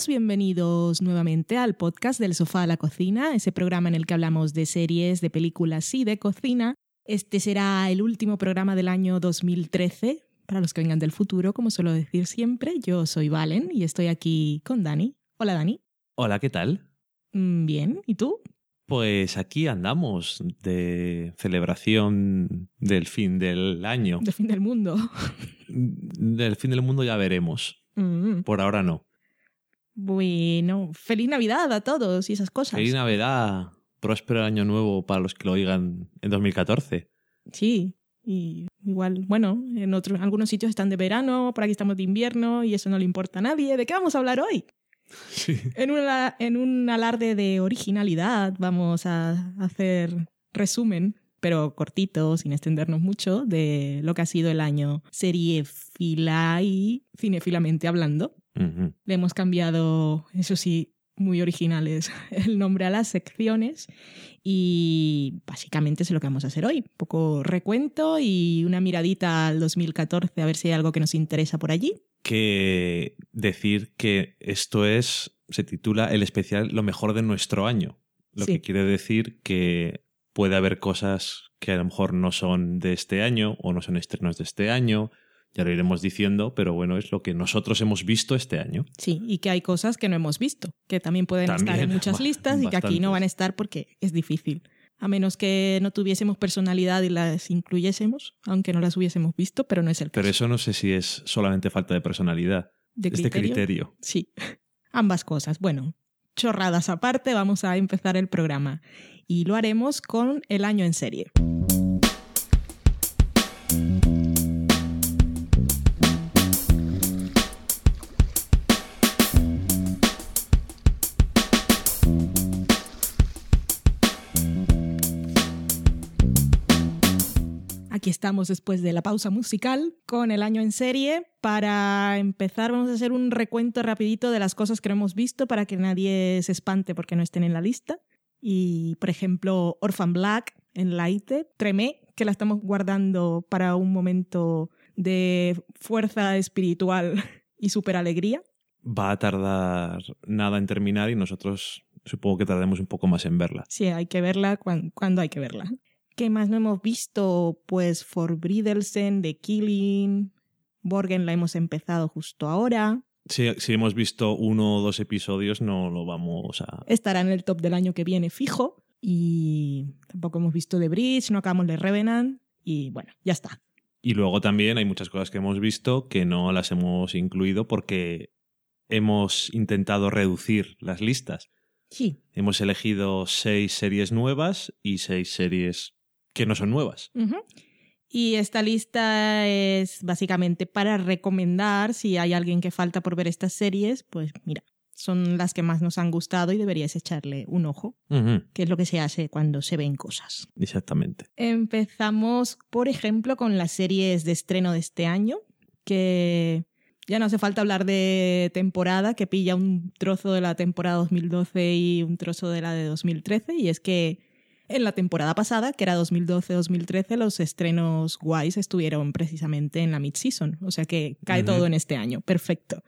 Todos, bienvenidos nuevamente al podcast del sofá a la cocina, ese programa en el que hablamos de series, de películas y de cocina. Este será el último programa del año 2013, para los que vengan del futuro, como suelo decir siempre. Yo soy Valen y estoy aquí con Dani. Hola Dani. Hola, ¿qué tal? Mm, Bien, ¿y tú? Pues aquí andamos de celebración del fin del año. De fin del mundo. Del fin del mundo ya veremos. Mm, Por ahora no. Bueno, feliz Navidad a todos y esas cosas. Feliz Navidad, próspero año nuevo para los que lo oigan en 2014. Sí, y igual, bueno, en otros, algunos sitios están de verano, por aquí estamos de invierno y eso no le importa a nadie. ¿De qué vamos a hablar hoy? Sí. En, una- en un alarde de originalidad vamos a hacer resumen, pero cortito, sin extendernos mucho, de lo que ha sido el año seriefila y cinefilamente hablando. Le hemos cambiado, eso sí, muy originales, el nombre a las secciones y básicamente es lo que vamos a hacer hoy. Un poco recuento y una miradita al 2014 a ver si hay algo que nos interesa por allí. Que decir que esto es, se titula el especial Lo mejor de nuestro año. Lo Sí. que quiere decir que puede haber cosas que a lo mejor no son de este año o no son estrenos de este año. Ya lo iremos diciendo, pero bueno, es lo que nosotros hemos visto este año. Sí, y que hay cosas que no hemos visto, que también pueden estar en muchas listas y que aquí no van a estar porque es difícil. A menos que no tuviésemos personalidad y las incluyésemos, aunque no las hubiésemos visto, pero no es el caso. Pero eso no sé si es solamente falta de personalidad, ¿De es de criterio. Sí, ambas cosas. Bueno, chorradas aparte, vamos a empezar el programa y lo haremos con el año en serie. Aquí estamos después de la pausa musical con el año en serie. Para empezar vamos a hacer un recuento rapidito de las cosas que no hemos visto para que nadie se espante porque no estén en la lista. Y, por ejemplo, Orphan Black, Enlighted, Tremé, que la estamos guardando para un momento de fuerza espiritual y super alegría. Va a tardar nada en terminar y nosotros supongo que tardemos un poco más en verla. Sí, hay que verla cuan- cuando hay que verla. ¿Qué más no hemos visto? Pues For Bridelsen, The Killing, Borgen la hemos empezado justo ahora. Si, si hemos visto uno o dos episodios, no lo vamos a. Estará en el top del año que viene fijo. Y tampoco hemos visto The Bridge, no acabamos de Revenant. Y bueno, ya está. Y luego también hay muchas cosas que hemos visto que no las hemos incluido porque hemos intentado reducir las listas. Sí. Hemos elegido seis series nuevas y seis series que no son nuevas. Y esta lista es básicamente para recomendar si hay alguien que falta por ver estas series, pues mira, son las que más nos han gustado y deberías echarle un ojo, que es lo que se hace cuando se ven cosas. Exactamente. Empezamos, por ejemplo, con las series de estreno de este año, que ya no hace falta hablar de temporada, que pilla un trozo de la temporada 2012 y un trozo de la de 2013, y es que en la temporada pasada, que era 2012-2013, los estrenos guays estuvieron precisamente en la mid-season, o sea que cae todo en este año, perfecto.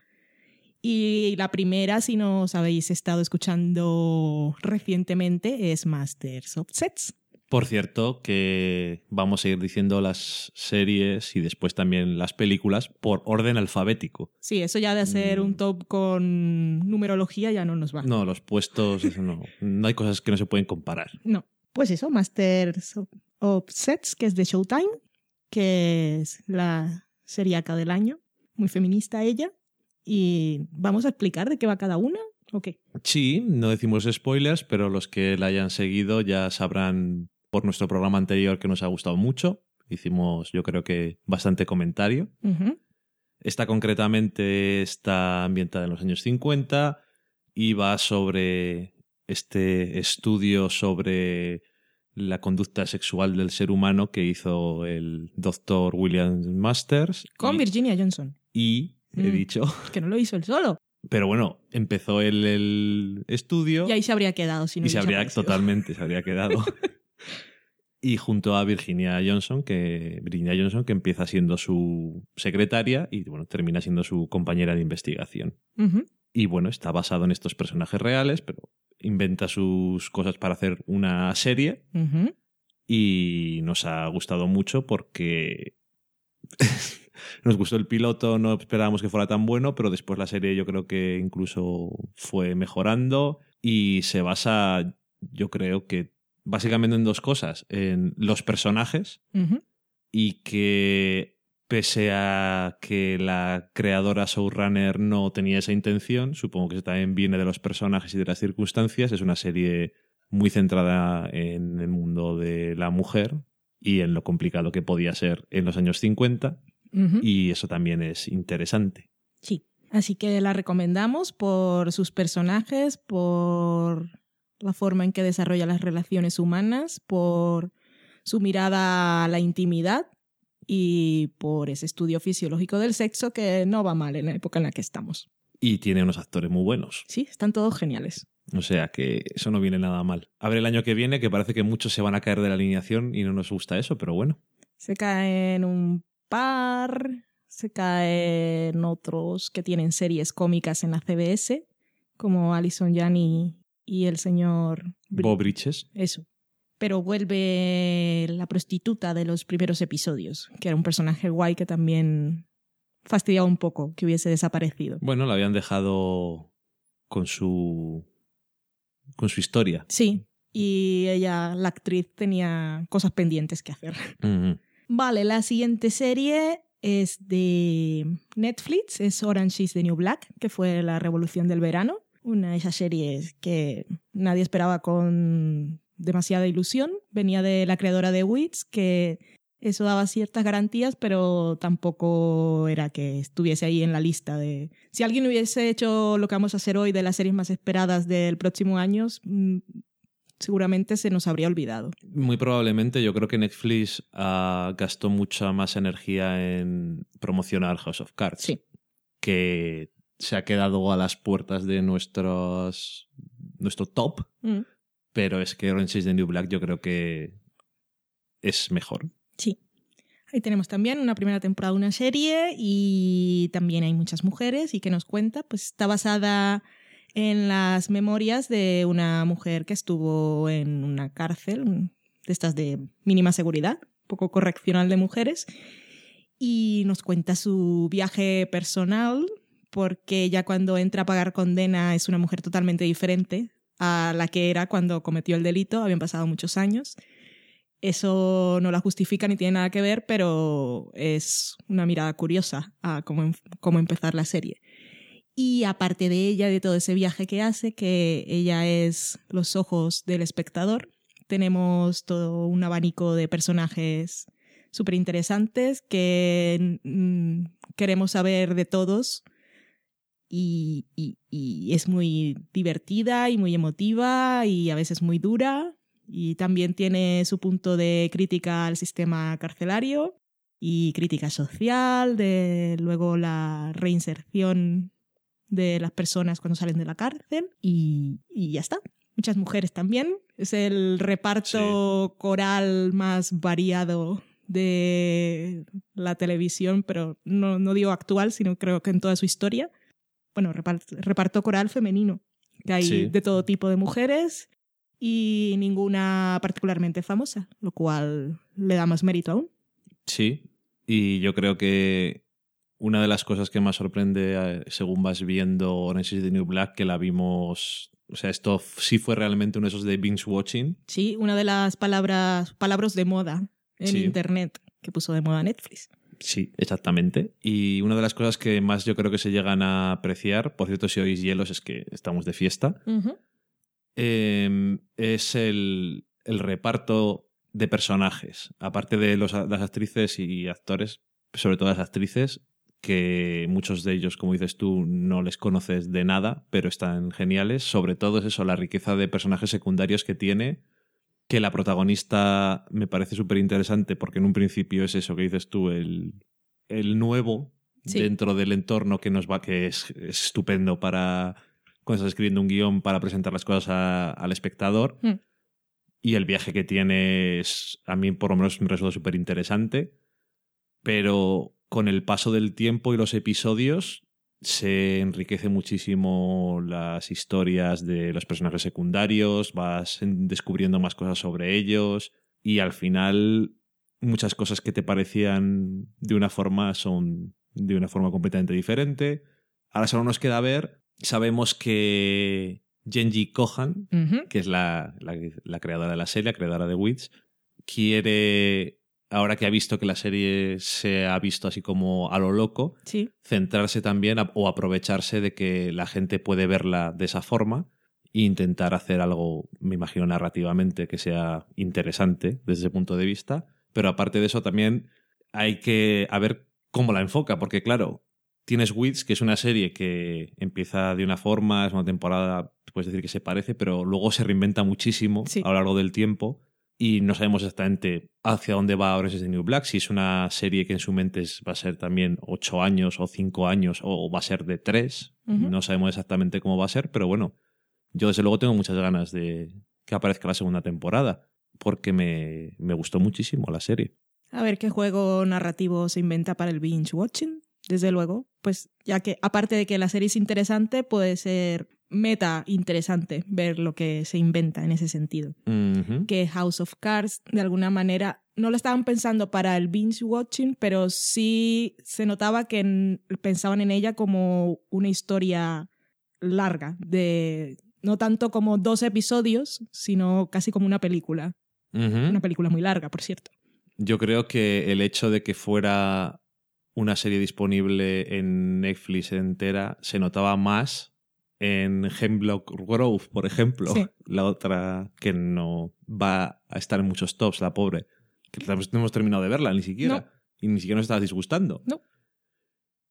Y la primera, si nos habéis estado escuchando recientemente, es Masters of Sets. Por cierto, que vamos a ir diciendo las series y después también las películas por orden alfabético. Sí, eso ya de hacer Mm. un top con numerología ya no nos va. No, los puestos, eso no. No hay cosas que no se pueden comparar. No. Pues eso, Masters of- Sets, que es de Showtime, que es la seriaca del año. Muy feminista ella. Y vamos a explicar de qué va cada una. ¿O qué? Sí, no decimos spoilers, pero los que la hayan seguido ya sabrán por nuestro programa anterior que nos ha gustado mucho. Hicimos, yo creo que, bastante comentario. Ujú. Esta concretamente está ambientada en los años 50 y va sobre este estudio sobre la conducta sexual del ser humano que hizo el doctor William Masters. Con y, Virginia Johnson, y, he Mm. dicho, que no lo hizo él solo. pero bueno, empezó el, el estudio Y ahí se habría quedado. Si no y se habría aparecido. totalmente se habría quedado. y junto a Virginia Johnson, que Virginia Johnson que empieza siendo su secretaria y bueno, termina siendo su compañera de investigación. Y bueno, está basado en estos personajes reales, pero inventa sus cosas para hacer una serie. Y nos ha gustado mucho porque nos gustó el piloto, no esperábamos que fuera tan bueno, pero después la serie yo creo que incluso fue mejorando y se basa, yo creo que básicamente en dos cosas, en los personajes y que pese a que la creadora showrunner no tenía esa intención, supongo que eso también viene de los personajes y de las circunstancias, es una serie muy centrada en el mundo de la mujer y en lo complicado que podía ser en los años 50 Ujú. y eso también es interesante. Sí. Así que la recomendamos por sus personajes, por la forma en que desarrolla las relaciones humanas, por su mirada a la intimidad y por ese estudio fisiológico del sexo que no va mal en la época en la que estamos. Y tiene unos actores muy buenos. Sí, están todos geniales. O sea que eso no viene nada mal. A ver el año que viene, que parece que muchos se van a caer de la alineación y no nos gusta eso, pero bueno. Se caen un par, se caen otros que tienen series cómicas en la CBS, como Alison Janney y el señor Bob Bridges. Eso. Pero vuelve la prostituta de los primeros episodios, que era un personaje guay que también fastidiaba un poco que hubiese desaparecido. Bueno, la habían dejado con su. con su historia. Sí, y ella, la actriz, tenía cosas pendientes que hacer. Ujú. Vale, la siguiente serie es de Netflix, es Orange is the New Black, que fue la revolución del verano. Una de esas series que nadie esperaba con demasiada ilusión. Venía de la creadora de Wits, que eso daba ciertas garantías, pero tampoco era que estuviese ahí en la lista de... Si alguien hubiese hecho lo que vamos a hacer hoy de las series más esperadas del próximo año, mm, seguramente se nos habría olvidado. Muy probablemente yo creo que Netflix ah, gastó mucha más energía en promocionar House of Cards. Sí. Que se ha quedado a las puertas de nuestros, nuestro top, Mm. Pero es que Orange is the New Black yo creo que es mejor. Sí. Ahí tenemos también una primera temporada de una serie y también hay muchas mujeres y que nos cuenta, pues está basada en las memorias de una mujer que estuvo en una cárcel, de estas de mínima seguridad, poco correccional de mujeres, y nos cuenta su viaje personal, porque ya cuando entra a pagar condena es una mujer totalmente diferente a la que era cuando cometió el delito, habían pasado muchos años. Eso no la justifica ni tiene nada que ver, pero es una mirada curiosa a cómo, em- cómo empezar la serie. Y aparte de ella, de todo ese viaje que hace, que ella es los ojos del espectador, tenemos todo un abanico de personajes súper interesantes que queremos saber de todos. Y, y- y es muy divertida y muy emotiva y a veces muy dura. Y también tiene su punto de crítica al sistema carcelario y crítica social, de luego la reinserción de las personas cuando salen de la cárcel y, y ya está. Muchas mujeres también. Es el reparto coral más variado de la televisión, pero no, no digo actual, sino creo que en toda su historia. Bueno, reparto, reparto coral femenino, que hay Sí. de todo tipo de mujeres y ninguna particularmente famosa, lo cual le da más mérito aún. Sí, y yo creo que una de las cosas que más sorprende eh, según vas viendo Orange is the New Black, que la vimos, o sea, esto sí fue realmente uno de esos de binge watching. Sí, una de las palabras, palabras de moda en Sí. Internet que puso de moda Netflix. Sí, exactamente. Y una de las cosas que más yo creo que se llegan a apreciar, por cierto, si oís hielos es que estamos de fiesta, eh, es el, el reparto de personajes. Aparte de los- las actrices y actores, sobre todo las actrices, que muchos de ellos, como dices tú, no les conoces de nada, pero están geniales. Sobre todo es eso, la riqueza de personajes secundarios que tiene, que la protagonista me parece súper interesante porque en un principio es eso que dices tú, el, el nuevo Sí. dentro del entorno que nos va, que es, es estupendo para cuando estás escribiendo un guion para presentar las cosas a- al espectador. Mm. Y el viaje que tiene es, a mí por lo menos me resulta súper interesante, pero con el paso del tiempo y los episodios se enriquece muchísimo las historias de los personajes secundarios, vas descubriendo más cosas sobre ellos y al final muchas cosas que te parecían de una forma son de una forma completamente diferente. Ahora solo nos queda ver, sabemos que Genji Kohan, que es la, la, creadora de la serie, la creadora de Wits, quiere, ahora que ha visto que la serie se ha visto así como a lo loco, centrarse también o aprovecharse de que la gente puede verla de esa forma e intentar hacer algo, me imagino, narrativamente que sea interesante desde ese punto de vista. Pero aparte de eso, también hay que a ver cómo la enfoca, porque claro, tienes Wits, que es una serie que empieza de una forma, es una temporada, puedes decir que se parece, pero luego se reinventa muchísimo a lo largo del tiempo y no sabemos exactamente hacia dónde va is the New Black, si es una serie que en su mente va a ser también ocho años o cinco años o va a ser de tres, no sabemos exactamente cómo va a ser, pero bueno, yo desde luego tengo muchas ganas de que aparezca la segunda temporada, porque me, me gustó muchísimo la serie. A ver qué juego narrativo se inventa para el binge watching, desde luego, pues ya que aparte de que la serie es interesante, puede ser meta interesante ver lo que se inventa en ese sentido. Que House of Cards, de alguna manera, no lo estaban pensando para el binge watching, pero sí se notaba que pensaban en ella como una historia larga, de no tanto como dos episodios, sino casi como una película. Una película muy larga, por cierto. Yo creo que el hecho de que fuera una serie disponible en Netflix entera se notaba más en Hemlock Grove, por ejemplo, la otra que no va a estar en muchos tops, la pobre, que no hemos terminado de verla ni siquiera, y ni siquiera nos estaba disgustando. No.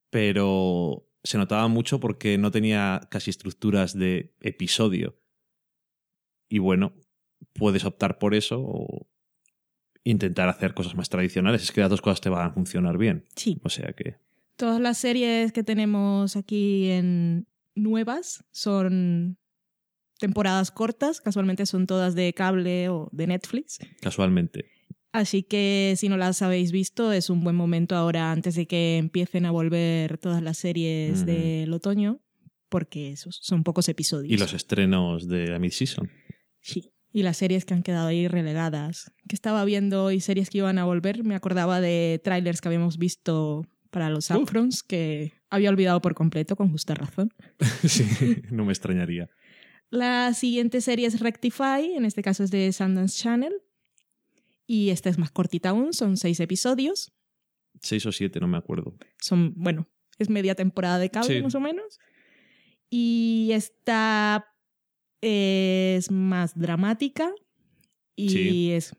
Pero se notaba mucho porque no tenía casi estructuras de episodio. Y bueno, puedes optar por eso o intentar hacer cosas más tradicionales. Es que las dos cosas te van a funcionar bien. Sí. O sea que. Todas las series que tenemos aquí en, nuevas, son temporadas cortas, casualmente son todas de cable o de Netflix. Casualmente. Así que si no las habéis visto, es un buen momento ahora antes de que empiecen a volver todas las series del otoño, porque esos son pocos episodios. Y los estrenos de la mid-season. Sí. Y las series que han quedado ahí relegadas. Que estaba viendo y series que iban a volver, me acordaba de trailers que habíamos visto para los Upfronts, que había olvidado por completo, con justa razón. sí, no me extrañaría. La siguiente serie es Rectify, en este caso es de Sundance Channel. Y esta es más cortita aún, son seis episodios. Seis o siete, no me acuerdo. Son, bueno, es media temporada de cable más o menos. Y esta es más dramática y es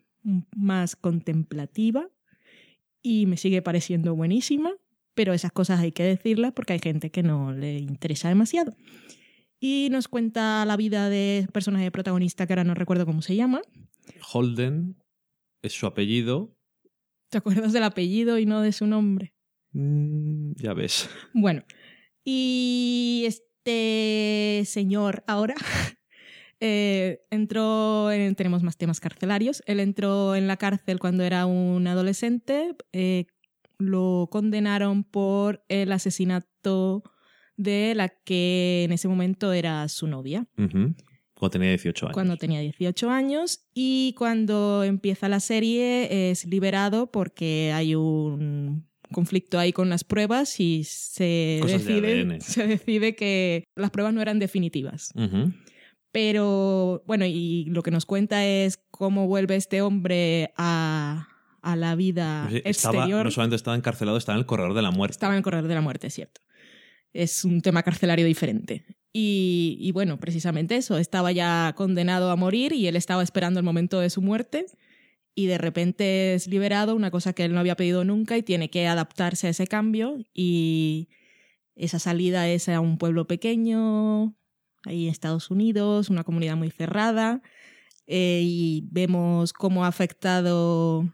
más contemplativa y me sigue pareciendo buenísima pero esas cosas hay que decirlas porque hay gente que no le interesa demasiado. Y nos cuenta la vida de personaje protagonista que ahora no recuerdo cómo se llama. Holden es su apellido. ¿Te acuerdas del apellido y no de su nombre? Mm, ya ves. Bueno, y este señor ahora eh, entró, en, tenemos más temas carcelarios, él entró en la cárcel cuando era un adolescente, eh, lo condenaron por el asesinato de la que en ese momento era su novia. Cuando tenía 18 años. Cuando tenía 18 años y cuando empieza la serie es liberado porque hay un conflicto ahí con las pruebas y se, decide, se decide que las pruebas no eran definitivas. Pero bueno, y lo que nos cuenta es cómo vuelve este hombre a, a la vida exterior. No solamente estaba encarcelado, estaba en el corredor de la muerte. Estaba en el corredor de la muerte, es cierto. Es un tema carcelario diferente. Y, y, bueno, precisamente eso, estaba ya condenado a morir y él estaba esperando el momento de su muerte y de repente es liberado, una cosa que él no había pedido nunca y tiene que adaptarse a ese cambio y esa salida es a un pueblo pequeño, ahí en Estados Unidos, una comunidad muy cerrada eh, y vemos cómo ha afectado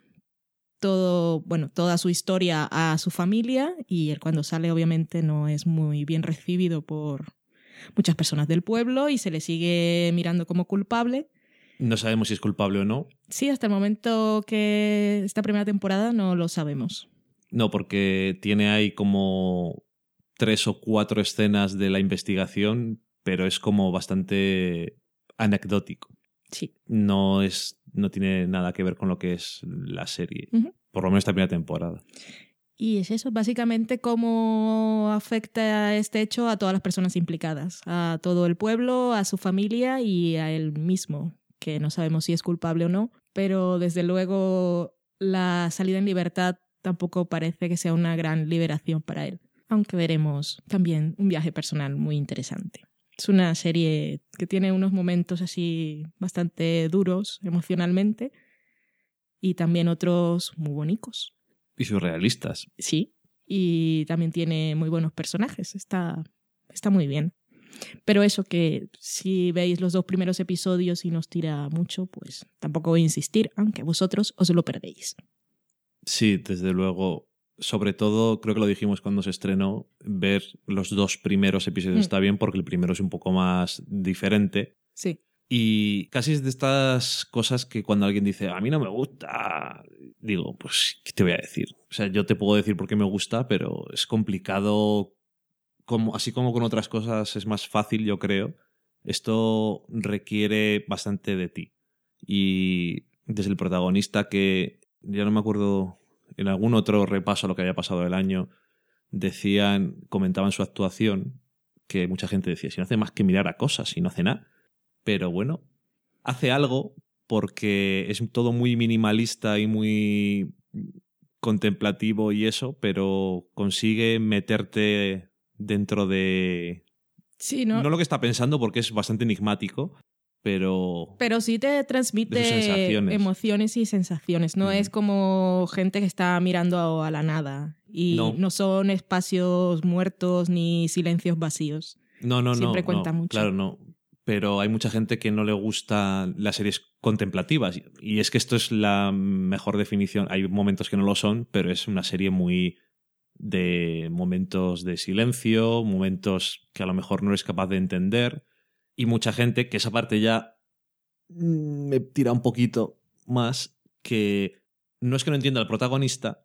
todo, bueno, toda su historia a su familia y él cuando sale obviamente no es muy bien recibido por muchas personas del pueblo y se le sigue mirando como culpable. No sabemos si es culpable o no. Sí, hasta el momento que esta primera temporada no lo sabemos. No, porque tiene ahí como tres o cuatro escenas de la investigación, pero es como bastante anecdótico. Sí. No es. No tiene nada que ver con lo que es la serie. Por lo menos esta primera temporada. Y es eso, básicamente cómo afecta este hecho a todas las personas implicadas, a todo el pueblo, a su familia y a él mismo, que no sabemos si es culpable o no, pero desde luego la salida en libertad tampoco parece que sea una gran liberación para él, aunque veremos también un viaje personal muy interesante. Es una serie que tiene unos momentos así bastante duros emocionalmente y también otros muy bonitos. Y surrealistas. Sí, y también tiene muy buenos personajes, está, está muy bien. Pero eso que si veis los dos primeros episodios y nos tira mucho, pues tampoco voy a insistir, aunque vosotros os lo perdéis. Sí, desde luego. Sobre todo, creo que lo dijimos cuando se estrenó, ver los dos primeros episodios Mm. está bien porque el primero es un poco más diferente. Sí, Y casi es de estas cosas que cuando alguien dice, a mí no me gusta, digo, pues, ¿qué te voy a decir? O sea, yo te puedo decir por qué me gusta, pero es complicado, como, así como con otras cosas es más fácil, yo creo. Esto requiere bastante de ti. Y desde el protagonista que, ya no me acuerdo, en algún otro repaso a lo que había pasado el año, decían, comentaban su actuación, que mucha gente decía, si no hace más que mirar a cosas, si no hace nada pero bueno, hace algo porque es todo muy minimalista y muy contemplativo y eso, pero consigue meterte dentro de... sí, No, ¿no? lo que está pensando porque es bastante enigmático, pero... Pero sí te transmite emociones y sensaciones. No es como gente que está mirando a, la nada. Y No. no. son espacios muertos ni silencios vacíos. No, no, no. Siempre no, cuenta mucho. Claro, no. Pero hay mucha gente que no le gusta las series contemplativas. Y es que esto es la mejor definición. Hay momentos que no lo son, pero es una serie muy de momentos de silencio, momentos que a lo mejor no eres capaz de entender. Y mucha gente, que esa parte ya me tira un poquito más, que no es que no entienda al protagonista,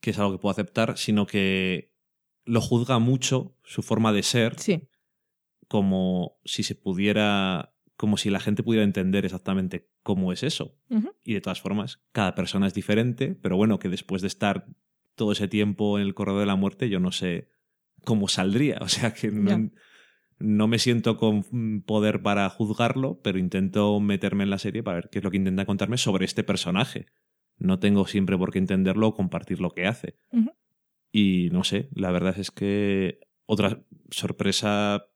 que es algo que puedo aceptar, sino que lo juzga mucho su forma de ser Sí, como si se pudiera, como si la gente pudiera entender exactamente cómo es eso. Y de todas formas, cada persona es diferente, pero bueno, que después de estar todo ese tiempo en el corredor de la muerte, yo no sé cómo saldría. O sea que no. No me siento con poder para juzgarlo, pero intento meterme en la serie para ver qué es lo que intenta contarme sobre este personaje. No tengo siempre por qué entenderlo o compartir lo que hace. Y no sé, la verdad es que otra sorpresa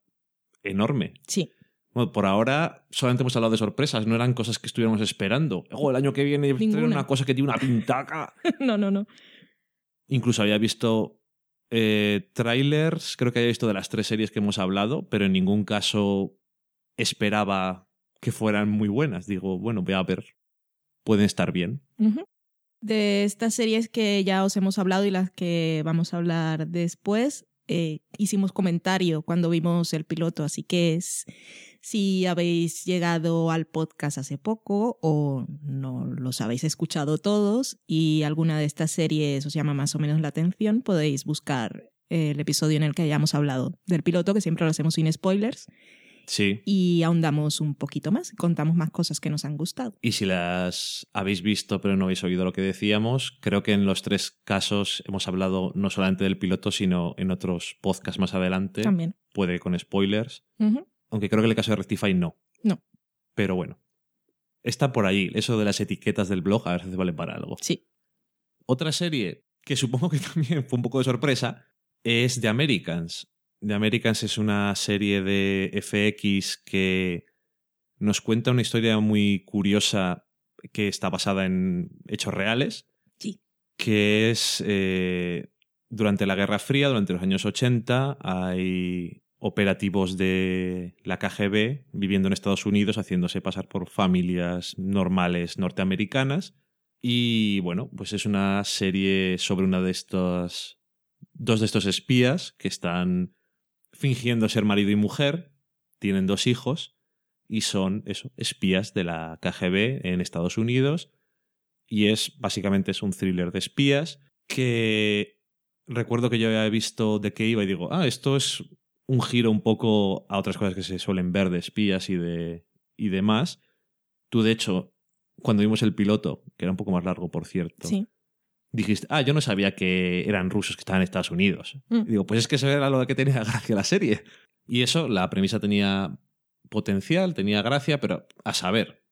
enorme. sí. Bueno, por ahora solamente hemos hablado de sorpresas, no eran cosas que estuviéramos esperando. Oh, el año que viene Ninguna. una cosa que tiene una pintaca. no, no, no. Incluso había visto eh, trailers, creo que había visto de las tres series que hemos hablado, pero en ningún caso esperaba que fueran muy buenas. Digo, bueno, voy a ver, pueden estar bien. De estas series que ya os hemos hablado y las que vamos a hablar después, eh, hicimos comentario cuando vimos el piloto, así que es, si habéis llegado al podcast hace poco o no los habéis escuchado todos y alguna de estas series os llama más o menos la atención, podéis buscar el episodio en el que hayamos hablado del piloto, que siempre lo hacemos sin spoilers, Sí. y ahondamos un poquito más, contamos más cosas que nos han gustado. Y si las habéis visto pero no habéis oído lo que decíamos, creo que en los tres casos hemos hablado no solamente del piloto, sino en otros podcasts más adelante. También. Puede con spoilers. Aunque creo que en el caso de Rectify no. No. Pero bueno. Está por ahí. Eso de las etiquetas del blog a veces vale para algo. Sí. Otra serie que supongo que también fue un poco de sorpresa es The Americans. The Americans es una serie de FX que nos cuenta una historia muy curiosa que está basada en hechos reales. Sí. Que es eh, durante la Guerra Fría, durante los años 80, hay operativos de la KGB viviendo en Estados Unidos, haciéndose pasar por familias normales norteamericanas. Y bueno, pues es una serie sobre una de estos. dos de estos espías que están fingiendo ser marido y mujer, tienen dos hijos y son eso, espías de la KGB en Estados Unidos. Y es básicamente es un thriller de espías que recuerdo que yo había visto de qué iba y digo, ah, esto es un giro un poco a otras cosas que se suelen ver de espías y de y demás. Tú, de hecho, cuando vimos el piloto, que era un poco más largo, por cierto, Sí. dijiste, ah, yo no sabía que eran rusos que estaban en Estados Unidos. Mm. Y digo, pues es que eso era lo que tenía gracia la serie. Y eso, la premisa tenía potencial, tenía gracia, pero a saber.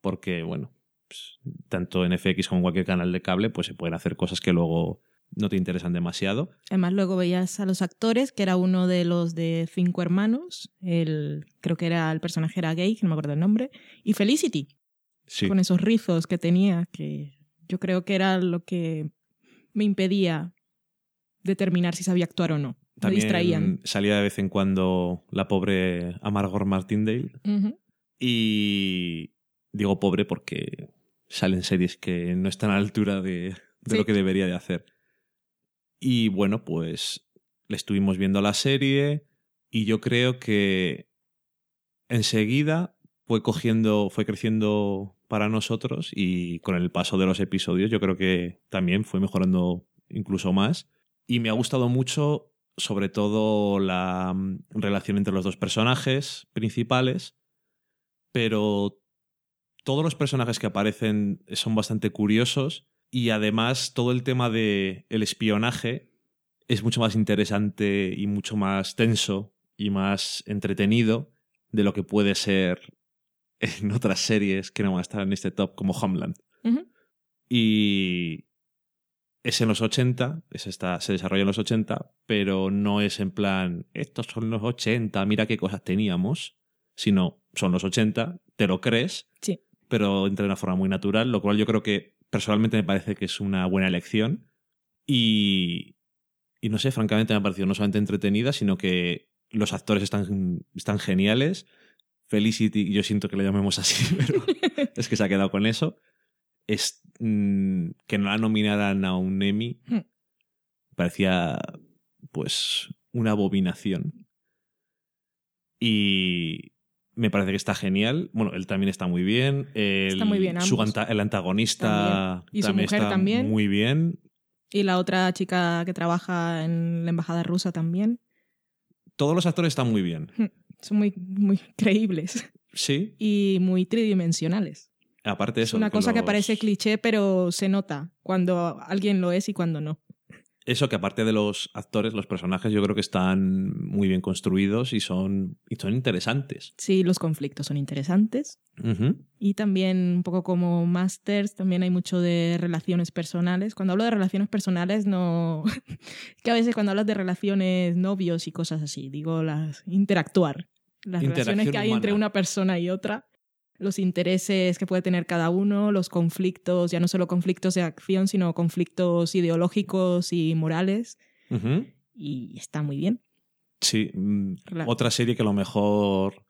Porque, bueno, pues, tanto en FX como en cualquier canal de cable, pues se pueden hacer cosas que luego no te interesan demasiado. Además, luego veías a los actores, que era uno de los de Cinco Hermanos, el, creo que era el personaje era gay, que no me acuerdo el nombre, y Felicity, Sí. con esos rizos que tenía, que yo creo que era lo que me impedía determinar si sabía actuar o no. Me También distraían. salía de vez en cuando la pobre Amargor Martindale. Ujú. Y digo pobre porque salen series que no están a la altura de, de Sí. lo que debería de hacer. Y bueno, pues le estuvimos viendo la serie y yo creo que enseguida fue cogiendo, fue creciendo para nosotros y con el paso de los episodios yo creo que también fue mejorando incluso más. Y me ha gustado mucho sobre todo la mm, relación entre los dos personajes principales, pero todos los personajes que aparecen son bastante curiosos y además todo el tema de el espionaje es mucho más interesante y mucho más tenso y más entretenido de lo que puede ser en otras series que no van a estar en este top como Homeland. Y es en los 80, es esta, se desarrolla en los 80, pero no es en plan, estos son los 80, mira qué cosas teníamos, sino son los 80, te lo crees, Sí. pero entra de una forma muy natural, lo cual yo creo que personalmente me parece que es una buena elección. Y, y no sé, francamente me ha parecido no solamente entretenida, sino que los actores están, están geniales. Felicity, yo siento que le llamemos así, pero es que se ha quedado con eso. Es, mm, que no la nominaran a un Emmy Hmm. parecía pues una abominación. Y me parece que está genial. Bueno, él también está muy bien. El, Está muy bien, su ambos. anta- el antagonista También. Y su mujer está también. muy bien. Y la otra chica que trabaja en la embajada rusa también. Todos los actores están muy bien. Son muy, muy creíbles Sí, y muy tridimensionales. aparte de Es eso. una cosa que parece cliché, pero se nota cuando alguien lo es y cuando no. Eso que aparte de los actores, los personajes yo creo que están muy bien construidos y son, y son interesantes. Sí, los conflictos son interesantes. Y también, un poco como Masters, también hay mucho de relaciones personales. Cuando hablo de relaciones personales, no. que a veces cuando hablas de relaciones novios y cosas así, digo las interactuar. Las relaciones que hay entre una persona y otra, los intereses que puede tener cada uno, los conflictos, ya no solo conflictos de acción, sino conflictos ideológicos y morales. Y está muy bien. Sí, mm, Claro. otra serie que a lo mejor...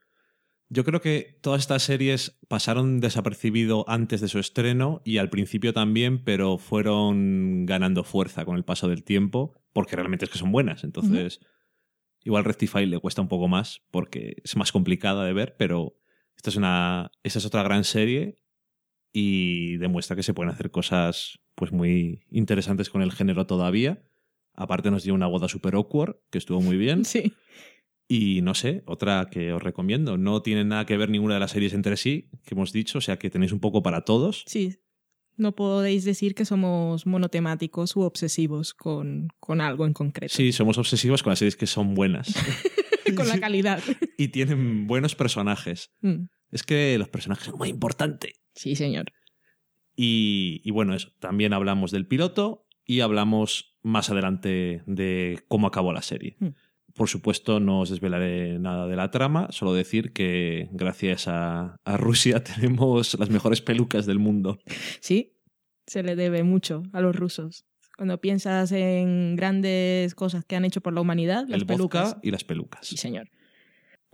Yo creo que todas estas series pasaron desapercibido antes de su estreno y al principio también, pero fueron ganando fuerza con el paso del tiempo, porque realmente es que son buenas. Entonces, igual Rectify le cuesta un poco más porque es más complicada de ver, pero esta es una esta es otra gran serie y demuestra que se pueden hacer cosas pues muy interesantes con el género todavía. Aparte nos dio una boda super awkward, que estuvo muy bien. Sí. Y no sé, otra que os recomiendo. No tiene nada que ver ninguna de las series entre sí, que hemos dicho, o sea que tenéis un poco para todos. Sí. No podéis decir que somos monotemáticos u obsesivos con, con algo en concreto. Sí, somos obsesivos con las series que son buenas con la calidad. y tienen buenos personajes. Mm. Es que los personajes son muy importantes. Sí, señor. Y, y bueno, eso. También hablamos del piloto y hablamos más adelante de cómo acabó la serie. Mm. Por supuesto, no os desvelaré nada de la trama, solo decir que gracias a, a Rusia tenemos las mejores pelucas del mundo. Sí, se le debe mucho a los rusos. Cuando piensas en grandes cosas que han hecho por la humanidad, las el pelucas. y las pelucas. Sí, señor.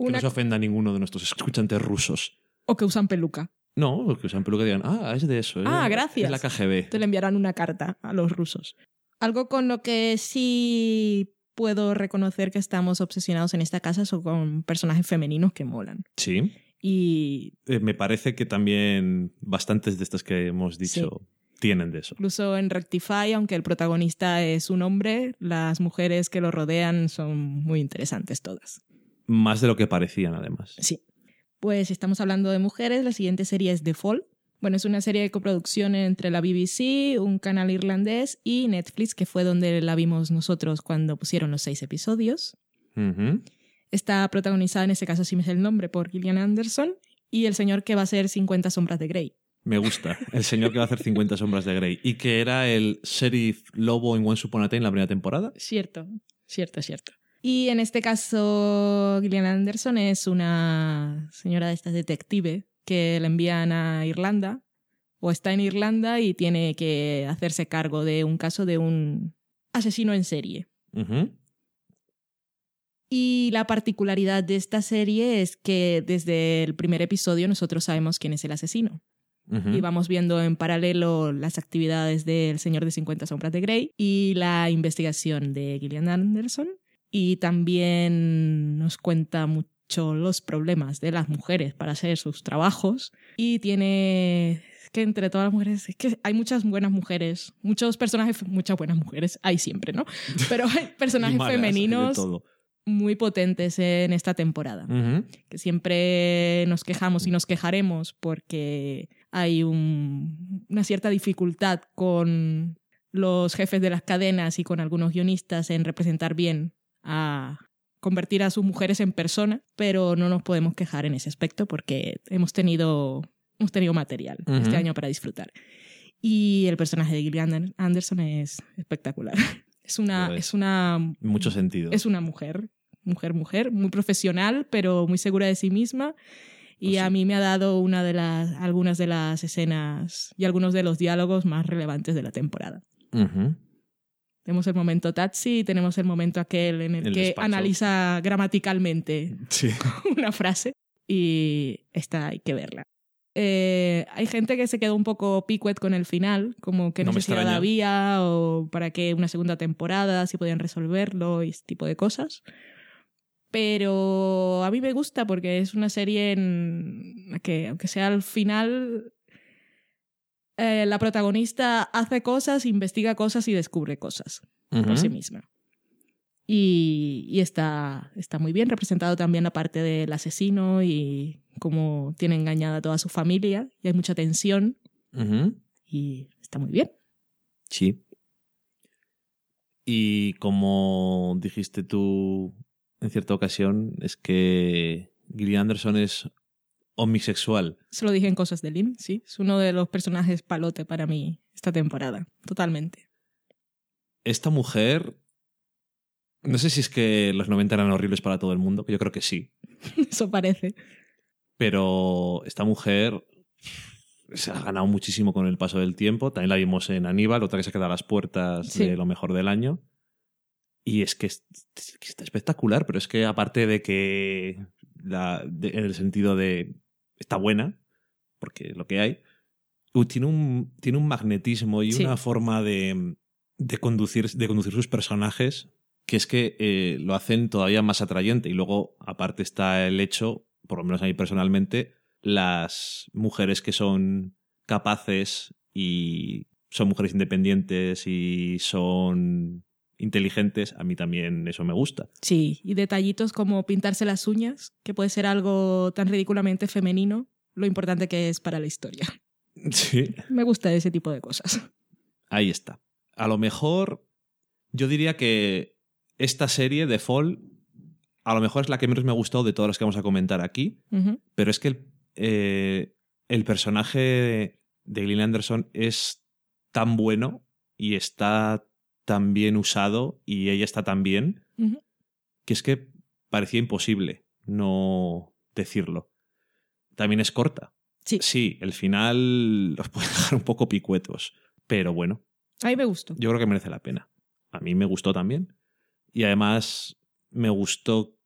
Que Una- no se ofenda a ninguno de nuestros escuchantes rusos. O que usan peluca. No, porque usan peluca y digan, ah, es de eso. Ah, eh, gracias. Es la KGB. Te le enviarán una carta a los rusos. Algo con lo que sí puedo reconocer que estamos obsesionados en esta casa son con personajes femeninos que molan. Sí. Y Eh, me parece que también bastantes de estas que hemos dicho tienen de eso. Incluso en Rectify, aunque el protagonista es un hombre, las mujeres que lo rodean son muy interesantes todas. Más de lo que parecían, además. Sí. Pues estamos hablando de mujeres, la siguiente serie es The Fall. Bueno, es una serie de coproducción entre la BBC, un canal irlandés y Netflix, que fue donde la vimos nosotros cuando pusieron los seis episodios. Está protagonizada, en ese caso sí me sé el nombre, por Gillian Anderson y el señor que va a ser 50 sombras de Grey. Me gusta. El señor que va a hacer 50 sombras de Grey. Y que era el sheriff lobo en Once Upon a Time en la primera temporada. Cierto, cierto, cierto. Y en este caso, Gillian Anderson es una señora de estas detective que le envían a Irlanda o está en Irlanda y tiene que hacerse cargo de un caso de un asesino en serie. Y la particularidad de esta serie es que desde el primer episodio nosotros sabemos quién es el asesino. Y vamos viendo en paralelo las actividades del Señor de 50 Sombras de Grey y la investigación de Gillian Anderson. Y también nos cuenta mucho los problemas de las mujeres para hacer sus trabajos. Y tiene que entre todas las mujeres, es que hay muchas buenas mujeres, muchos personajes, muchas buenas mujeres, hay siempre, ¿no? Pero hay personajes malas, femeninos muy potentes en esta temporada que siempre nos quejamos y nos quejaremos porque hay un- una cierta dificultad con los jefes de las cadenas y con algunos guionistas en representar bien a convertir a sus mujeres en personas, pero no nos podemos quejar en ese aspecto porque hemos tenido, hemos tenido material este año para disfrutar. Y el personaje de Gillian Anderson es espectacular. Es una, es. es una En muchos sentidos. es una mujer, mujer, mujer, muy profesional, pero muy segura de sí misma. Y sí. a mí me ha dado una de las, algunas de las escenas y algunos de los diálogos más relevantes de la temporada. Ujú. Tenemos el momento Tatsi y tenemos el momento aquel en el, El que despacho. analiza gramaticalmente Sí. una frase y esta hay que verla. Eh, hay gente que se quedó un poco picuet con el final, como que No necesidad había o para qué una segunda temporada, si podían resolverlo y ese tipo de cosas. Pero a mí me gusta porque es una serie en la que, aunque sea al final, eh, la protagonista hace cosas, investiga cosas y descubre cosas por sí misma. Y, y está, está muy bien representado también la parte del asesino y cómo tiene engañada a toda su familia. Y hay mucha tensión y está muy bien. Sí. Y como dijiste tú en cierta ocasión, es que Gillian Anderson es homosexual. Se lo dije en Cosas de Lim, sí. Es uno de los personajes palote para mí esta temporada. Totalmente. Esta mujer. No sé si es que los 90 eran horribles para todo el mundo, que yo creo que sí. Eso parece. Pero esta mujer se ha ganado muchísimo con el paso del tiempo. También la vimos en Aníbal, otra que se queda a las puertas Sí. de lo mejor del año. Y es que, es- es que está espectacular, pero es que aparte de que la, de- en el sentido de está buena, porque es lo que hay, tiene, un, tiene un magnetismo y Sí. una forma de, de, conducir, de conducir sus personajes que es que eh, lo hacen todavía más atrayente. Y luego, aparte, está el hecho, por lo menos a mí personalmente, las mujeres que son capaces y son mujeres independientes y son inteligentes, a mí también eso me gusta. Sí, y detallitos como pintarse las uñas, que puede ser algo tan ridículamente femenino, lo importante que es para la historia. Sí. Me gusta ese tipo de cosas. Ahí está. A lo mejor yo diría que esta serie de Fall a lo mejor es la que menos me ha gustado de todas las que vamos a comentar aquí, pero es que el, eh, el personaje de Gillian Anderson es tan bueno y está tan bien usado y ella está tan bien que es que parecía imposible no decirlo. También es corta. Sí. Sí, el final los puede dejar un poco picuetos, pero bueno, A mí me gustó. yo creo que merece la pena. A mí me gustó también. Y además me gustó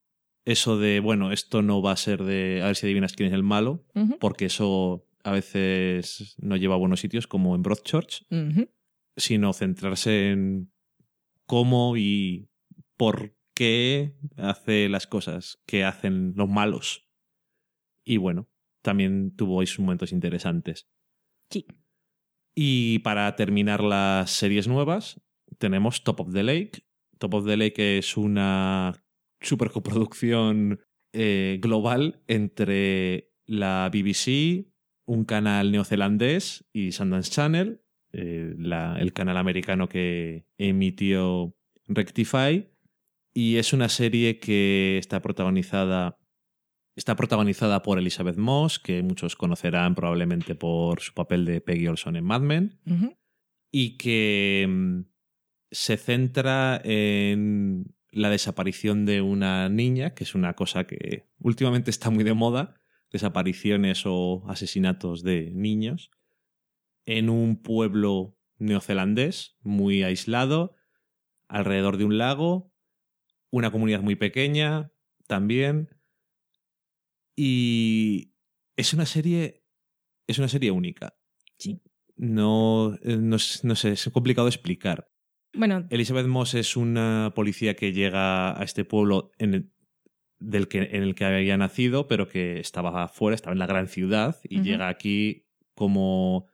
eso de, bueno, esto no va a ser de a ver si adivinas quién es el malo, porque eso a veces no lleva a buenos sitios, como en Broadchurch, Ujú. Sino centrarse en cómo y por qué hace las cosas que hacen los malos. Y bueno, también tuvo sus momentos interesantes. Sí. Y para terminar las series nuevas, tenemos Top of the Lake. Top of the Lake es una supercoproducción eh, global entre la BBC, un canal neozelandés y Sundance Channel, eh, la- el canal americano que emitió Rectify. Y es una serie que está protagonizada. Está protagonizada por Elizabeth Moss, que muchos conocerán probablemente por su papel de Peggy Olson en Mad Men y que mm, se centra en la desaparición de una niña, que es una cosa que últimamente está muy de moda, desapariciones o asesinatos de niños, en un pueblo neozelandés muy aislado, alrededor de un lago, una comunidad muy pequeña también, y es una serie, es una serie única. Sí. No, eh, no, sé, es complicado de explicar. Bueno, Elizabeth Moss es una policía que llega a este pueblo en el, del que, en el que había nacido, pero que estaba afuera, estaba en la gran ciudad, y llega aquí como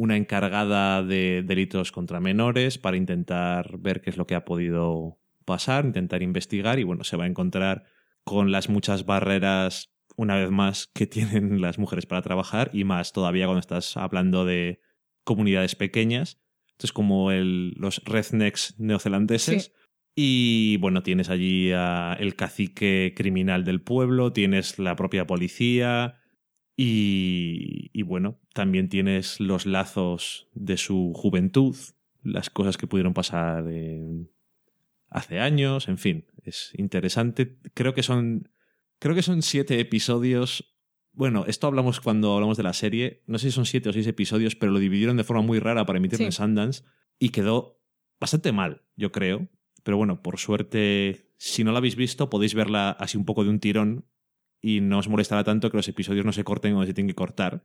una encargada de delitos contra menores para intentar ver qué es lo que ha podido pasar, intentar investigar, y bueno, se va a encontrar con las muchas barreras, una vez más, que tienen las mujeres para trabajar, y más todavía cuando estás hablando de comunidades pequeñas. Esto es como el, los rednecks neozelandeses. Sí. Y bueno, tienes allí a el cacique criminal del pueblo, tienes la propia policía y, y bueno, también tienes los lazos de su juventud, las cosas que pudieron pasar en- hace años, en fin, es interesante. Creo que son, creo que son siete episodios. Bueno, esto hablamos cuando hablamos de la serie. No sé si son siete o seis episodios, pero lo dividieron de forma muy rara para emitirlo Sí. en Sundance y quedó bastante mal, yo creo. Pero bueno, por suerte, si no la habéis visto, podéis verla así un poco de un tirón y no os molestará tanto que los episodios no se corten donde se tienen que cortar,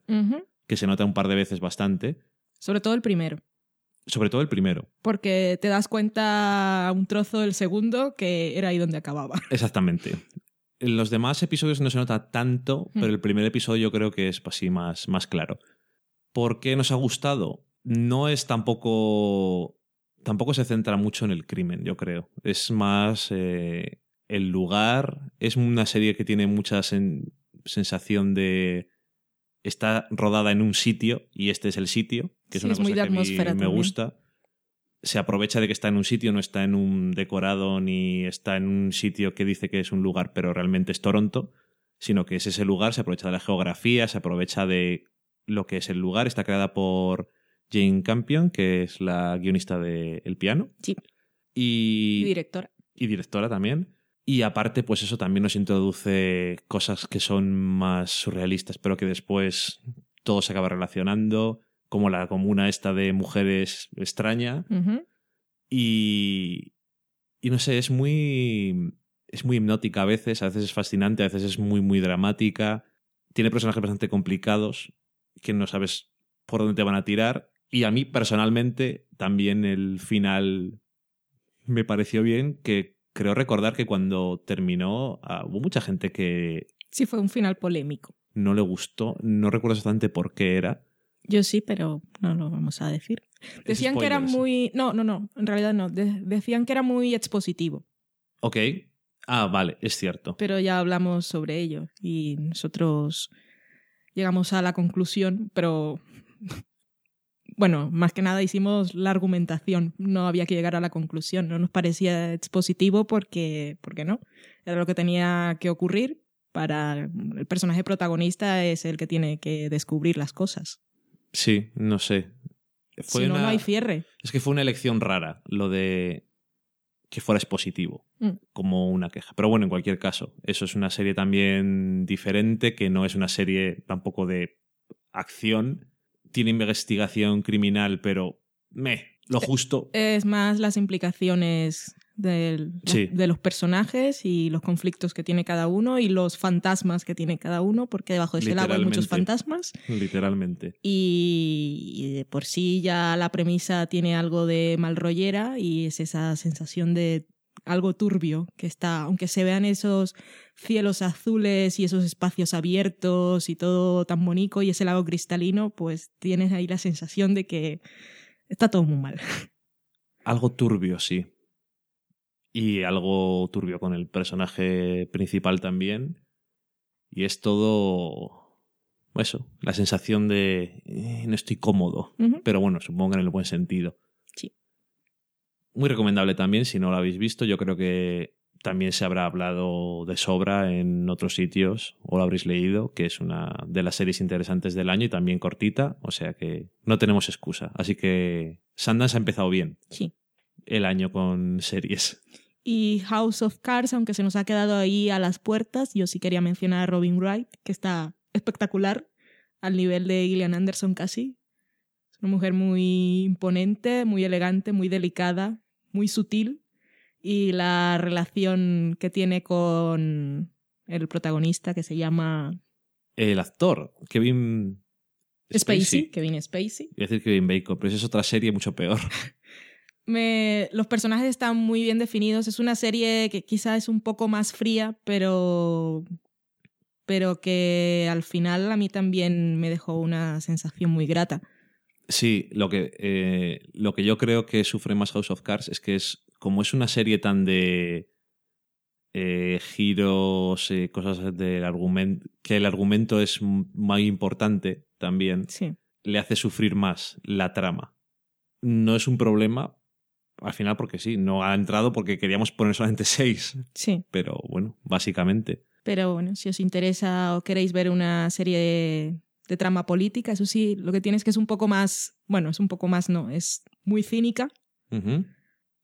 que se nota un par de veces bastante. sobre todo el primero. Sobre todo el primero. Porque te das cuenta un trozo del segundo que era ahí donde acababa. Exactamente. En los demás episodios no se nota tanto, Hmm. pero el primer episodio yo creo que es así más, más claro. ¿Por qué nos ha gustado? No es tampoco. Tampoco se centra mucho en el crimen, yo creo. Es más eh, el lugar. Es una serie que tiene mucha sen- sensación de. Está rodada en un sitio y este es el sitio, que es una es cosa muy de que a mí atmósfera me también. gusta se aprovecha de que está en un sitio, no está en un decorado ni está en un sitio que dice que es un lugar, pero realmente es Toronto, sino que es ese lugar, se aprovecha de la geografía, se aprovecha de lo que es el lugar. Está creada por Jane Campion, que es la guionista de El piano. Sí. Y, Y directora. y directora también. Y aparte, pues eso también nos introduce cosas que son más surrealistas, pero que después todo se acaba relacionando, como la comuna esta de mujeres extraña. Y, y no sé, es muy, es muy hipnótica a veces, a veces es fascinante, a veces es muy, muy dramática. Tiene personajes bastante complicados que no sabes por dónde te van a tirar. Y a mí personalmente también el final me pareció bien, que creo recordar que cuando terminó ah, hubo mucha gente que Sí, fue un final polémico. no le gustó, no recuerdo exactamente por qué era. Yo sí, pero no lo vamos a decir. Decían que era muy... No, no, no, en realidad no. De- decían que era muy expositivo, Ok. Ah, vale, es cierto. pero ya hablamos sobre ello y nosotros llegamos a la conclusión, pero... Bueno, más que nada hicimos la argumentación, no había que llegar a la conclusión, no nos parecía expositivo porque, porque no, era lo que tenía que ocurrir para el personaje protagonista es el que tiene que descubrir las cosas. Sí, no sé. Fue si no, una- no hay cierre. Es que fue una elección rara lo de que fuera expositivo, Mm. como una queja. Pero bueno, en cualquier caso, eso es una serie también diferente, que no es una serie tampoco de acción. Tiene investigación criminal, pero me, lo justo. Es más las implicaciones del- Sí. de los personajes y los conflictos que tiene cada uno y los fantasmas que tiene cada uno, porque debajo de ese lago hay muchos fantasmas. Literalmente. Y, y de por sí ya la premisa tiene algo de mal rollera y es esa sensación de algo turbio, que está, aunque se vean esos cielos azules y esos espacios abiertos y todo tan bonito y ese lago cristalino, pues tienes ahí la sensación de que está todo muy mal. Algo turbio, sí. Y algo turbio con el personaje principal también. Y es todo eso, la sensación de eh, no estoy cómodo. Pero bueno, supongo que en el buen sentido. Muy recomendable también, si no lo habéis visto. Yo creo que también se habrá hablado de sobra en otros sitios o lo habréis leído, que es una de las series interesantes del año y también cortita, o sea que no tenemos excusa. Así que Sundance ha empezado bien Sí. el año con series. Y House of Cards, aunque se nos ha quedado ahí a las puertas, yo sí quería mencionar a Robin Wright, que está espectacular, al nivel de Gillian Anderson casi. Es una mujer muy imponente, muy elegante, muy delicada, muy sutil. Y la relación que tiene con el protagonista, que se llama El actor, Kevin Spacey, Kevin Spacey. Voy a decir Kevin Bacon, pero esa es otra serie mucho peor. Me, los personajes están muy bien definidos. Es una serie que quizá es un poco más fría, pero, pero que al final a mí también me dejó una sensación muy grata. Sí, lo que, eh, lo que yo creo que sufre más House of Cards es que es como es una serie tan de eh, giros, eh, cosas del argumento, que el argumento es muy importante también, Sí, le hace sufrir más la trama. No es un problema, al final porque sí, no ha entrado porque queríamos poner solamente seis, sí. pero bueno, básicamente. Pero bueno, si os interesa o queréis ver una serie de, de trama política, eso sí, lo que tiene es que es un poco más, bueno, es un poco más, no, es muy cínica,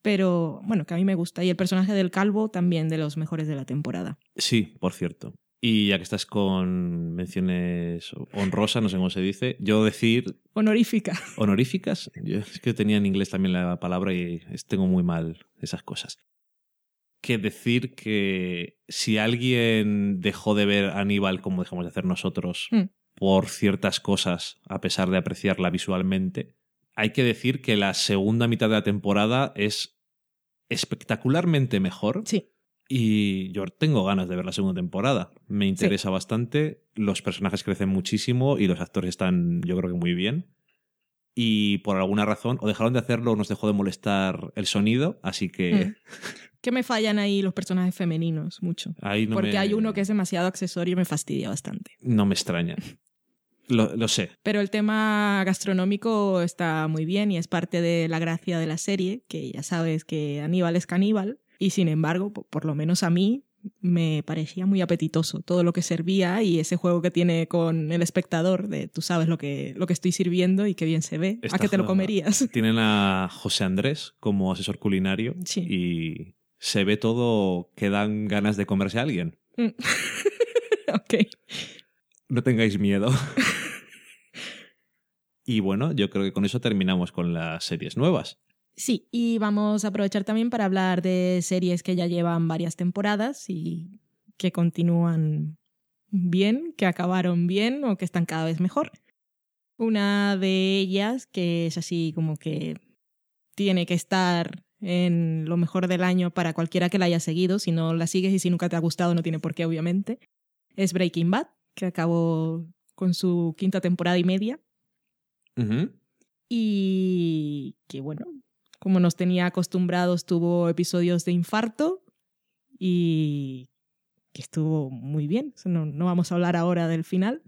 pero bueno, que a mí me gusta. Y el personaje del calvo también de los mejores de la temporada. Sí, por cierto. Y ya que estás con menciones honrosas, no sé cómo se dice, yo decir Honorífica. honoríficas, yo es que tenía en inglés también la palabra y tengo muy mal esas cosas. Que decir que si alguien dejó de ver Aníbal como dejamos de hacer nosotros Mm. Por ciertas cosas, a pesar de apreciarla visualmente, hay que decir que la segunda mitad de la temporada es espectacularmente mejor. Sí, Y yo tengo ganas de ver la segunda temporada. Me interesa bastante. Los personajes crecen muchísimo y los actores están, yo creo que muy bien. Y por alguna razón, o dejaron de hacerlo o nos dejó de molestar el sonido, así que Mm. que me fallan ahí los personajes femeninos mucho. ahí no Porque me, hay uno que es demasiado accesorio y me fastidia bastante. No me extraña. Lo, lo sé. Pero el tema gastronómico está muy bien y es parte de la gracia de la serie, que ya sabes que Aníbal es caníbal y sin embargo, po- por lo menos a mí, me parecía muy apetitoso todo lo que servía y ese juego que tiene con el espectador de tú sabes lo que, lo que estoy sirviendo y qué bien se ve, Esta a que te lo comerías. Tienen a José Andrés como asesor culinario Sí. y se ve todo que dan ganas de comerse a alguien. Mm. ok. No tengáis miedo. y bueno, yo creo que con eso terminamos con las series nuevas. Sí, y vamos a aprovechar también para hablar de series que ya llevan varias temporadas y que continúan bien, que acabaron bien o que están cada vez mejor. Una de ellas, que es así como que tiene que estar en lo mejor del año para cualquiera que la haya seguido, si no la sigues y si nunca te ha gustado no tiene por qué, obviamente, es Breaking Bad, que acabó con su quinta temporada y media Y que bueno, como nos tenía acostumbrados, tuvo episodios de infarto y que estuvo muy bien. No, no vamos a hablar ahora del final.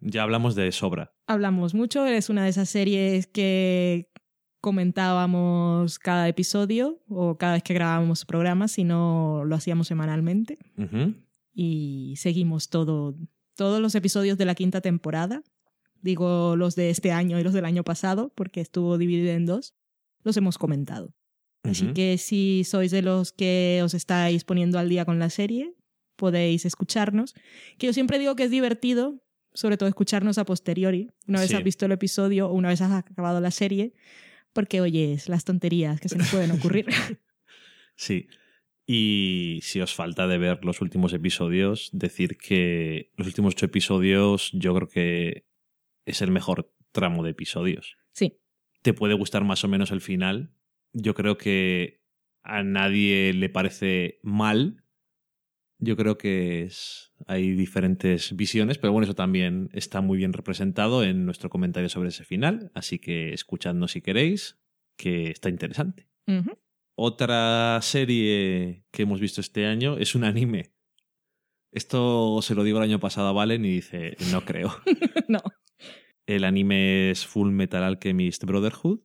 Ya hablamos de sobra. Hablamos mucho, es una de esas series que comentábamos cada episodio o cada vez que grabábamos programas, si no lo hacíamos semanalmente. Y seguimos todo, todos los episodios de la quinta temporada. Digo los de este año y los del año pasado, porque estuvo dividido en dos. Los hemos comentado. Así que si sois de los que os estáis poniendo al día con la serie, podéis escucharnos. Que yo siempre digo que es divertido, sobre todo escucharnos a posteriori, una vez Sí. has visto el episodio o una vez has acabado la serie, porque oyes las tonterías que se nos pueden ocurrir. Sí. Y si os falta de ver los últimos episodios, decir que los últimos ocho episodios yo creo que es el mejor tramo de episodios. sí, Te puede gustar más o menos el final. Yo creo que a nadie le parece mal. Yo creo que es, hay diferentes visiones, pero bueno, eso también está muy bien representado en nuestro comentario sobre ese final, así que escuchadnos si queréis, que está interesante. Otra serie que hemos visto este año es un anime. Esto se lo digo el año pasado a Valen y dice, no creo. no. El anime es Full Metal Alchemist Brotherhood,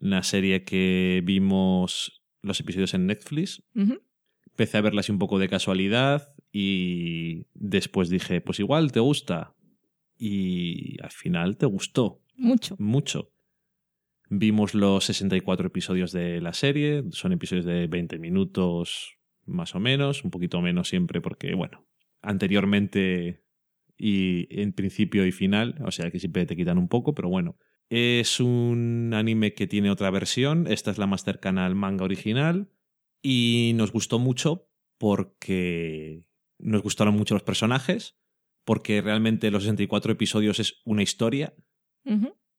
una serie que vimos los episodios en Netflix. Empecé a verla así un poco de casualidad y después dije, pues igual te gusta. Y al final te gustó Mucho. mucho. Vimos los 64 episodios de la serie, son episodios de 20 minutos más o menos, un poquito menos siempre porque, bueno, anteriormente y en principio y final, o sea que siempre te quitan un poco, pero bueno. Es un anime que tiene otra versión, esta es la más cercana al manga original y nos gustó mucho porque nos gustaron mucho los personajes, porque realmente los 64 episodios es una historia,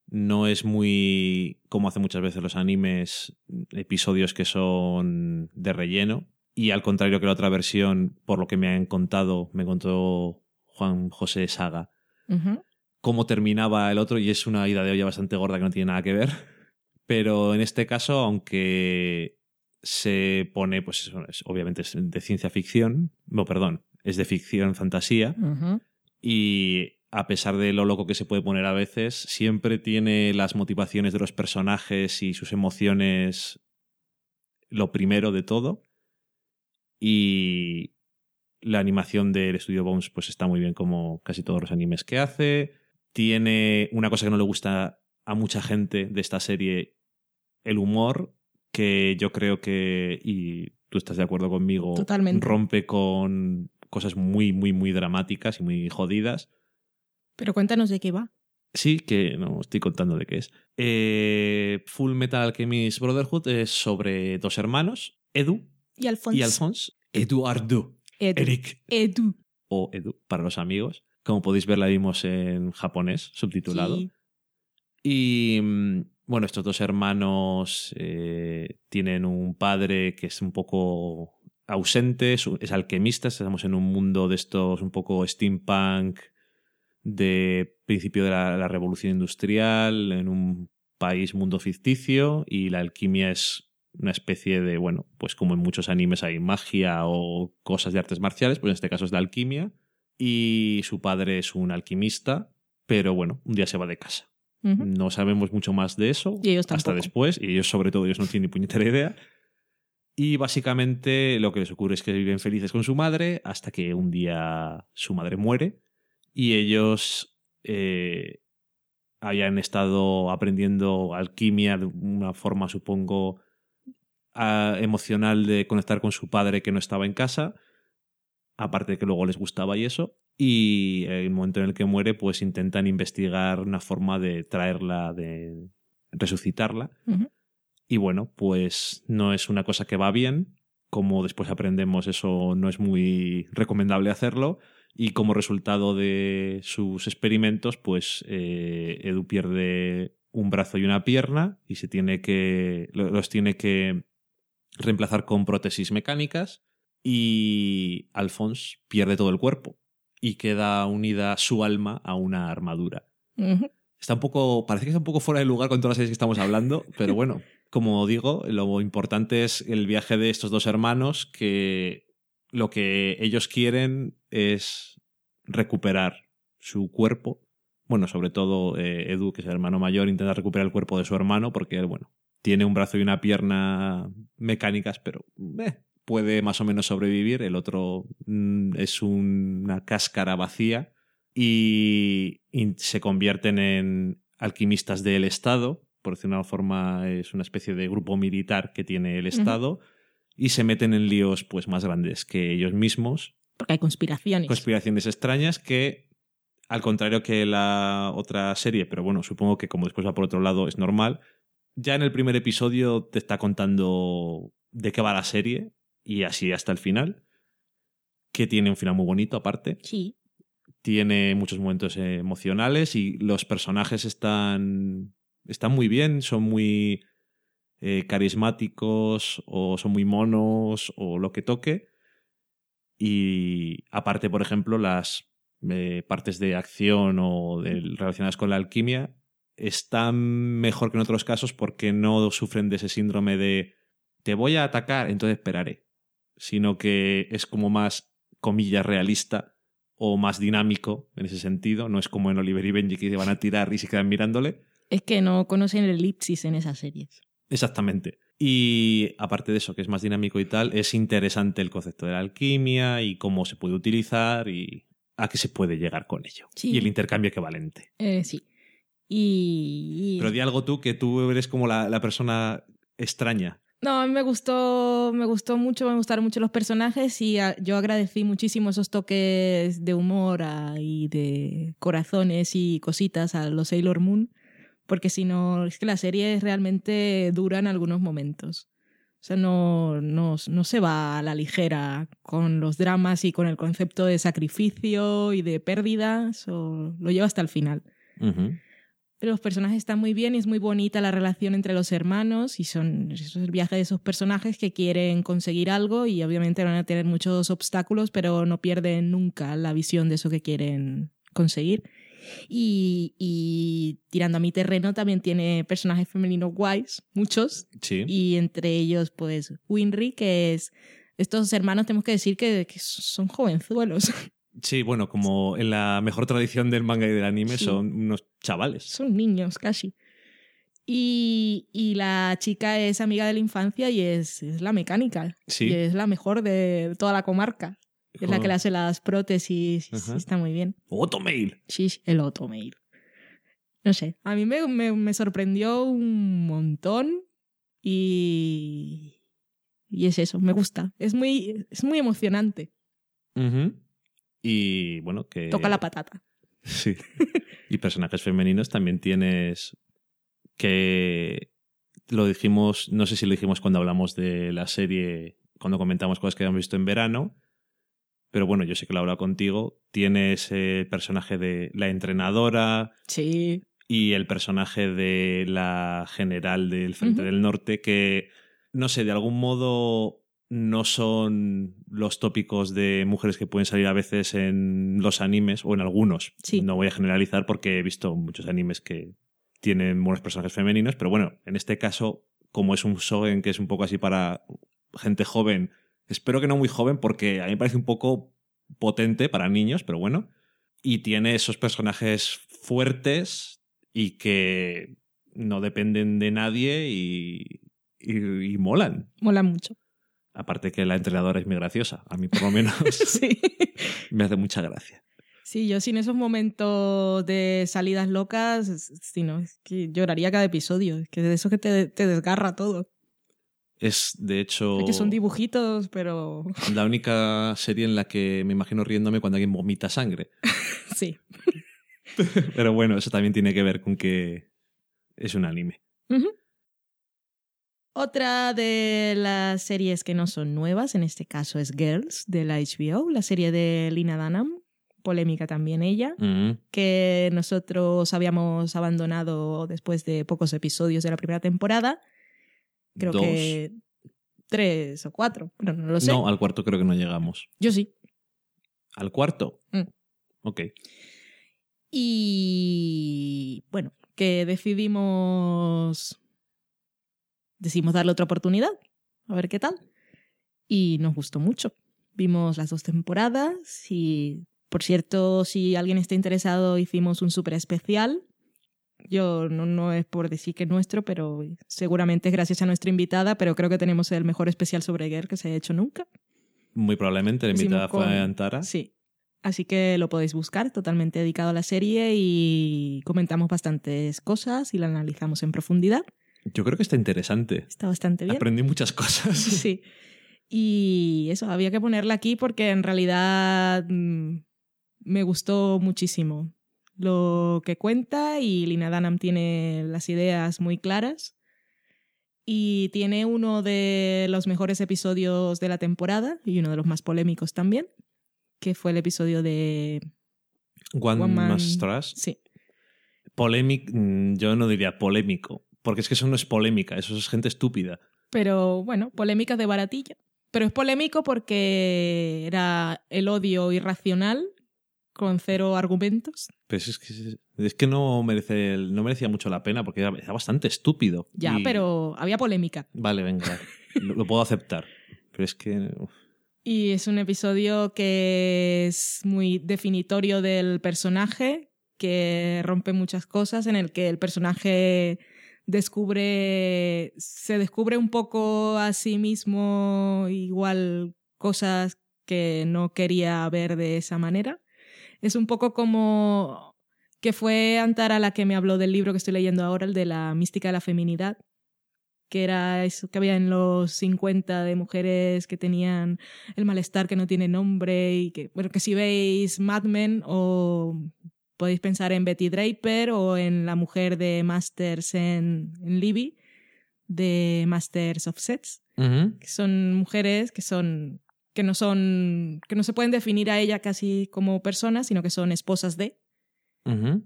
no es muy como hace muchas veces los animes, episodios que son de relleno. Y al contrario que la otra versión, por lo que me han contado, me contó Juan José Saga, cómo terminaba el otro y es una ida de olla bastante gorda que no tiene nada que ver. Pero en este caso, aunque se pone, pues eso es- obviamente es de ciencia ficción, no, perdón, es de ficción fantasía, y a pesar de lo loco que se puede poner a veces, siempre tiene las motivaciones de los personajes y sus emociones lo primero de todo. Y la animación del estudio Bones pues está muy bien como casi todos los animes que hace. Tiene una cosa que no le gusta a mucha gente de esta serie, el humor, que yo creo que, y tú estás de acuerdo conmigo, Totalmente. rompe con cosas muy, muy, muy dramáticas y muy jodidas. Pero cuéntanos de qué va. Sí, que no estoy contando de qué es. Eh, Full Metal Alchemist Brotherhood es sobre dos hermanos, Edu Y Alfonso. y Alphonse. Eduardo, Edu. Eric Edu. o Edu para los amigos. Como podéis ver, la vimos en japonés, subtitulado. Sí. Y mm, bueno, estos dos hermanos eh, tienen un padre que es un poco ausente, es, es alquimista, estamos en un mundo de estos un poco steampunk de principio de la, la revolución industrial, en un país mundo ficticio y la alquimia es una especie de, bueno, pues como en muchos animes hay magia o cosas de artes marciales, pues en este caso es la alquimia y su padre es un alquimista, pero bueno, un día se va de casa. No sabemos mucho más de eso Y ellos hasta después, y ellos sobre todo ellos no tienen ni puñetera idea. Y básicamente lo que les ocurre es que viven felices con su madre hasta que un día su madre muere y ellos eh, hayan estado aprendiendo alquimia de una forma, supongo, emocional de conectar con su padre que no estaba en casa, aparte de que luego les gustaba y eso. Y en el momento en el que muere, pues intentan investigar una forma de traerla, de resucitarla. Y bueno, pues no es una cosa que va bien. Como después aprendemos, eso no es muy recomendable hacerlo. Y como resultado de sus experimentos, pues eh, Edu pierde un brazo y una pierna y se tiene que. lo- los tiene que reemplazar con prótesis mecánicas. Y Alphonse pierde todo el cuerpo. Y queda unida su alma a una armadura. Está un poco. Parece que está un poco fuera de lugar con todas las series que estamos hablando, pero bueno, como digo, lo importante es el viaje de estos dos hermanos que lo que ellos quieren es recuperar su cuerpo. Bueno, sobre todo eh, Edu, que es el hermano mayor, intenta recuperar el cuerpo de su hermano porque él, bueno, tiene un brazo y una pierna mecánicas, pero eh, puede más o menos sobrevivir. El otro mm, es una cáscara vacía y, y se convierten en alquimistas del Estado. Por decirlo de una forma, es una especie de grupo militar que tiene el Estado. Y se meten en líos pues, más grandes que ellos mismos. Porque hay conspiraciones. Conspiraciones extrañas que, al contrario que la otra serie, pero bueno, supongo que como después va por otro lado es normal, ya en el primer episodio te está contando de qué va la serie y así hasta el final, que tiene un final muy bonito aparte Sí. tiene muchos momentos emocionales y los personajes están, están muy bien, son muy eh, carismáticos o son muy monos o lo que toque. Y aparte, por ejemplo, las eh, partes de acción o relacionadas con la alquimia están mejor que en otros casos porque no sufren de ese síndrome de te voy a atacar, entonces esperaré. Sino que es como más, comillas, realista o más dinámico en ese sentido. No es como en Oliver y Benji que van a tirar y se quedan mirándole. Es que no conocen el elipsis en esas series. Exactamente. Y aparte de eso, que es más dinámico y tal, es interesante el concepto de la alquimia y cómo se puede utilizar y a qué se puede llegar con ello. Y el intercambio equivalente. Eh, sí. Y, Pero di algo tú, que tú eres como la, persona extraña. No, a mí me gustó, me gustó mucho, me gustaron mucho los personajes y yo agradecí muchísimo esos toques de humor y de corazones y cositas a los Sailor Moon porque si no, es que la serie realmente dura en algunos momentos. O sea, no, no, no, se va a la ligera con los dramas y con el concepto de sacrificio y de pérdidas, o lo lleva hasta el final. Los personajes están muy bien y es muy bonita la relación entre los hermanos y son es el viaje de esos personajes que quieren conseguir algo y obviamente van a tener muchos obstáculos, pero no pierden nunca la visión de eso que quieren conseguir. Y, tirando a mi terreno también tiene personajes femeninos guays, muchos. Y entre ellos, pues, Winry, que es. Estos hermanos tenemos que decir que, son jovenzuelos. Sí, bueno, como en la mejor tradición del manga y del anime, son unos chavales. Son niños, casi. Y, y, la chica es amiga de la infancia y es, es la mecánica. Sí. Y es la mejor de toda la comarca. Es la que le hace las prótesis. Está muy bien. Automail. Sí, el Automail. No sé. A mí me, me, sorprendió un montón. Y. Y es eso, me gusta. Es muy, es muy emocionante. Y bueno, que. Toca la patata. Sí. y personajes femeninos también tienes. Que. Lo dijimos, no sé si lo dijimos cuando hablamos de la serie, cuando comentamos cosas que habíamos visto en verano, pero bueno, yo sé que lo he hablado contigo. Tiene ese personaje de la entrenadora. Sí. Y el personaje de la general del Frente del Norte, que, no sé, de algún modo no son los tópicos de mujeres que pueden salir a veces en los animes o en algunos. Sí. No voy a generalizar porque he visto muchos animes que tienen buenos personajes femeninos, pero bueno, en este caso, como es un shonen que es un poco así para gente joven Espero que no muy joven porque a mí me parece un poco potente para niños, pero bueno. Y tiene esos personajes fuertes y que no dependen de nadie y, y, molan. Molan mucho. Aparte que la entrenadora es muy graciosa. A mí por lo menos sí. me hace mucha gracia. Sí, yo sin esos momentos de salidas locas, sí, no, es que lloraría cada episodio. Es que de eso que te, te desgarra todo. Es, de hecho... que son dibujitos, pero... La única serie en la que me imagino riéndome cuando alguien vomita sangre. sí. pero bueno, eso también tiene que ver con que es un anime. Otra de las series que no son nuevas, en este caso es Girls, de la HBO, la serie de Lina Dunham, polémica también ella, que nosotros habíamos abandonado después de pocos episodios de la primera temporada Creo que tres o cuatro, pero no lo sé. No, al cuarto creo que no llegamos. Yo sí. ¿Al cuarto? Mm. Ok. Y bueno, que decidimos. Decidimos darle otra oportunidad. A ver qué tal. Y nos gustó mucho. Vimos las dos temporadas y, por cierto, si alguien está interesado, hicimos un súper especial yo no, no, es por decir que es nuestro, pero seguramente es gracias a nuestra invitada, pero creo que tenemos el mejor especial sobre Girl que se haya hecho nunca. Muy probablemente, la invitada fue Antara. Sí. Así que lo podéis buscar, totalmente dedicado a la serie y comentamos bastantes cosas y la analizamos en profundidad. Yo creo que está interesante. Está bastante bien. Aprendí muchas cosas. Sí. Y eso, había que ponerla aquí porque en realidad mm, me gustó muchísimo lo que cuenta y Lina Dunham tiene las ideas muy claras y tiene uno de los mejores episodios de la temporada y uno de los más polémicos también, que fue el episodio de One, Man... Sí. Polémico, mm, yo no diría polémico, Porque es que eso no es polémica, eso es gente estúpida. Pero bueno, polémicas de baratilla. Pero es polémico porque era el odio irracional con cero argumentos. Pues es que, es que no, merece, no merecía mucho la pena porque era, era bastante estúpido. Ya, Y- pero había polémica. Vale, venga, lo, lo puedo aceptar. Pero es que... uf, Y es un episodio que es muy definitorio del personaje, que rompe muchas cosas, en el que el personaje descubre, se descubre un poco a sí mismo igual cosas que no quería ver de esa manera. Es un poco como que fue Antara la que me habló del libro que estoy leyendo ahora, el de la mística de la feminidad, que era eso que había en los 50 de mujeres que tenían el malestar que no tiene nombre y que, bueno, que si veis Mad Men o podéis pensar en Betty Draper o en la mujer de Masters en, en Libby, de Masters of Sets, que son mujeres que son que no son que no se pueden definir a ella casi como personas, sino que son esposas de.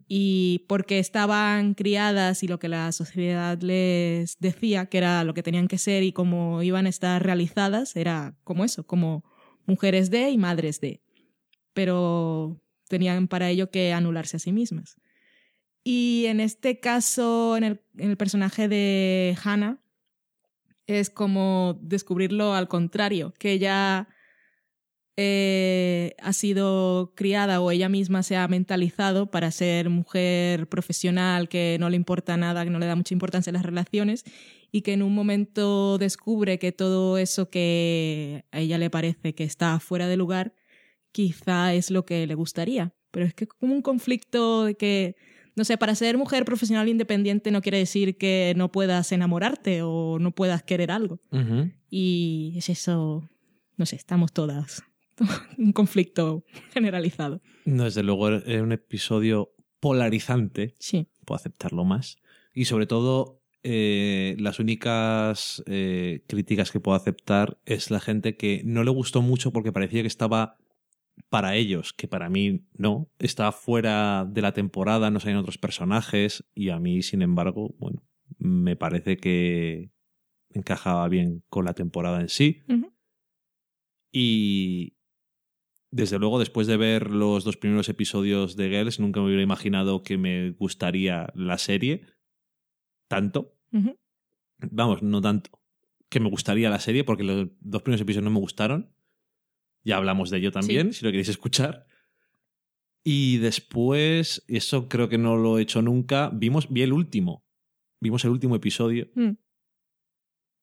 Y porque estaban criadas y lo que la sociedad les decía que era lo que tenían que ser y cómo iban a estar realizadas era como eso, como mujeres de y madres de. Pero tenían para ello que anularse a sí mismas. Y en este caso, en el, en el personaje de Hannah, es como descubrirlo al contrario, que ella eh, ha sido criada o ella misma se ha mentalizado para ser mujer profesional que no le importa nada, que no le da mucha importancia a las relaciones y que en un momento descubre que todo eso que a ella le parece que está fuera de lugar quizá es lo que le gustaría. Pero es que como un conflicto de que, no sé, para ser mujer profesional independiente no quiere decir que no puedas enamorarte o no puedas querer algo. Y es eso, no sé, estamos todas. Un conflicto generalizado. No, desde luego era un episodio polarizante, Sí. puedo aceptarlo más. Y sobre todo, eh, las únicas eh, críticas que puedo aceptar es la gente que no le gustó mucho porque parecía que estaba para ellos, que para mí no. Está fuera de la temporada, no salen otros personajes y a mí, sin embargo, bueno, me parece que encajaba bien con la temporada en sí. Y desde luego, después de ver los dos primeros episodios de Girls, nunca me hubiera imaginado que me gustaría la serie tanto. Vamos, no tanto. Que me gustaría la serie, porque los dos primeros episodios no me gustaron. Ya hablamos de ello también, si lo queréis escuchar. Y después, eso creo que no lo he hecho nunca, vimos, vi el último. Vimos el último episodio Mm.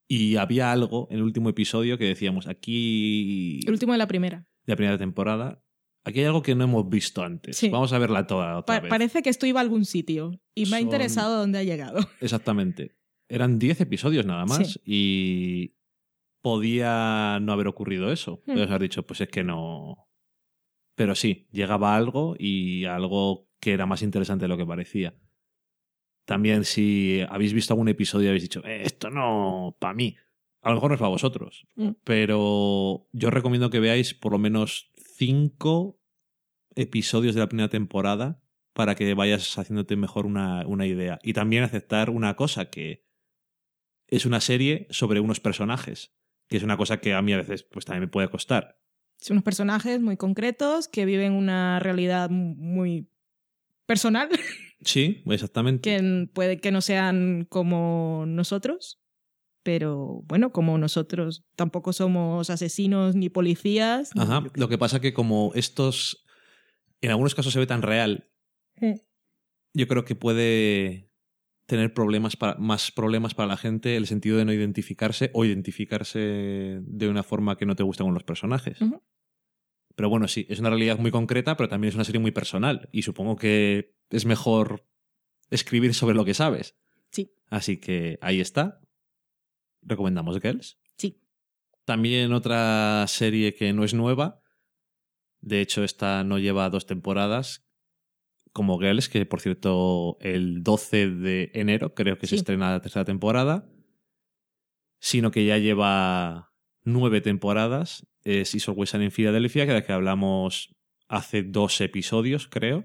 y había algo en el último episodio que decíamos, aquí El último de la primera. de la primera temporada. Aquí hay algo que no hemos visto antes. Sí. Vamos a verla toda otra Pa- vez. parece que esto iba a algún sitio y me ha interesado dónde ha llegado. Exactamente. Eran 10 episodios nada más Sí. y podía no haber ocurrido eso. Hmm. Podrías haber dicho, pues es que no. Pero sí, llegaba algo y algo que era más interesante de lo que parecía. También si habéis visto algún episodio y habéis dicho, "Eh, esto no, para mí. A lo mejor no es para vosotros. Mm. Pero yo os recomiendo que veáis por lo menos cinco episodios de la primera temporada para que vayas haciéndote mejor una, una idea. Y también aceptar una cosa que es una serie sobre unos personajes, que es una cosa que a mí a veces pues también me puede costar. Son unos personajes muy concretos que viven una realidad muy personal, Sí, exactamente. que puede que no sean como nosotros, pero bueno, como nosotros tampoco somos asesinos ni policías. Ajá. Lo que pasa que como estos en algunos casos se ve tan real, sé. yo creo que puede tener problemas para, más problemas para la gente el sentido de no identificarse o identificarse de una forma que no te gusta con los personajes. Pero bueno, sí, es una realidad muy concreta, pero también es una serie muy personal. Y supongo que es mejor escribir sobre lo que sabes. Sí. Así que ahí está. Recomendamos Girls. Sí. También otra serie que no es nueva. De hecho, esta no lleva dos temporadas. Como Girls, que por cierto, el 12 de enero creo que se estrena la tercera temporada. Sino que ya lleva nueve temporadas. Es Is Always en Filadelfia, que de la que hablamos hace dos episodios, creo.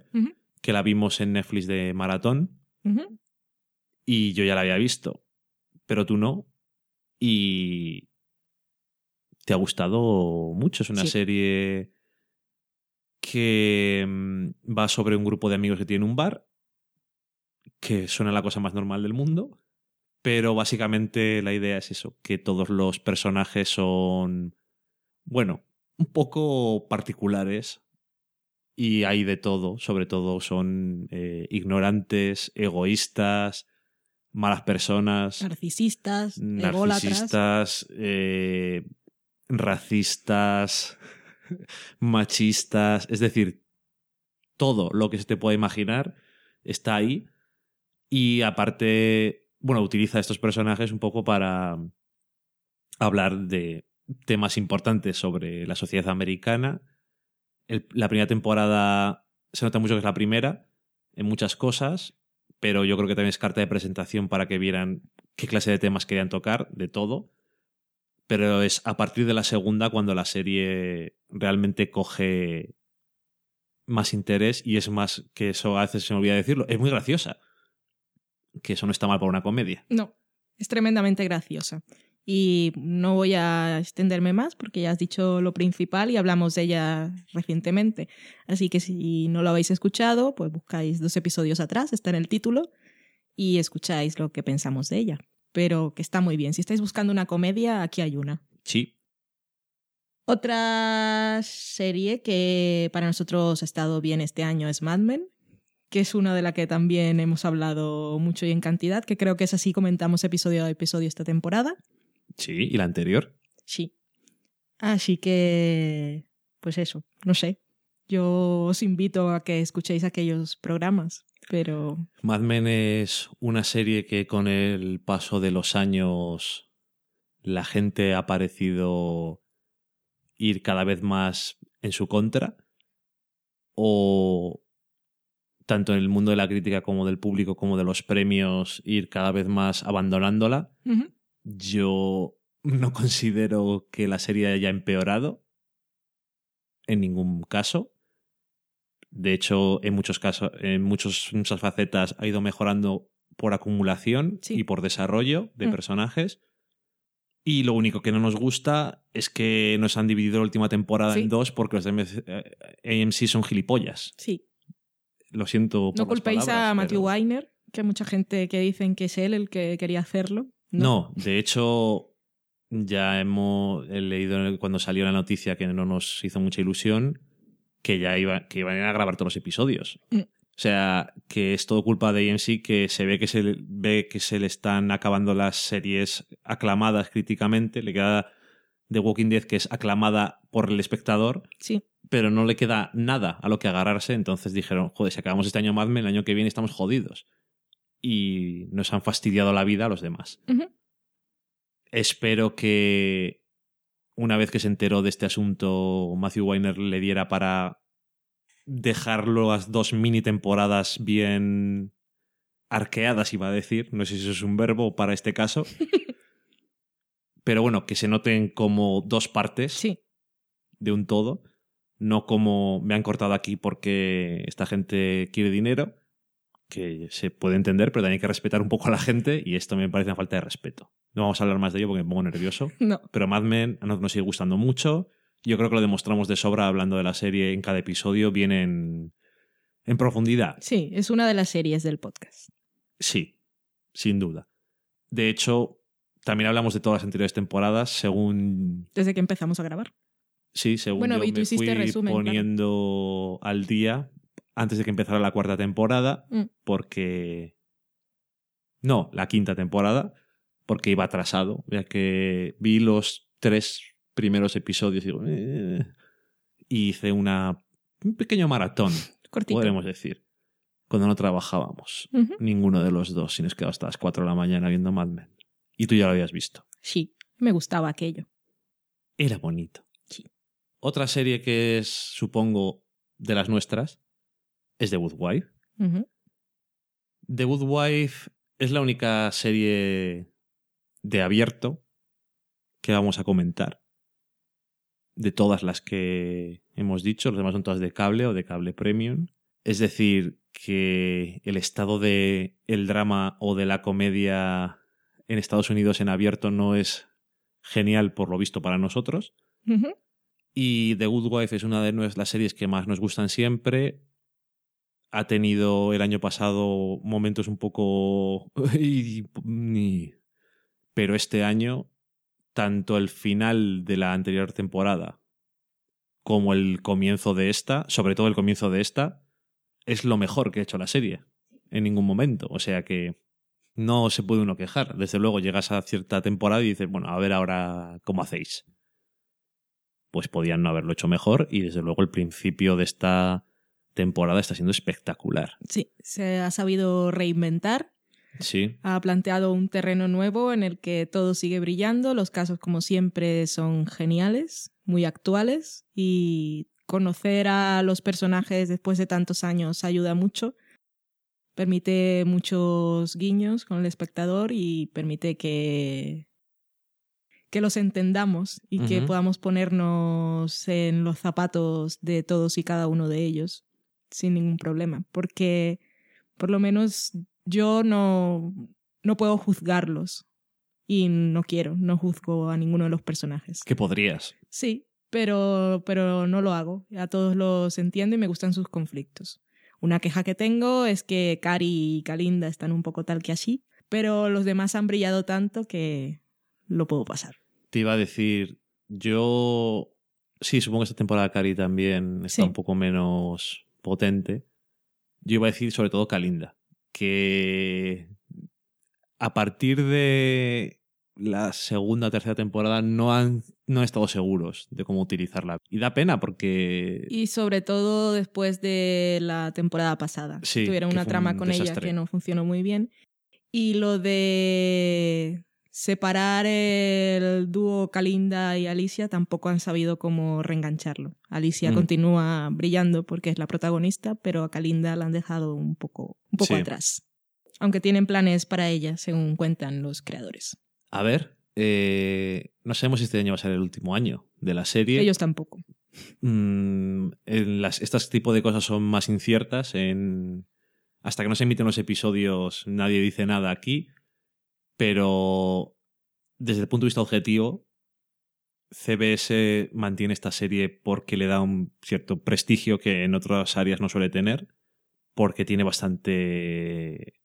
Que la vimos en Netflix de maratón. Y yo ya la había visto, pero tú no. Y te ha gustado mucho. Es una Sí. serie que mm, va sobre un grupo de amigos que tienen un bar, que suena la cosa más normal del mundo, pero básicamente la idea es eso, que todos los personajes son, bueno, un poco particulares y hay de todo, sobre todo son eh, ignorantes, egoístas, malas personas, Narcisistas, narcisistas, eh, racistas, machistas, es decir, todo lo que se te pueda imaginar está ahí y aparte, bueno, utiliza estos personajes un poco para hablar de temas importantes sobre la sociedad americana. La primera temporada se nota mucho que es la primera en muchas cosas, pero yo creo que también es carta de presentación para que vieran qué clase de temas querían tocar, de todo. Pero es a partir de la segunda cuando la serie realmente coge más interés y es más, que eso a veces se me olvida decirlo, es muy graciosa. Que eso no está mal para una comedia. No, es tremendamente graciosa. Y no voy a extenderme más porque ya has dicho lo principal y hablamos de ella recientemente. Así que si no lo habéis escuchado, pues buscáis dos episodios atrás, está en el título, y escucháis lo que pensamos de ella. Pero que está muy bien. Si estáis buscando una comedia, aquí hay una. Sí, Otra serie que para nosotros ha estado bien este año es Mad Men, que es una de la que también hemos hablado mucho y en cantidad, que creo que es así comentamos episodio a episodio esta temporada. sí, y la anterior. Sí. Así que, pues eso, no sé. Yo os invito a que escuchéis aquellos programas, pero Mad Men es una serie que con el paso de los años la gente ha parecido ir cada vez más en su contra o tanto en el mundo de la crítica como del público como de los premios ir cada vez más abandonándola. Yo no considero que la serie haya empeorado en ningún caso. De hecho, en muchos casos, en muchos, muchas facetas ha ido mejorando por acumulación Sí. y por desarrollo de Mm. personajes. Y lo único que no nos gusta es que nos han dividido la última temporada Sí. en dos porque los de MC eh, AMC son gilipollas. sí. Lo siento. por No culpéis a Matthew pero- Weiner, que hay mucha gente que dicen que es él el que quería hacerlo. No, de hecho, ya hemos he leído cuando salió la noticia que no nos hizo mucha ilusión que ya iba, que iban a grabar todos los episodios. Mm. O sea, que es todo culpa de AMC, que se ve que se le, ve que se le están acabando las series aclamadas críticamente. Le queda The Walking Dead, que es aclamada por el espectador, Sí. pero no le queda nada a lo que agarrarse. Entonces dijeron, joder, si acabamos este año Mad Men, el año que viene estamos jodidos. Y nos han fastidiado la vida a los demás. Espero que una vez que se enteró de este asunto, Matthew Weiner le diera para dejarlo las dos mini temporadas bien arqueadas, iba a decir. No sé si eso es un verbo para este caso. Pero bueno, que se noten como dos partes Sí. de un todo, no como me han cortado aquí porque esta gente quiere dinero, que se puede entender, pero también hay que respetar un poco a la gente y esto me parece una falta de respeto. No vamos a hablar más de ello porque me pongo nervioso, No. pero Mad Men nos sigue gustando mucho. Yo creo que lo demostramos de sobra hablando de la serie en cada episodio, bien en, en profundidad. Sí, es una de las series del podcast. Sí, sin duda. De hecho, también hablamos de todas las anteriores temporadas, según Desde que empezamos a grabar. Sí, según Bueno, yo y tú me fui resumen, claro. poniendo al día antes de que empezara la cuarta temporada, Mm. porque... No, la quinta temporada, porque iba atrasado, ya que vi los tres primeros episodios y digo, "Eh", y hice una, un pequeño maratón, Cortito. podremos decir, cuando no trabajábamos. Ninguno de los dos, y nos quedamos hasta las 4 de la mañana viendo Mad Men. Y tú ya lo habías visto. Sí, me gustaba aquello. Era bonito. Sí. Otra serie que es, supongo, de las nuestras es The Good Wife. The Good Wife es la única serie de abierto que vamos a comentar. De todas las que hemos dicho, las demás son todas de cable o de cable premium. Es decir, que el estado de el drama o de la comedia en Estados Unidos en abierto no es genial por lo visto para nosotros. Y The Good Wife es una de las series que más nos gustan siempre. Ha tenido el año pasado momentos un poco... Pero este año, tanto el final de la anterior temporada como el comienzo de esta, sobre todo el comienzo de esta, es lo mejor que ha hecho la serie. En ningún momento. O sea que no se puede uno quejar. Desde luego llegas a cierta temporada y dices, bueno, a ver ahora cómo hacéis. Pues podían no haberlo hecho mejor y desde luego el principio de esta temporada está siendo espectacular. Sí, se ha sabido reinventar. Sí. Ha planteado un terreno nuevo en el que todo sigue brillando. Los casos, como siempre, son geniales, muy actuales y conocer a los personajes después de tantos años ayuda mucho permite muchos guiños con el espectador y permite que, que los entendamos y que podamos ponernos en los zapatos de todos y cada uno de ellos sin ningún problema. Porque por lo menos yo no, no puedo juzgarlos y no quiero, no juzgo a ninguno de los personajes. ¿Qué podrías? Sí, pero, pero no lo hago. A todos los entiendo y me gustan sus conflictos. Una queja que tengo es que Cari y Kalinda están un poco tal que así, pero los demás han brillado tanto que lo puedo pasar. Te iba a decir, yo sí, supongo que esta temporada Cari también está un poco menos potente. Yo iba a decir sobre todo Kalinda, que a partir de la segunda o tercera temporada no han, no estado seguros de cómo utilizarla. Y da pena porque... Y sobre todo después de la temporada pasada. Tuvieron una trama con ella que no funcionó muy bien. Y lo de separar el dúo Kalinda y Alicia tampoco han sabido cómo reengancharlo. Alicia mm. continúa brillando porque es la protagonista, pero a Kalinda la han dejado un poco, un poco atrás. Aunque tienen planes para ella, según cuentan los creadores. A ver, eh, no sabemos si este año va a ser el último año de la serie. Ellos tampoco. Mm, en las, estas tipo de cosas son más inciertas. En, hasta que no se emiten los episodios, nadie dice nada aquí. Pero desde el punto de vista objetivo, CBS mantiene esta serie porque le da un cierto prestigio que en otras áreas no suele tener, porque tiene bastante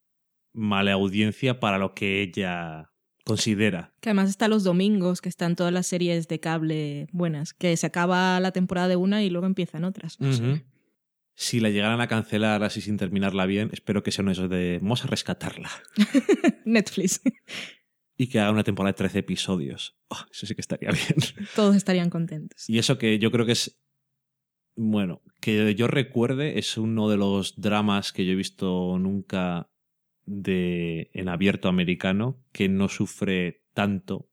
mala audiencia para lo que ella considera. Que además está los domingos, que están todas las series de cable buenas, que se acaba la temporada de una y luego empiezan otras. Si la llegaran a cancelar así sin terminarla bien, espero que sea uno de vamos a rescatarla. Netflix. Y que haga una temporada de 13 episodios. Oh, eso sí que estaría bien. Todos estarían contentos. Y eso que yo creo que es. Bueno, que yo recuerde, es uno de los dramas que yo he visto nunca de, en abierto americano que no sufre tanto,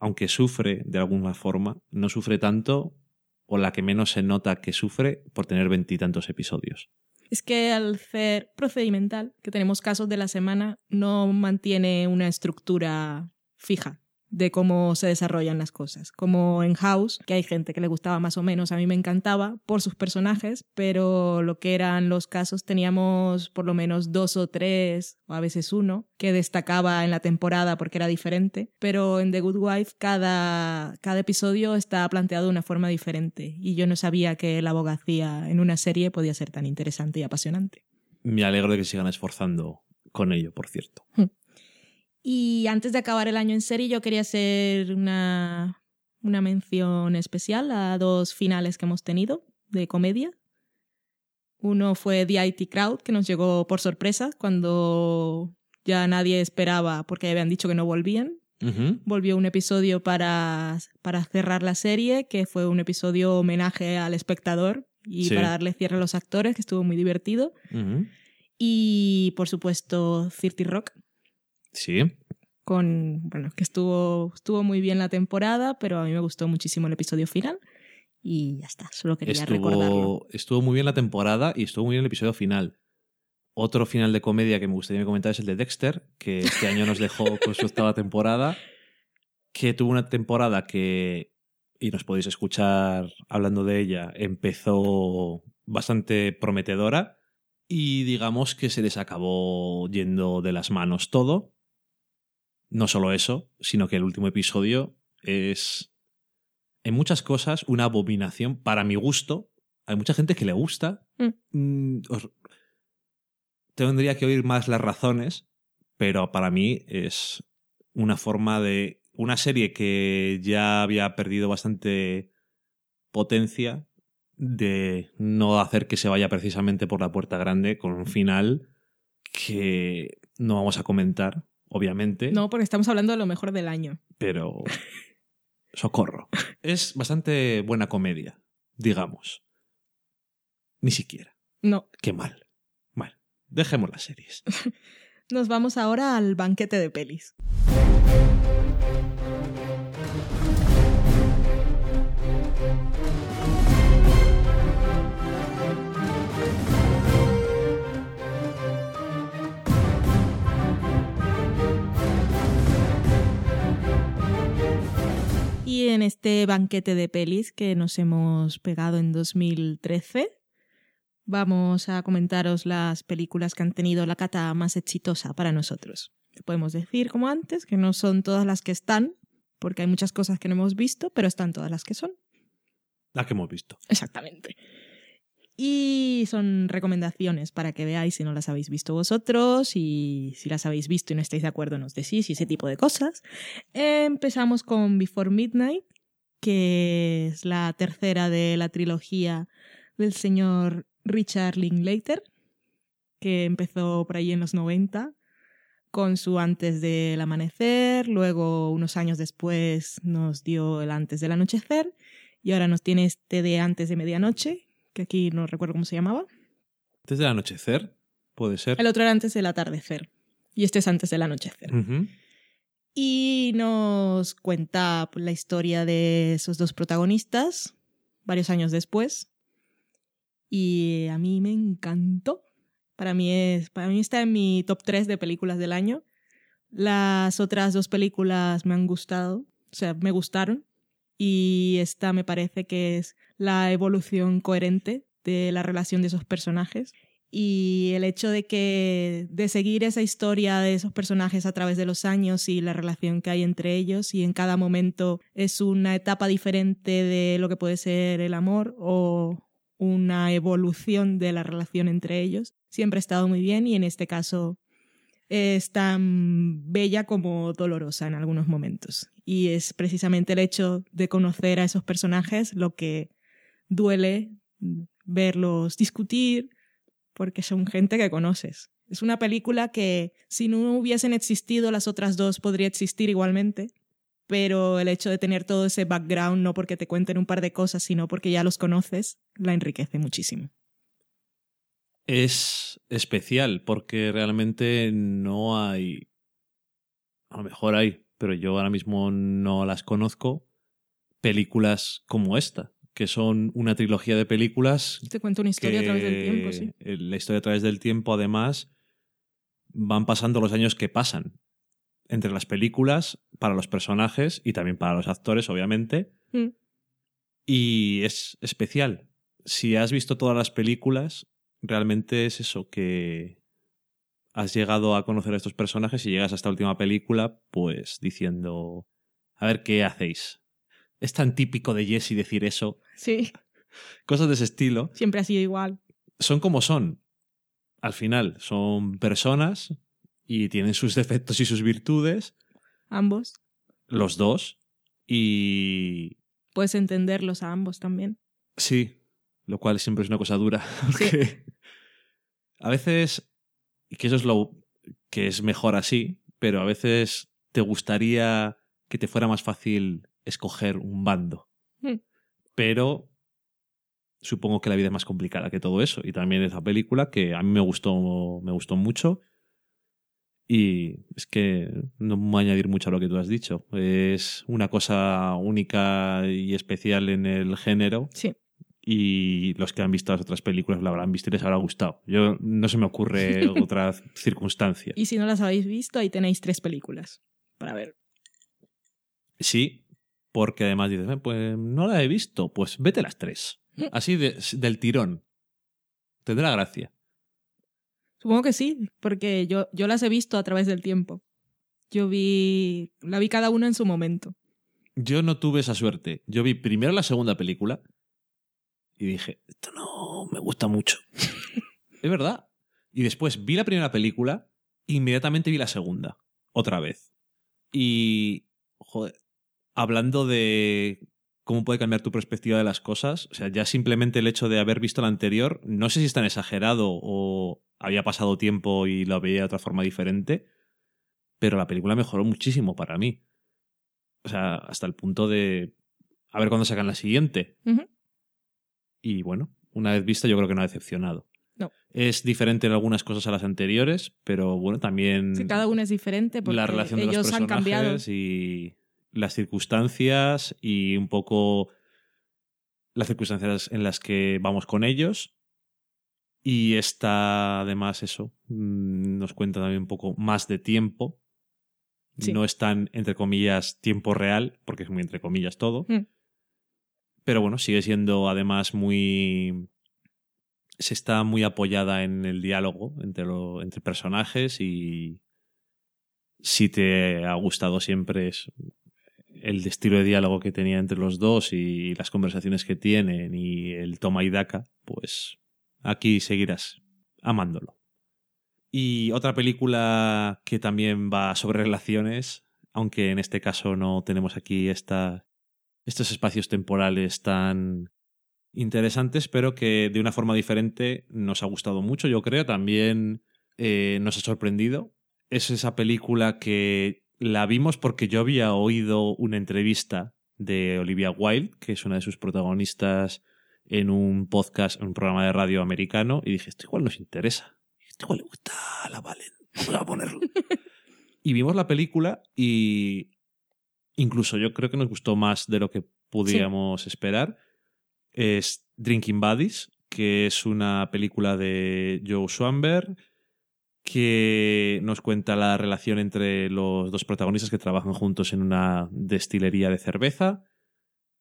aunque sufre de alguna forma, no sufre tanto o la que menos se nota que sufre por tener veintitantos episodios. Es que al ser procedimental, que tenemos casos de la semana, no mantiene una estructura fija de cómo se desarrollan las cosas. Como en House, que hay gente que le gustaba más o menos, a mí me encantaba por sus personajes, pero lo que eran los casos teníamos por lo menos dos o tres, o a veces uno, que destacaba en la temporada porque era diferente, pero en The Good Wife cada, cada episodio está planteado de una forma diferente y yo no sabía que la abogacía en una serie podía ser tan interesante y apasionante. Me alegro de que sigan esforzando con ello, por cierto. Y antes de acabar el año en serie, yo quería hacer una, una mención especial a dos finales que hemos tenido de comedia. Uno fue The IT Crowd, que nos llegó por sorpresa cuando ya nadie esperaba porque habían dicho que no volvían. Volvió un episodio para, para cerrar la serie, que fue un episodio homenaje al espectador y para darle cierre a los actores, que estuvo muy divertido. Y por supuesto, Cirti Rock, Sí. Con, bueno, que estuvo, estuvo muy bien la temporada, pero a mí me gustó muchísimo el episodio final. Y ya está, solo quería estuvo, recordarlo. Estuvo muy bien la temporada y estuvo muy bien el episodio final. Otro final de comedia que me gustaría comentar es el de Dexter, que este año nos dejó con su octava temporada, que tuvo una temporada que, y nos podéis escuchar hablando de ella, empezó bastante prometedora, y digamos que se les acabó yendo de las manos todo. No solo eso, sino que el último episodio es en muchas cosas una abominación para mi gusto. Hay mucha gente que le gusta. Mm, os- Tendría que oír más las razones, pero para mí es una forma de una serie que ya había perdido bastante potencia de no hacer que se vaya precisamente por la puerta grande con un final que no vamos a comentar, obviamente, No, porque estamos hablando de lo mejor del año. pero socorro. Es bastante buena comedia, digamos. Ni siquiera. No. Qué mal. Bueno, dejemos las series. Nos vamos ahora al banquete de pelis. En este banquete de pelis que nos hemos pegado en 2013, vamos a comentaros las películas que han tenido la cata más exitosa para nosotros. Podemos decir, como antes, que no son todas las que están, porque hay muchas cosas que no hemos visto, pero están todas las que son. La que hemos visto. Exactamente. Y son recomendaciones para que veáis si no las habéis visto vosotros y si las habéis visto y no estáis de acuerdo nos decís y ese tipo de cosas. Empezamos con Before Midnight, que es la tercera de la trilogía del señor Richard Linklater, que empezó por ahí en los 90 con su Antes del Amanecer, luego unos años después nos dio el Antes del Anochecer y ahora nos tiene este de Antes de Medianoche, que aquí no recuerdo cómo se llamaba. Desde el anochecer, puede ser. El otro era Antes del Atardecer y este es Antes del Anochecer. Y nos cuenta la historia de esos dos protagonistas varios años después. Y a mí me encantó. Para mí, es, para mí está en mi top 3 de películas del año. Las otras dos películas me han gustado, o sea, me gustaron. Y esta me parece que es la evolución coherente de la relación de esos personajes. Y el hecho de que de seguir esa historia de esos personajes a través de los años y la relación que hay entre ellos y en cada momento es una etapa diferente de lo que puede ser el amor o una evolución de la relación entre ellos siempre ha estado muy bien y en este caso es tan bella como dolorosa en algunos momentos y es precisamente el hecho de conocer a esos personajes lo que duele verlos discutir porque son gente que conoces. Es una película que si no hubiesen existido las otras dos podría existir igualmente, pero el hecho de tener todo ese background, no porque te cuenten un par de cosas, sino porque ya los conoces, la enriquece muchísimo. Es especial porque realmente no hay. A lo mejor hay, pero yo ahora mismo no las conozco. Películas como esta, que son una trilogía de películas Te cuento una historia a través del tiempo, sí. La historia a través del tiempo, además, van pasando los años que pasan entre las películas, para los personajes y también para los actores, obviamente. Mm. Y es especial. Si has visto todas las películas, realmente es eso, que has llegado a conocer a estos personajes y llegas a esta última película, pues diciendo, a ver qué hacéis. Es tan típico de Jesse decir eso. Sí, Cosas de ese estilo siempre ha sido igual. son como son. Al final, son personas y tienen sus defectos y sus virtudes, Ambos. los dos. Y Puedes entenderlos a ambos también. sí, lo cual siempre es una cosa dura. Sí. A veces, y que eso es lo que es mejor así, pero a veces te gustaría que te fuera más fácil escoger un bando. Mm. Pero supongo que la vida es más complicada que todo eso. Y también esa película que a mí me gustó, me gustó mucho. Y es que no me voy a añadir mucho a lo que tú has dicho. Es una cosa única y especial en el género. Sí. Y los que han visto las otras películas la habrán visto y les habrá gustado. Yo no se me ocurre otra circunstancia. Y si no las habéis visto, ahí tenéis tres películas para ver. Sí, porque además dices, "Eh, pues no la he visto, pues vete las tres. Así de- del tirón. Tendrá gracia. Supongo que sí, porque yo, yo las he visto a través del tiempo. Yo vi. La vi cada una en su momento. Yo no tuve esa suerte. Yo vi primero la segunda película y dije, esto no me gusta mucho. es verdad. Y después vi la primera película e inmediatamente vi la segunda. Otra vez. Y. Joder. Hablando de cómo puede cambiar tu perspectiva de las cosas. O sea, ya simplemente el hecho de haber visto la anterior, no sé si es tan exagerado o había pasado tiempo y lo veía de otra forma diferente, pero la película mejoró muchísimo para mí. O sea, hasta el punto de a ver cuándo sacan la siguiente. Y bueno, una vez vista yo creo que no ha decepcionado. No. Es diferente en algunas cosas a las anteriores, pero bueno, también... Sí, cada una es diferente porque la relación ellos de los han cambiado. personajes y las circunstancias y un poco las circunstancias en las que vamos con ellos. Y esta, además, eso, mm, nos cuenta también un poco más de tiempo. Sí. No es tan, entre comillas, tiempo real, porque es muy entre comillas todo. Mm. Pero bueno, sigue siendo además muy. Se está muy apoyada en el diálogo entre, lo- entre personajes y. Si te ha gustado siempre el estilo de diálogo que tenía entre los dos y las conversaciones que tienen y el toma y daca, pues aquí seguirás amándolo. Y otra película que también va sobre relaciones, aunque en este caso no tenemos aquí esta, estos espacios temporales tan interesantes, pero que de una forma diferente nos ha gustado mucho, yo creo, también eh, nos ha sorprendido. Es esa película que la vimos porque yo había oído una entrevista de Olivia Wilde, que es una de sus protagonistas en un podcast, en un programa de radio americano, y dije, esto igual nos interesa. Esto igual le gusta a la Valen. Vamos a ponerlo. y vimos la película y incluso yo creo que nos gustó más de lo que podíamos esperar. Es Drinking Buddies, que es una película de Joe Swanberg que nos cuenta la relación entre los dos protagonistas que trabajan juntos en una destilería de cerveza.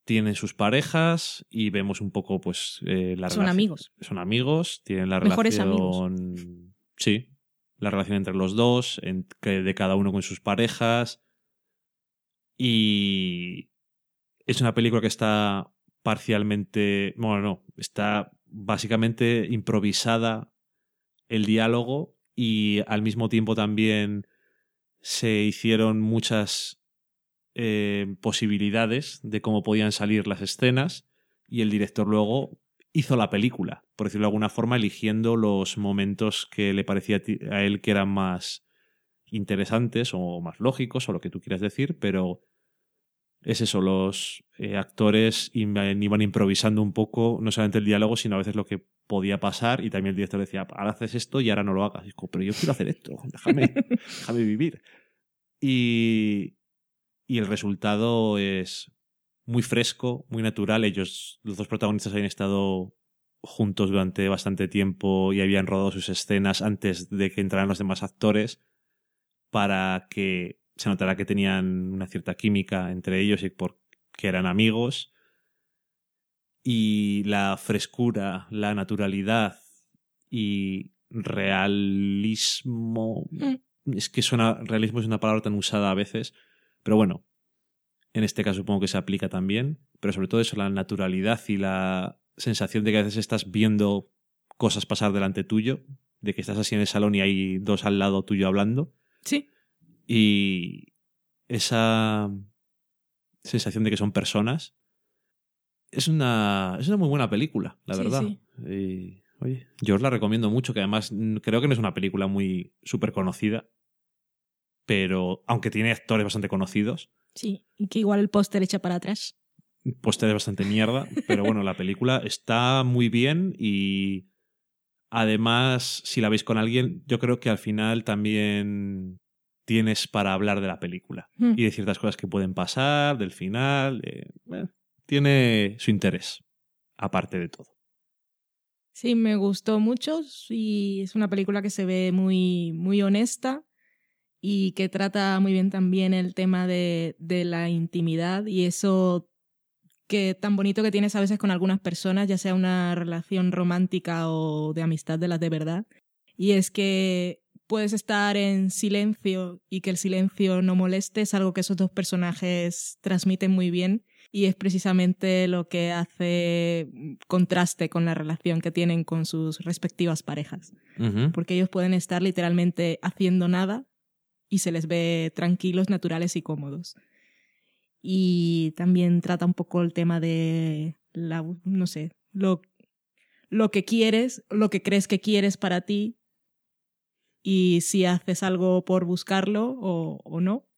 Tienen sus parejas y vemos un poco, pues, eh, la Son relación- amigos. Son amigos, tienen la Mejores relación. Sí, la relación entre los dos, en- de cada uno con sus parejas. Y es una película que está parcialmente. Bueno, no, está básicamente improvisada el diálogo y al mismo tiempo también se hicieron muchas eh, posibilidades de cómo podían salir las escenas y el director luego hizo la película, por decirlo de alguna forma, eligiendo los momentos que le parecía a él que eran más interesantes o más lógicos o lo que tú quieras decir, pero es eso, los eh, actores iban improvisando un poco, no solamente el diálogo, sino a veces lo que podía pasar y también el director decía, ahora haces esto y ahora no lo hagas. Y como, pero yo quiero hacer esto, déjame, déjame vivir. Y, y el resultado es muy fresco, muy natural. Ellos, los dos protagonistas, habían estado juntos durante bastante tiempo y habían rodado sus escenas antes de que entraran los demás actores para que se notara que tenían una cierta química entre ellos y porque eran amigos. Y la frescura, la naturalidad y realismo. Es que suena. Realismo es una palabra tan usada a veces. Pero bueno, en este caso supongo que se aplica también. Pero sobre todo eso, la naturalidad y la sensación de que a veces estás viendo cosas pasar delante tuyo. De que estás así en el salón y hay dos al lado tuyo hablando. Sí. Y esa sensación de que son personas es una, es una muy buena película, la Sí, verdad. sí. Y, oye, yo os la recomiendo mucho, que además creo que no es una película muy súper conocida, pero aunque tiene actores bastante conocidos, Sí. Y que igual el póster echa para atrás. póster es bastante mierda, pero bueno, la película está muy bien y además, si la veis con alguien, yo creo que al final también tienes para hablar de la película Mm. y de ciertas cosas que pueden pasar, del final. eh, bueno, tiene su interés, aparte de todo. Sí, me gustó mucho y es una película que se ve muy, muy honesta y que trata muy bien también el tema de, de la intimidad y eso que tan bonito que tienes a veces con algunas personas, ya sea una relación romántica o de amistad de las de verdad. Y es que puedes estar en silencio y que el silencio no moleste, es algo que esos dos personajes transmiten muy bien y es precisamente lo que hace contraste con la relación que tienen con sus respectivas parejas. Porque ellos pueden estar literalmente haciendo nada y se les ve tranquilos, naturales y cómodos. Y también trata un poco el tema de la, no sé, lo, lo que quieres, lo que crees que quieres para ti y si haces algo por buscarlo o, o no.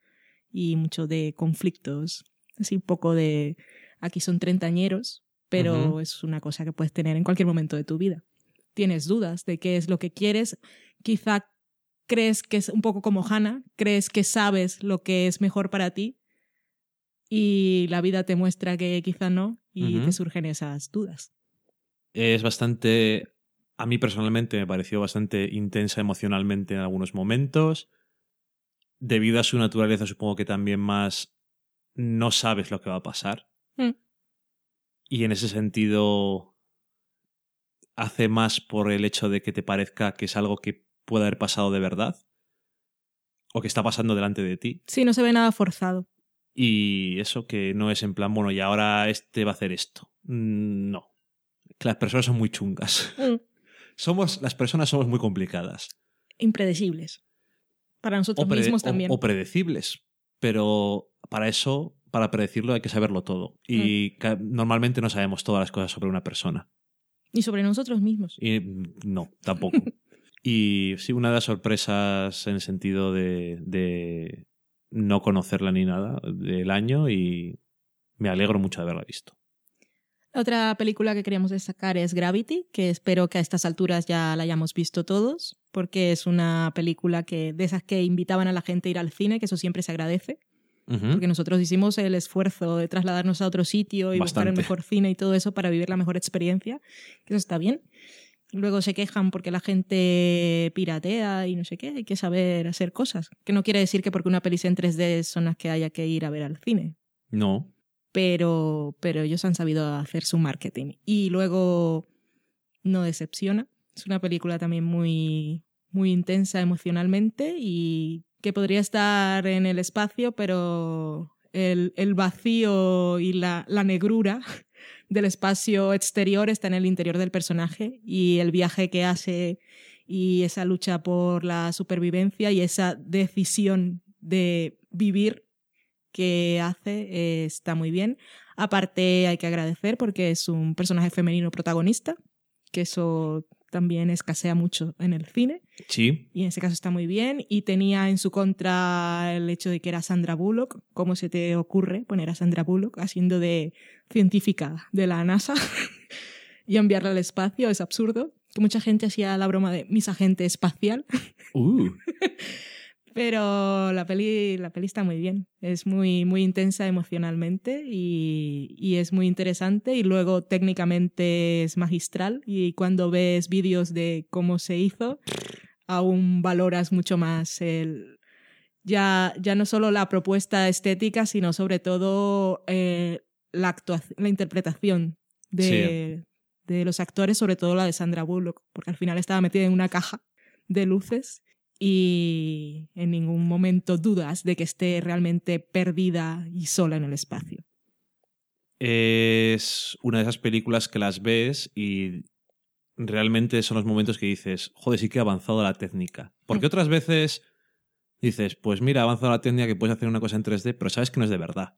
Y mucho de conflictos Así un poco de, aquí son treintañeros, pero es una cosa que puedes tener en cualquier momento de tu vida. Tienes dudas de qué es lo que quieres, quizá crees que es un poco como Hannah, crees que sabes lo que es mejor para ti y la vida te muestra que quizá no y te surgen esas dudas. Es bastante, a mí personalmente me pareció bastante intensa emocionalmente en algunos momentos. Debido a su naturaleza, supongo que también más no sabes lo que va a pasar. Mm. Y en ese sentido hace más por el hecho de que te parezca que es algo que puede haber pasado de verdad o que está pasando delante de ti. Sí, no se ve nada forzado. Y eso que no es en plan, bueno, y ahora este va a hacer esto. Mm, no. Las personas son muy chungas. Mm. Somos, las personas somos muy complicadas. Impredecibles. Para nosotros mismos también. o predecibles. Pero para eso, para predecirlo, hay que saberlo todo. Y mm. normalmente no sabemos todas las cosas sobre una persona. Ni sobre nosotros mismos. Y, no, tampoco. y sí, una de las sorpresas en el sentido de, de no conocerla ni nada del año y me alegro mucho de haberla visto. Otra película que queríamos destacar es Gravity, que espero que a estas alturas ya la hayamos visto todos, porque es una película que de esas que invitaban a la gente a ir al cine, que eso siempre se agradece porque nosotros hicimos el esfuerzo de trasladarnos a otro sitio y buscar el mejor cine y todo eso para vivir la mejor experiencia, que eso está bien. Luego se quejan porque la gente piratea y no sé qué, hay que saber hacer cosas. Que no quiere decir que porque una peli en 3D son las que haya que ir a ver al cine. No. Pero, pero ellos han sabido hacer su marketing. Y luego no decepciona. Es una película también muy, muy intensa emocionalmente y que podría estar en el espacio, pero el, el vacío y la, la, negrura del espacio exterior está en el interior del personaje y el viaje que hace y esa lucha por la supervivencia y esa decisión de vivir que hace eh, está muy bien. Aparte hay que agradecer porque es un personaje femenino protagonista, que eso también escasea mucho en el cine. Sí. Y en ese caso está muy bien. Y tenía en su contra el hecho de que era Sandra Bullock. ¿Cómo se te ocurre poner a Sandra Bullock haciendo de científica de la NASA y enviarla al espacio? Es absurdo. Que mucha gente hacía la broma de mis agente espacial. Uh. Pero la peli, la peli está muy bien. Es muy, muy intensa emocionalmente y, y, es muy interesante. Y luego técnicamente es magistral. Y cuando ves vídeos de cómo se hizo, aún valoras mucho más el. Ya, ya no solo la propuesta estética, sino sobre todo eh, la, actuación, la interpretación de, de los actores, sobre todo la de Sandra Bullock, porque al final estaba metida en una caja de luces y en ningún momento dudas de que esté realmente perdida y sola en el espacio. Es una de esas películas que las ves y realmente son los momentos que dices, joder, sí que ha avanzado la técnica. Porque mm. otras veces dices, pues mira, ha avanzado la técnica que puedes hacer una cosa en 3D, pero sabes que no es de verdad.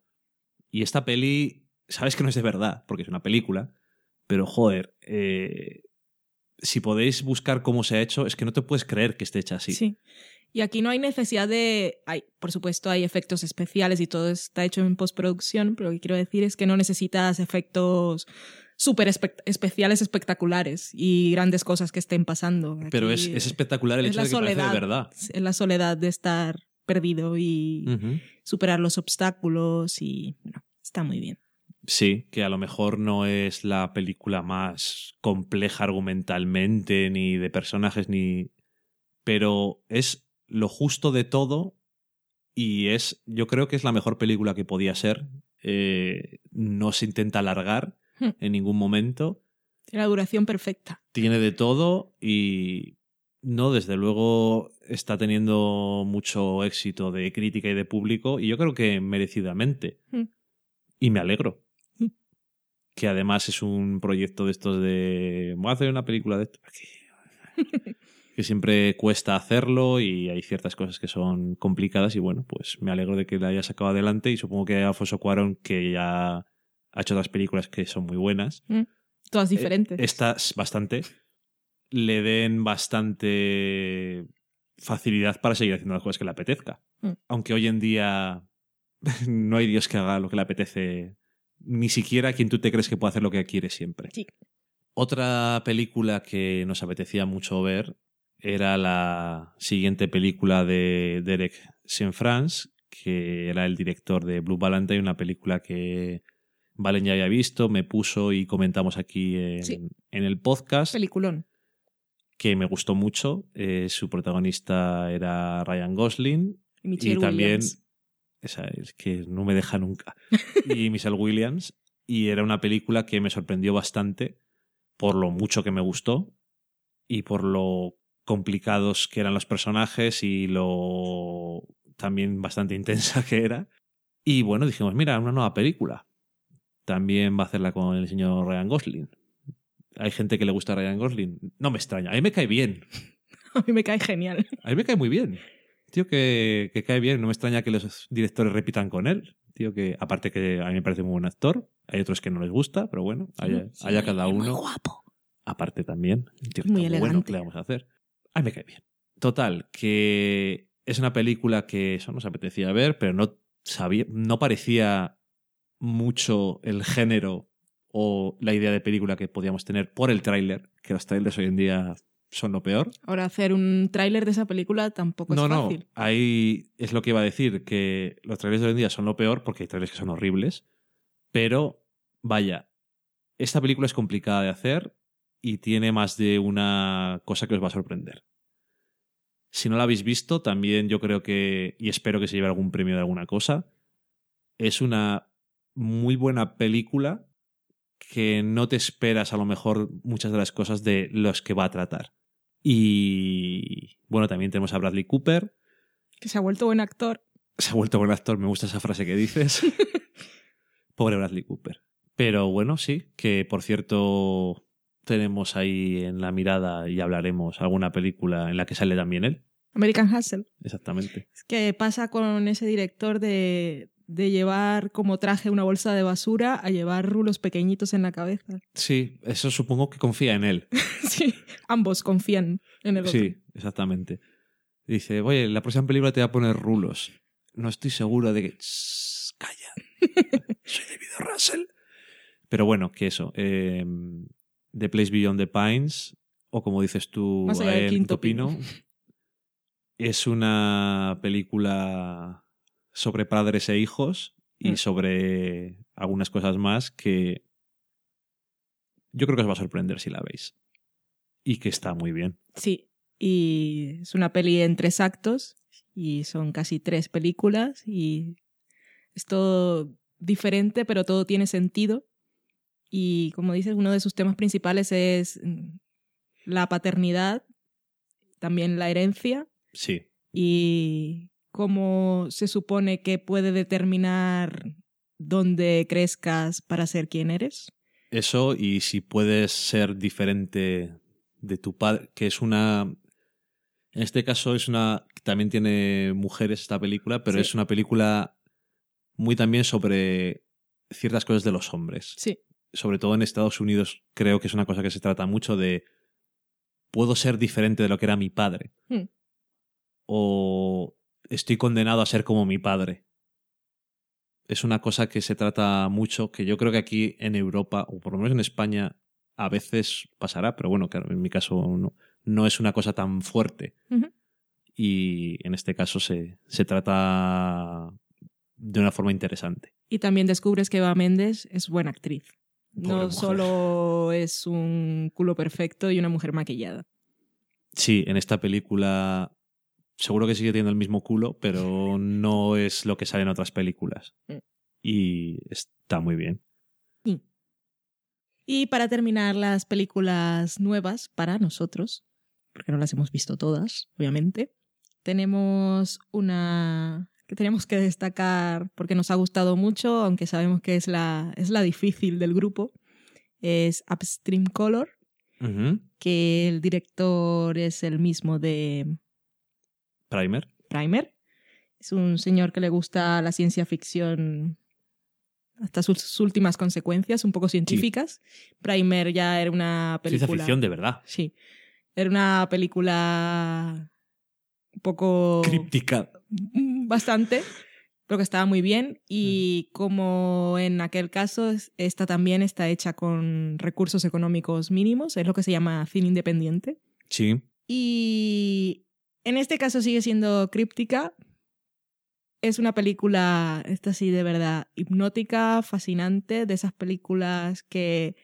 Y esta peli, sabes que no es de verdad, porque es una película, pero joder, eh, si podéis buscar cómo se ha hecho, es que no te puedes creer que esté hecha así. Sí. Y aquí no hay necesidad de. Hay, por supuesto, hay efectos especiales y todo está hecho en postproducción, pero lo que quiero decir es que no necesitas efectos súper especiales, espectaculares y grandes cosas que estén pasando. pero es, espectacular el hecho de que soledad, de verdad. Es la soledad de estar perdido y superar los obstáculos y. Bueno, está muy bien. Sí, que a lo mejor no es la película más compleja argumentalmente, ni de personajes, ni. Pero es lo justo de todo. Y es. Yo creo que es la mejor película que podía ser. Eh, no se intenta alargar hmm. en ningún momento. Tiene la duración perfecta. Tiene de todo y No, desde luego está teniendo mucho éxito de crítica y de público y yo creo que merecidamente. Mm. Y me alegro. Mm. Que además es un proyecto de estos de... Voy a hacer una película de esto. que siempre cuesta hacerlo y hay ciertas cosas que son complicadas y bueno, pues me alegro de que la haya sacado adelante y supongo que Alfonso Cuarón, que ya ha hecho otras películas que son muy buenas, Todas diferentes. eh, estas bastante, le den bastante facilidad para seguir haciendo las cosas que le apetezca. Mm. Aunque hoy en día no hay Dios que haga lo que le apetece, ni siquiera quien tú te crees que puede hacer lo que quiere siempre. Sí. Otra película que nos apetecía mucho ver era la siguiente película de Derek Cianfrance, que era el director de Blue Valentine, una película que Valen ya había visto, me puso y comentamos aquí en, Sí. en el podcast, Peliculón. que me gustó mucho. Eh, su protagonista era Ryan Gosling Y también Williams. Esa es que no me deja nunca. Y Michelle Williams y era una película que me sorprendió bastante por lo mucho que me gustó y por lo complicados que eran los personajes y lo también bastante intensa que era. Y bueno dijimos mira una nueva película también va a hacerla con el señor Ryan Gosling. Hay gente que le gusta a Ryan Gosling. No me extraña a mí me cae bien. A mí me cae genial. a mí me cae muy bien. Tío que, que cae bien. No me extraña que los directores repitan con él. Tío que, aparte que a mí me parece muy buen actor. Hay otros que no les gusta, pero bueno, haya, Sí, haya cada Muy uno. guapo. Aparte también. tío que Muy está bueno, elegante. ¿qué le vamos a hacer? A mí me cae bien. Total, que es una película que eso nos apetecía ver, pero no sabía, no parecía mucho el género o la idea de película que podíamos tener por el tráiler, que los trailers hoy en día son lo peor. Ahora hacer un tráiler de esa película tampoco no, es no, fácil. ahí es lo que iba a decir, que los trailers de hoy en día son lo peor porque hay trailers que son horribles, pero vaya, esta película es complicada de hacer y tiene más de una cosa que os va a sorprender. Si no la habéis visto, también yo creo que, y espero que se lleve algún premio de alguna cosa, es una muy buena película que no te esperas a lo mejor muchas de las cosas de los que va a tratar. Y bueno, también tenemos a Bradley Cooper. Que se ha vuelto buen actor. Se ha vuelto buen actor, me gusta esa frase que dices. Pobre Bradley Cooper. Pero bueno, sí, que por cierto tenemos ahí en la mirada y hablaremos alguna película en la que sale también él. American Hustle. Exactamente. Es que pasa con ese director de, de llevar como traje una bolsa de basura a llevar rulos pequeñitos en la cabeza. Sí, eso supongo que confía en él. Sí, ambos confían en el otro. Sí, exactamente. Dice, oye, la próxima película te va a poner rulos. No estoy seguro de que... Shh, calla. Soy David Russell. Pero bueno, que eso. eh, the Place Beyond the Pines, o como dices tú, Más allá del el quinto pino, es una película sobre padres e hijos y Mm. sobre algunas cosas más que yo creo que os va a sorprender si la veis. Y que está muy bien. Sí, y es una peli en tres actos y son casi tres películas y es todo diferente, pero todo tiene sentido. Y como dices, uno de sus temas principales es mm, la paternidad, también la herencia Sí, y cómo se supone que puede determinar dónde crezcas para ser quien eres. Eso, y si puedes ser diferente de tu padre, que es una. En este caso es una. También tiene mujeres esta película, pero Sí. es una película muy también sobre ciertas cosas de los hombres. Sí, Sobre todo en Estados Unidos, creo que es una cosa que se trata mucho de. Puedo ser diferente de lo que era mi padre. Hmm. O estoy condenado a ser como mi padre. Es una cosa que se trata mucho, que yo creo que aquí en Europa, o por lo menos en España, a veces pasará, pero bueno, claro, en mi caso no, no es una cosa tan fuerte. Y en este caso se, se trata de una forma interesante. Y también descubres que Eva Méndez es buena actriz. Pobre no mujer. solo es un culo perfecto y una mujer maquillada. Sí, en esta película seguro que sigue teniendo el mismo culo, pero no es lo que sale en otras películas. Mm. Y está muy bien. Y para terminar las películas nuevas para nosotros, porque no las hemos visto todas, obviamente. Tenemos una que tenemos que destacar porque nos ha gustado mucho, aunque sabemos que es la, es la difícil del grupo, es Upstream Color, que el director es el mismo de Primer. Primer. Es un señor que le gusta la ciencia ficción hasta sus últimas consecuencias, un poco científicas. Primer ya era una película. Ciencia ficción de verdad. Sí. Era una película un poco. Críptica. Bastante. Pero que estaba muy bien. Y como en aquel caso, es- esta también está hecha con recursos económicos mínimos. Es lo que se llama cine independiente. Sí. Y en este caso sigue siendo críptica. Es una película, esta sí de verdad, hipnótica, fascinante, de esas películas que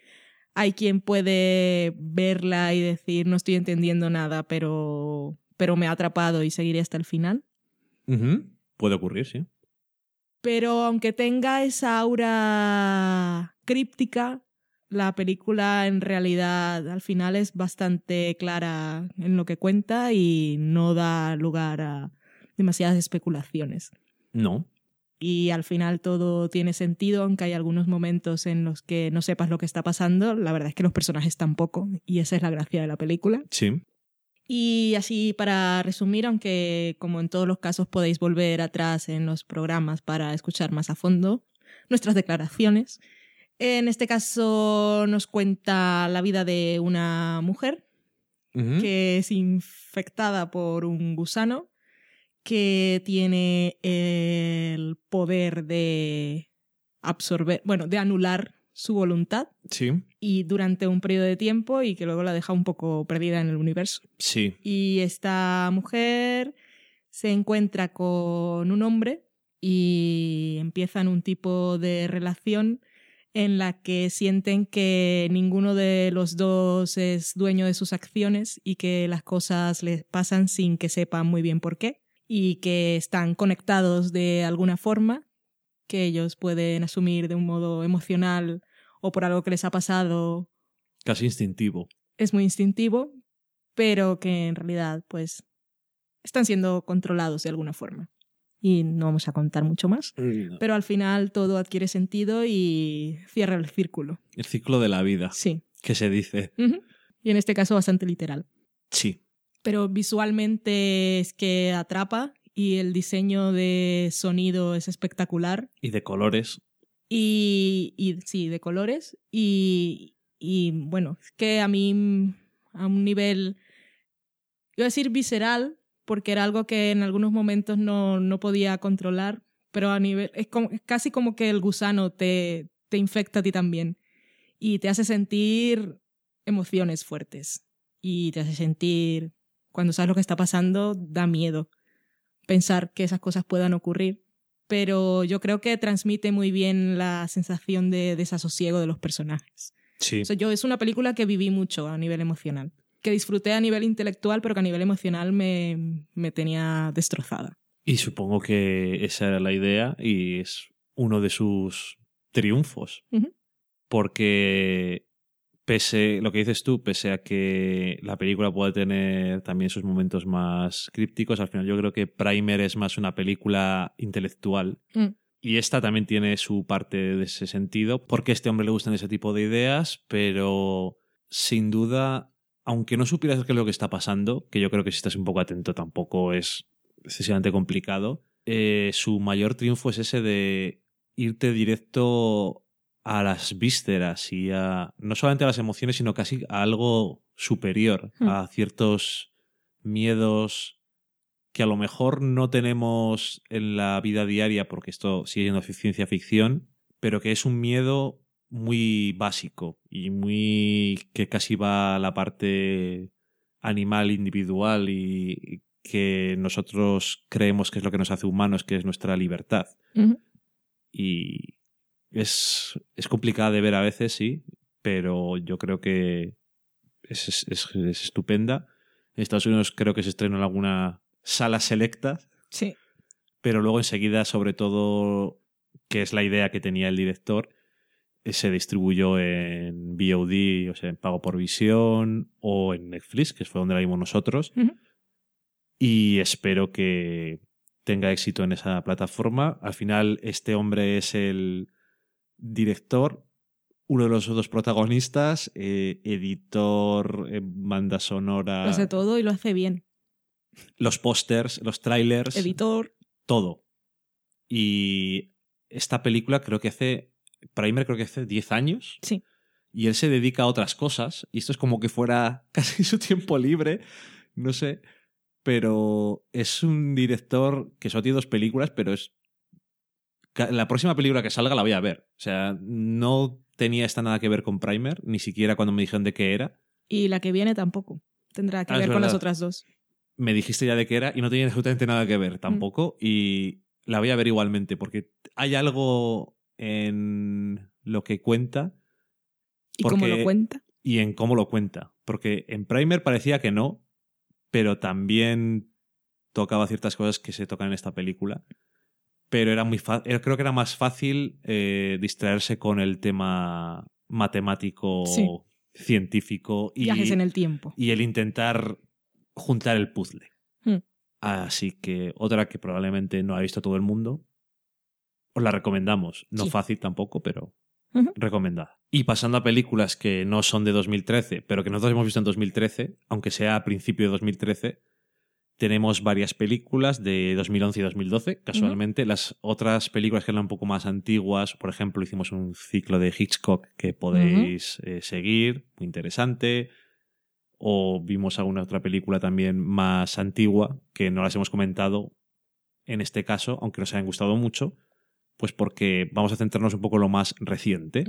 hay quien puede verla y decir no estoy entendiendo nada, pero, pero me ha atrapado y seguiré hasta el final. Puede ocurrir, sí. Pero aunque tenga esa aura críptica, la película en realidad al final es bastante clara en lo que cuenta y no da lugar a demasiadas especulaciones. No. Y al final todo tiene sentido, aunque hay algunos momentos en los que no sepas lo que está pasando. La verdad es que los personajes tampoco, y esa es la gracia de la película. Sí. Y así para resumir, aunque como en todos los casos podéis volver atrás en los programas para escuchar más a fondo nuestras declaraciones, en este caso nos cuenta la vida de una mujer que es infectada por un gusano que tiene el poder de absorber, bueno, de anular su voluntad Sí. y durante un periodo de tiempo y que luego la deja un poco perdida en el universo. Sí. Y esta mujer se encuentra con un hombre y empiezan un tipo de relación en la que sienten que ninguno de los dos es dueño de sus acciones y que las cosas les pasan sin que sepan muy bien por qué y que están conectados de alguna forma que ellos pueden asumir de un modo emocional o por algo que les ha pasado Casi instintivo. es muy instintivo, pero que en realidad, pues, están siendo controlados de alguna forma. Y no vamos a contar mucho más. Pero al final todo adquiere sentido y cierra el círculo. El ciclo de la vida. Sí. Que se dice. Y en este caso bastante literal. Sí. Pero visualmente es que atrapa y el diseño de sonido es espectacular. Y de colores. Y, y sí, de colores. Y, y bueno, es que a mí a un nivel, iba a decir visceral, porque era algo que en algunos momentos no, no podía controlar, pero a nivel, es, como, es casi como que el gusano te, te infecta a ti también y te hace sentir emociones fuertes y te hace sentir, cuando sabes lo que está pasando, da miedo pensar que esas cosas puedan ocurrir pero yo creo que transmite muy bien la sensación de desasosiego de los personajes. Sí. O sea, yo es una película que viví mucho a nivel emocional, que disfruté a nivel intelectual, pero que a nivel emocional me, me tenía destrozada. Y supongo que esa era la idea y es uno de sus triunfos. Porque pese, lo que dices tú, pese a que la película puede tener también sus momentos más crípticos, al final yo creo que Primer es más una película intelectual. Mm. Y esta también tiene su parte de ese sentido, porque a este hombre le gustan ese tipo de ideas, pero sin duda, aunque no supieras qué es lo que está pasando, que yo creo que si estás un poco atento tampoco es excesivamente complicado, eh, su mayor triunfo es ese de irte directo a las vísceras y a no solamente a las emociones, sino casi a algo superior, Hmm. a ciertos miedos que a lo mejor no tenemos en la vida diaria, porque esto sigue siendo ciencia ficción, pero que es un miedo muy básico y muy que casi va a la parte animal individual y que nosotros creemos que es lo que nos hace humanos, que es nuestra libertad. Y es, es complicada de ver a veces, sí, pero yo creo que es, es- es- es estupenda. En Estados Unidos creo que se estrena en alguna sala selecta, Sí. pero luego enseguida, sobre todo, que es la idea que tenía el director, se distribuyó en VOD, o sea, en pago por visión, o en Netflix, que fue donde la vimos nosotros. Y espero que tenga éxito en esa plataforma. Al final, este hombre es el director, uno de los dos protagonistas, eh, editor, eh, banda sonora, Lo hace todo y lo hace bien. los pósters, los trailers, Editor. todo. Y esta película creo que hace, Primer creo que hace 10 años. Sí. Y él se dedica a otras cosas. Y esto es como que fuera casi su tiempo libre. No sé. Pero es un director que solo tiene dos películas, pero es... La próxima película que salga la voy a ver. O sea, no tenía esta nada que ver con Primer, ni siquiera cuando me dijeron de qué era. Y la que viene tampoco. Tendrá que Ah, ver con las otras dos. me dijiste ya de qué era y no tenía absolutamente nada que ver tampoco. Y la voy a ver igualmente, porque hay algo en lo que cuenta ¿Y cómo lo cuenta? y en cómo lo cuenta. Porque en Primer parecía que no, pero también tocaba ciertas cosas que se tocan en esta película. Pero era muy fácil. Creo que era más fácil eh, distraerse con el tema matemático, Sí. científico y, Viajes en el tiempo. y el intentar juntar el puzzle. Hmm. Así que otra que probablemente no ha visto todo el mundo, os la recomendamos. No Sí. fácil tampoco, pero recomendada. Y pasando a películas que no son de 2013, pero que nosotros hemos visto en 2013, aunque sea a principio de 2013, tenemos varias películas de 2011 y 2012, casualmente. Las otras películas que eran un poco más antiguas, por ejemplo, hicimos un ciclo de Hitchcock que podéis eh, seguir, muy interesante. O vimos alguna otra película también más antigua, que no las hemos comentado en este caso, aunque nos hayan gustado mucho, pues porque vamos a centrarnos un poco en lo más reciente.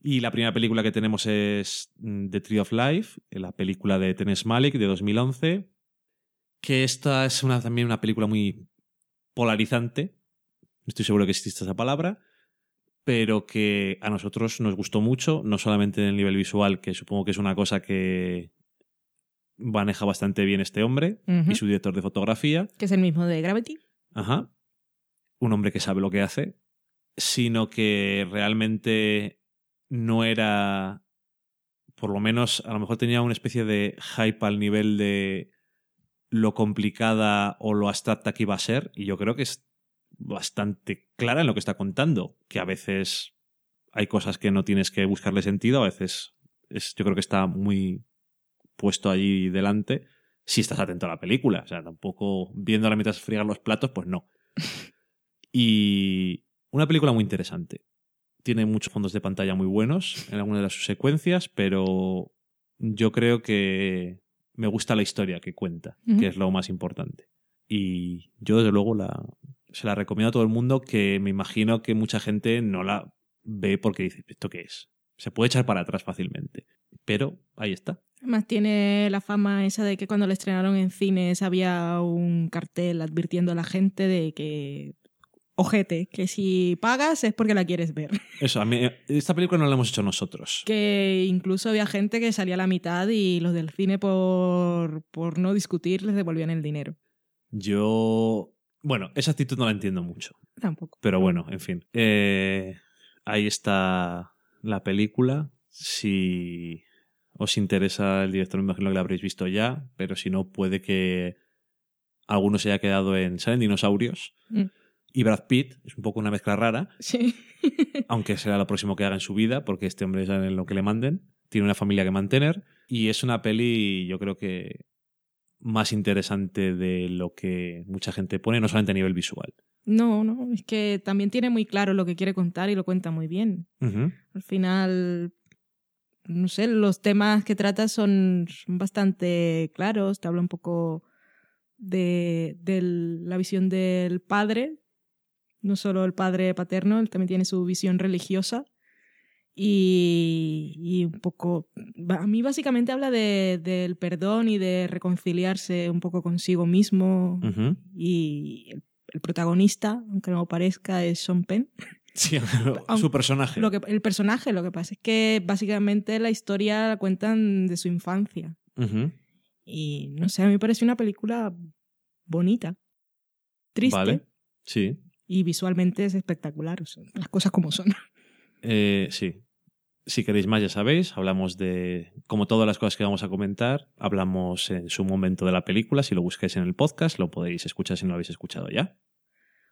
Y la primera película que tenemos es mm, The Tree of Life, la película de Terence Malick de 2011, que esta es una, también una película muy polarizante, estoy seguro que existe esa palabra, pero que a nosotros nos gustó mucho, no solamente en el nivel visual, que supongo que es una cosa que maneja bastante bien este hombre y su director de fotografía, Que es el mismo de Gravity. Ajá. Un hombre que sabe lo que hace, sino que realmente no era. Por lo menos, a lo mejor tenía una especie de hype al nivel de lo complicada o lo abstracta que iba a ser, y yo creo que es bastante clara en lo que está contando, que a veces hay cosas que no tienes que buscarle sentido, a veces es, yo creo que está muy puesto allí delante si estás atento a la película. O sea, tampoco viéndola mientras friegan los platos, pues no. Y una película muy interesante. Tiene muchos fondos de pantalla muy buenos en algunas de sus secuencias, pero yo creo que me gusta la historia que cuenta, que es lo más importante. Y yo, desde luego, la, se la recomiendo a todo el mundo, que me imagino que mucha gente no la ve porque dice, ¿esto qué es? Se puede echar para atrás fácilmente. Pero ahí está. Además tiene la fama esa de que cuando la estrenaron en cines había un cartel advirtiendo a la gente de que ojete, que si pagas es porque la quieres ver. Eso, a mí, esta película no la hemos hecho nosotros. Que incluso había gente que salía a la mitad y los del cine por, por no discutir les devolvían el dinero. Yo. Bueno, esa actitud no la entiendo mucho. Tampoco. Pero bueno, en fin. Eh, ahí está la película. Si os interesa el director, me imagino que la habréis visto ya. Pero si no, puede que alguno se haya quedado en. Salen dinosaurios. Mm. Y Brad Pitt, es un poco una mezcla rara. Sí. aunque será lo próximo que haga en su vida, porque este hombre es en lo que le manden. Tiene una familia que mantener. Y es una peli, yo creo que más interesante de lo que mucha gente pone, no solamente a nivel visual. No, no, es que también tiene muy claro lo que quiere contar y lo cuenta muy bien. Al final, no sé, los temas que trata son, son bastante claros. Te habla un poco de, de la visión del padre, no solo el padre paterno, él también tiene su visión religiosa. Y, y un poco, a mí básicamente habla de, del perdón y de reconciliarse un poco consigo mismo. Y el, el protagonista, aunque no parezca, es Sean Penn. Sí, su personaje. Lo que, el personaje, lo que pasa es que básicamente la historia la cuentan de su infancia. Y no sé, a mí me parece una película bonita, triste Vale. Sí. Y visualmente es espectacular. o sea, las cosas como son. Eh, sí. Si queréis más, ya sabéis, hablamos de, como todas las cosas que vamos a comentar, hablamos en su momento de la película. Si lo busquáis en el podcast, lo podéis escuchar si no lo habéis escuchado ya.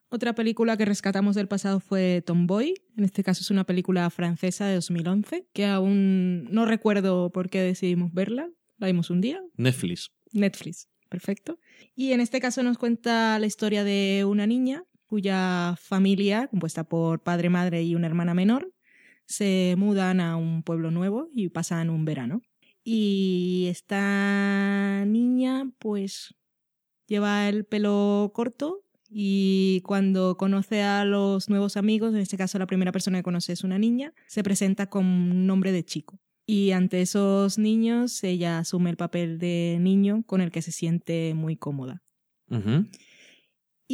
Otra película que rescatamos del pasado fue Tomboy. En este caso es una película francesa de 2011, que aún no recuerdo por qué decidimos verla. La vimos un día. Netflix. Netflix, perfecto. Y en este caso nos cuenta la historia de una niña cuya familia, compuesta por padre, madre y una hermana menor, se mudan a un pueblo nuevo y pasan un verano. Y esta niña pues lleva el pelo corto y cuando conoce a los nuevos amigos, en este caso la primera persona que conoce es una niña, se presenta con nombre de chico. Y ante esos niños ella asume el papel de niño con el que se siente muy cómoda.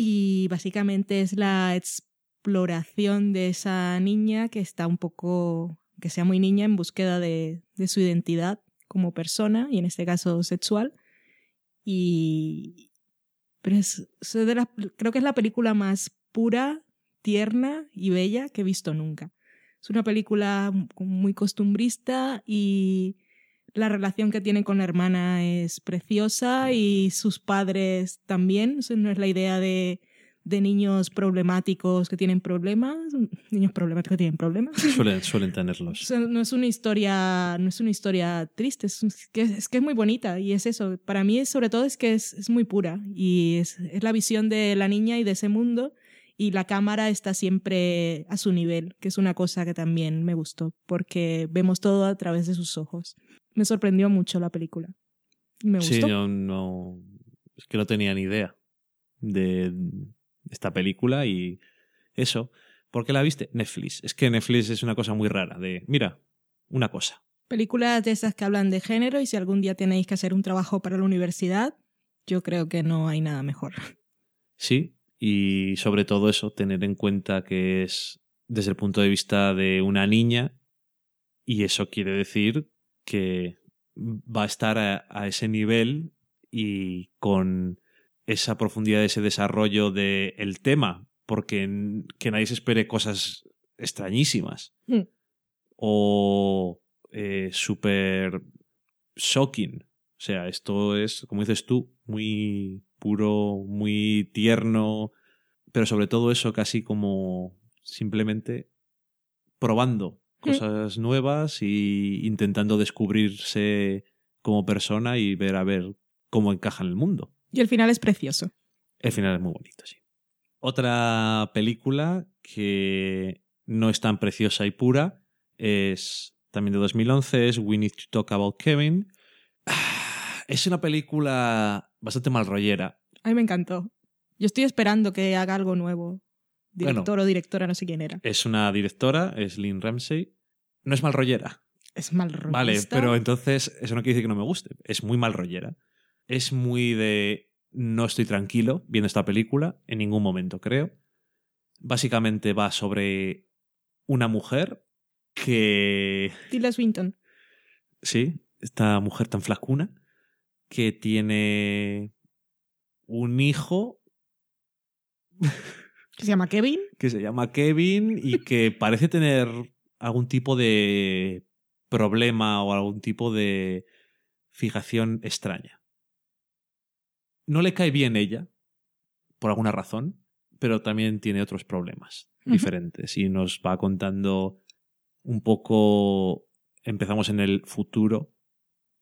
Y básicamente es la exploración de esa niña que está un poco, que sea muy niña en búsqueda de, de su identidad como persona y en este caso sexual. Y pero es, creo que es la película más pura, tierna y bella que he visto nunca. Es una película muy costumbrista y la relación que tiene con la hermana es preciosa y sus padres también. no es la idea de de niños problemáticos que tienen problemas, niños problemáticos que tienen problemas. Suelen, suelen tenerlos. no es una historia, no es una historia triste, es, que, es que es muy bonita y es eso. Para mí sobre todo es que es, es muy pura y es, es, la visión de la niña y de ese mundo y la cámara está siempre a su nivel, que es una cosa que también me gustó porque vemos todo a través de sus ojos. Me sorprendió mucho la película. Me gustó. Sí, yo no, es que no tenía ni idea de esta película y eso. ¿Por qué la viste? Netflix. Es que Netflix es una cosa muy rara de, mira, una cosa. Películas de esas que hablan de género y si algún día tenéis que hacer un trabajo para la universidad, yo creo que no hay nada mejor. Sí, y sobre todo eso, tener en cuenta que es desde el punto de vista de una niña y eso quiere decir que va a estar a, a ese nivel y con esa profundidad, ese desarrollo del el tema, porque que nadie se espere cosas extrañísimas mm. o eh, súper shocking. O sea, esto es, como dices tú, muy puro, muy tierno, pero sobre todo eso casi como simplemente probando mm. cosas nuevas y intentando descubrirse como persona y ver a ver cómo encaja en el mundo. Y el final es precioso. El final es muy bonito, sí. Otra película que no es tan preciosa y pura es también de 2011, es We Need to Talk About Kevin. Es una película bastante mal rollera. A mí me encantó. Yo estoy esperando que haga algo nuevo. Director o directora, no sé quién era. Es una directora, es Lynn Ramsey. No es mal rollera. Es mal rollera. Vale, pero entonces eso no quiere decir que no me guste. Es muy mal rollera es muy de no estoy tranquilo viendo esta película en ningún momento, creo. Básicamente va sobre una mujer que... Tilda Swinton. Sí, esta mujer tan flacuna que tiene un hijo... ¿Que se llama Kevin? Que se llama Kevin y que parece tener algún tipo de problema o algún tipo de fijación extraña. No le cae bien ella, por alguna razón, pero también tiene otros problemas diferentes. Y nos va contando un poco, empezamos en el futuro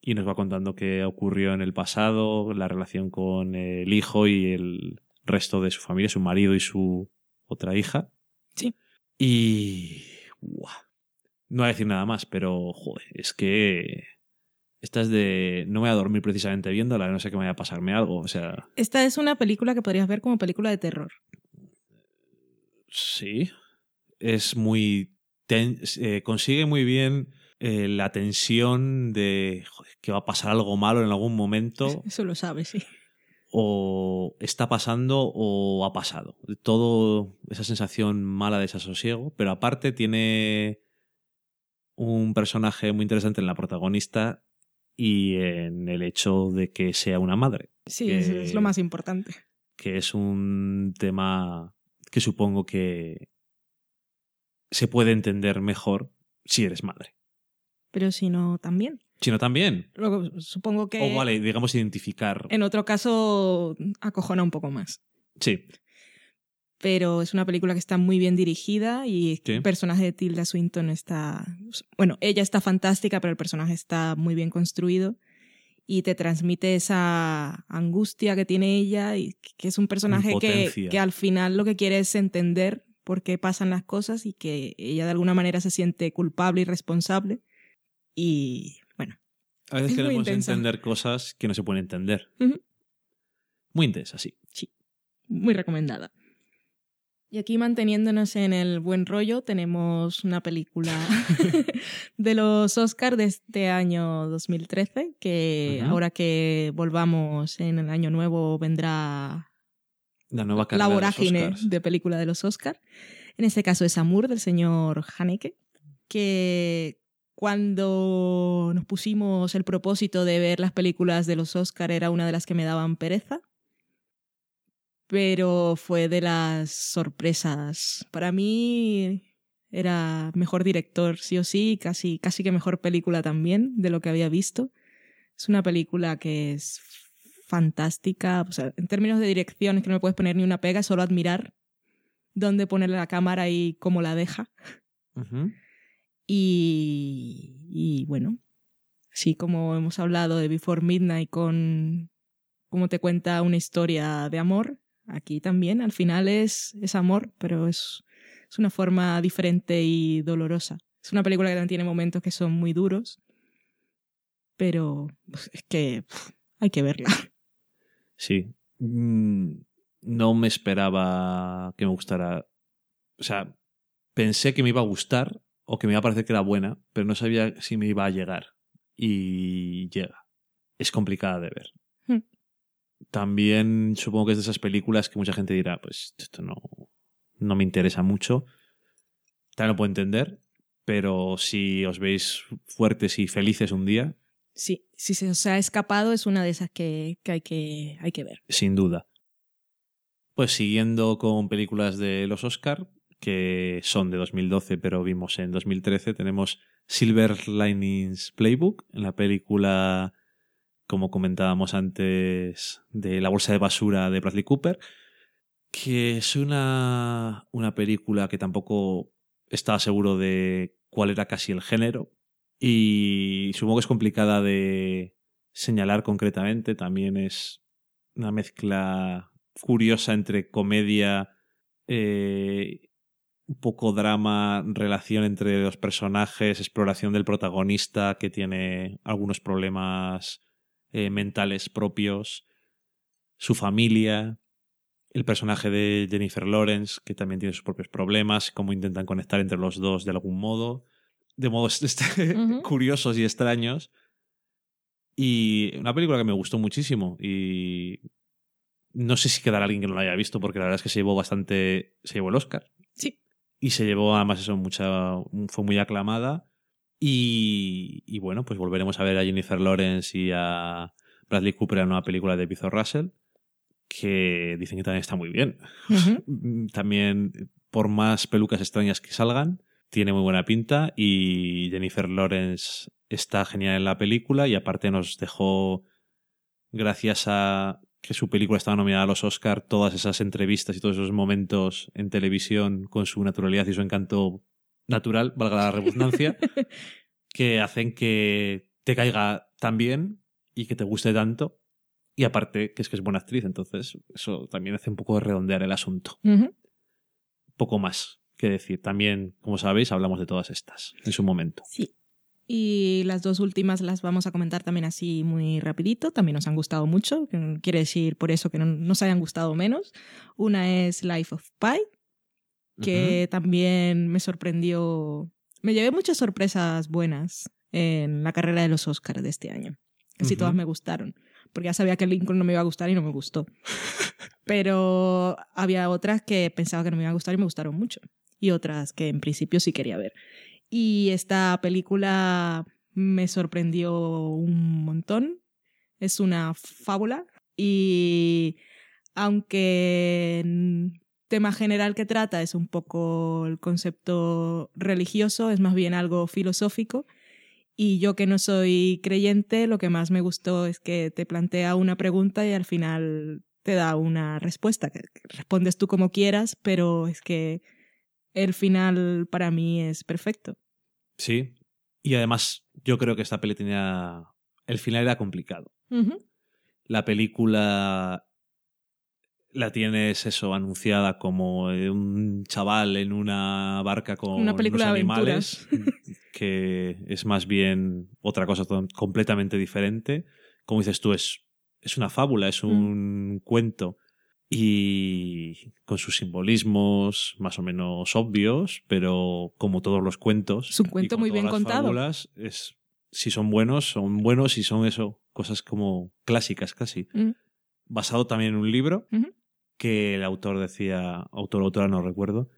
y nos va contando qué ocurrió en el pasado, la relación con el hijo y el resto de su familia, su marido y su otra hija. Sí. Y... No voy a decir nada más, pero joder, es que esta es de. No me voy a dormir precisamente viéndola, no sé que me vaya a pasarme algo. O sea. Esta es una película que podrías ver como película de terror. Sí. Es muy. Eh, consigue muy bien eh, la tensión de que va a pasar algo malo en algún momento. Eso lo sabes, sí. O está pasando o ha pasado. Todo esa sensación mala de desasosiego, pero aparte tiene un personaje muy interesante en la protagonista y en el hecho de que sea una madre. Sí, es lo más importante. Que es un tema que supongo que se puede entender mejor si eres madre. Pero si no, también. Si no, también. Supongo que O vale, digamos, identificar. en otro caso acojona un poco más. Sí, Pero es una película que está muy bien dirigida y Sí. el personaje de Tilda Swinton está... Bueno, ella está fantástica, pero el personaje está muy bien construido y te transmite esa angustia que tiene ella y que es un personaje que, que al final lo que quiere es entender por qué pasan las cosas y que ella de alguna manera se siente culpable y responsable. Y a veces Es muy queremos intensa. entender cosas que no se pueden entender. Muy intensa, sí. muy recomendada. Y aquí manteniéndonos en el buen rollo, tenemos una película de los Oscars de este año 2013, que ahora que volvamos en el año nuevo vendrá La nueva la de vorágine Oscars. de película de los Oscars. En este caso es Amour, del señor Haneke, que cuando nos pusimos el propósito de ver las películas de los Oscars era una de las que me daban pereza. Pero fue de las sorpresas. Para mí era mejor director, sí o sí, casi, casi que mejor película también de lo que había visto. Es una película que es fantástica. En términos de dirección es que no me puedes poner ni una pega, solo admirar dónde pone la cámara y cómo la deja. Y, y bueno, sí como hemos hablado de Before Midnight con cómo te cuenta una historia de amor, aquí también al final es, es amor, pero es, es una forma diferente y dolorosa. Es una película que también tiene momentos que son muy duros, pero pues, es que hay que verla. Sí. Mm, No me esperaba que me gustara. O sea, pensé que me iba a gustar o que me iba a parecer que era buena, pero no sabía si me iba a llegar. Y llega. Es complicada de ver. Hmm. También supongo que es de esas películas que mucha gente dirá, pues esto no, no me interesa mucho. También lo puedo entender, pero si os veis fuertes y felices un día, Sí, si se os ha escapado es una de esas que, que hay que hay que ver. sin duda. Pues siguiendo con películas de los Oscar, que son de 2012 pero vimos en 2013, tenemos Silver Linings Playbook, en la película, como comentábamos antes, de La Bolsa de Basura de Bradley Cooper, que es una, una película que tampoco estaba seguro de cuál era casi el género y supongo que es complicada de señalar concretamente, también es una mezcla curiosa entre comedia, eh, un poco drama, relación entre los personajes, exploración del protagonista que tiene algunos problemas eh, mentales propios, su familia, el personaje de Jennifer Lawrence que también tiene sus propios problemas, cómo intentan conectar entre los dos de algún modo, de modos Ujú. curiosos y extraños. Y una película que me gustó muchísimo y no sé si quedará alguien que no la haya visto porque la verdad es que se llevó bastante, se llevó el Oscar Sí. Y se llevó además eso mucha, fue muy aclamada y, y bueno, pues volveremos a ver a Jennifer Lawrence y a Bradley Cooper en una película de Bizarre Russell que dicen que también está muy bien. Mm, También, por más pelucas extrañas que salgan, tiene muy buena pinta y Jennifer Lawrence está genial en la película y aparte nos dejó, gracias a que su película estaba nominada a los Oscar, todas esas entrevistas y todos esos momentos en televisión con su naturalidad y su encanto natural, valga la redundancia, que hacen que te caiga tan bien y que te guste tanto. Y aparte, que es que es buena actriz, entonces eso también hace un poco de redondear el asunto. Poco más que decir. También, como sabéis, hablamos de todas estas en su momento. Sí. Y las dos últimas las vamos a comentar también así muy rapidito. También nos han gustado mucho. Quiere decir por eso que no nos hayan gustado menos. Una es Life of Pi, que también me sorprendió. Me llevé muchas sorpresas buenas en la carrera de los Oscars de este año. Casi todas me gustaron. Porque ya sabía que Lincoln no me iba a gustar y no me gustó. Pero había otras que pensaba que no me iban a gustar y me gustaron mucho. Y otras que en principio sí quería ver. Y esta película me sorprendió un montón. Es una fábula. Y aunque tema general que trata es un poco el concepto religioso, es más bien algo filosófico. Y yo que no soy creyente, lo que más me gustó es que te plantea una pregunta y al final te da una respuesta, respondes tú como quieras, pero es que el final para mí es perfecto. Sí, y además yo creo que esta peli tenía... El final era complicado. La película la tienes eso anunciada como un chaval en una barca con una película animales que es más bien otra cosa completamente diferente. Como dices tú es es una fábula es un cuento y con sus simbolismos más o menos obvios pero como todos los cuentos es un cuento muy bien contado fábulas, es si son buenos son buenos y son eso cosas como clásicas casi basado también en un libro que el autor decía, autor o autora no recuerdo,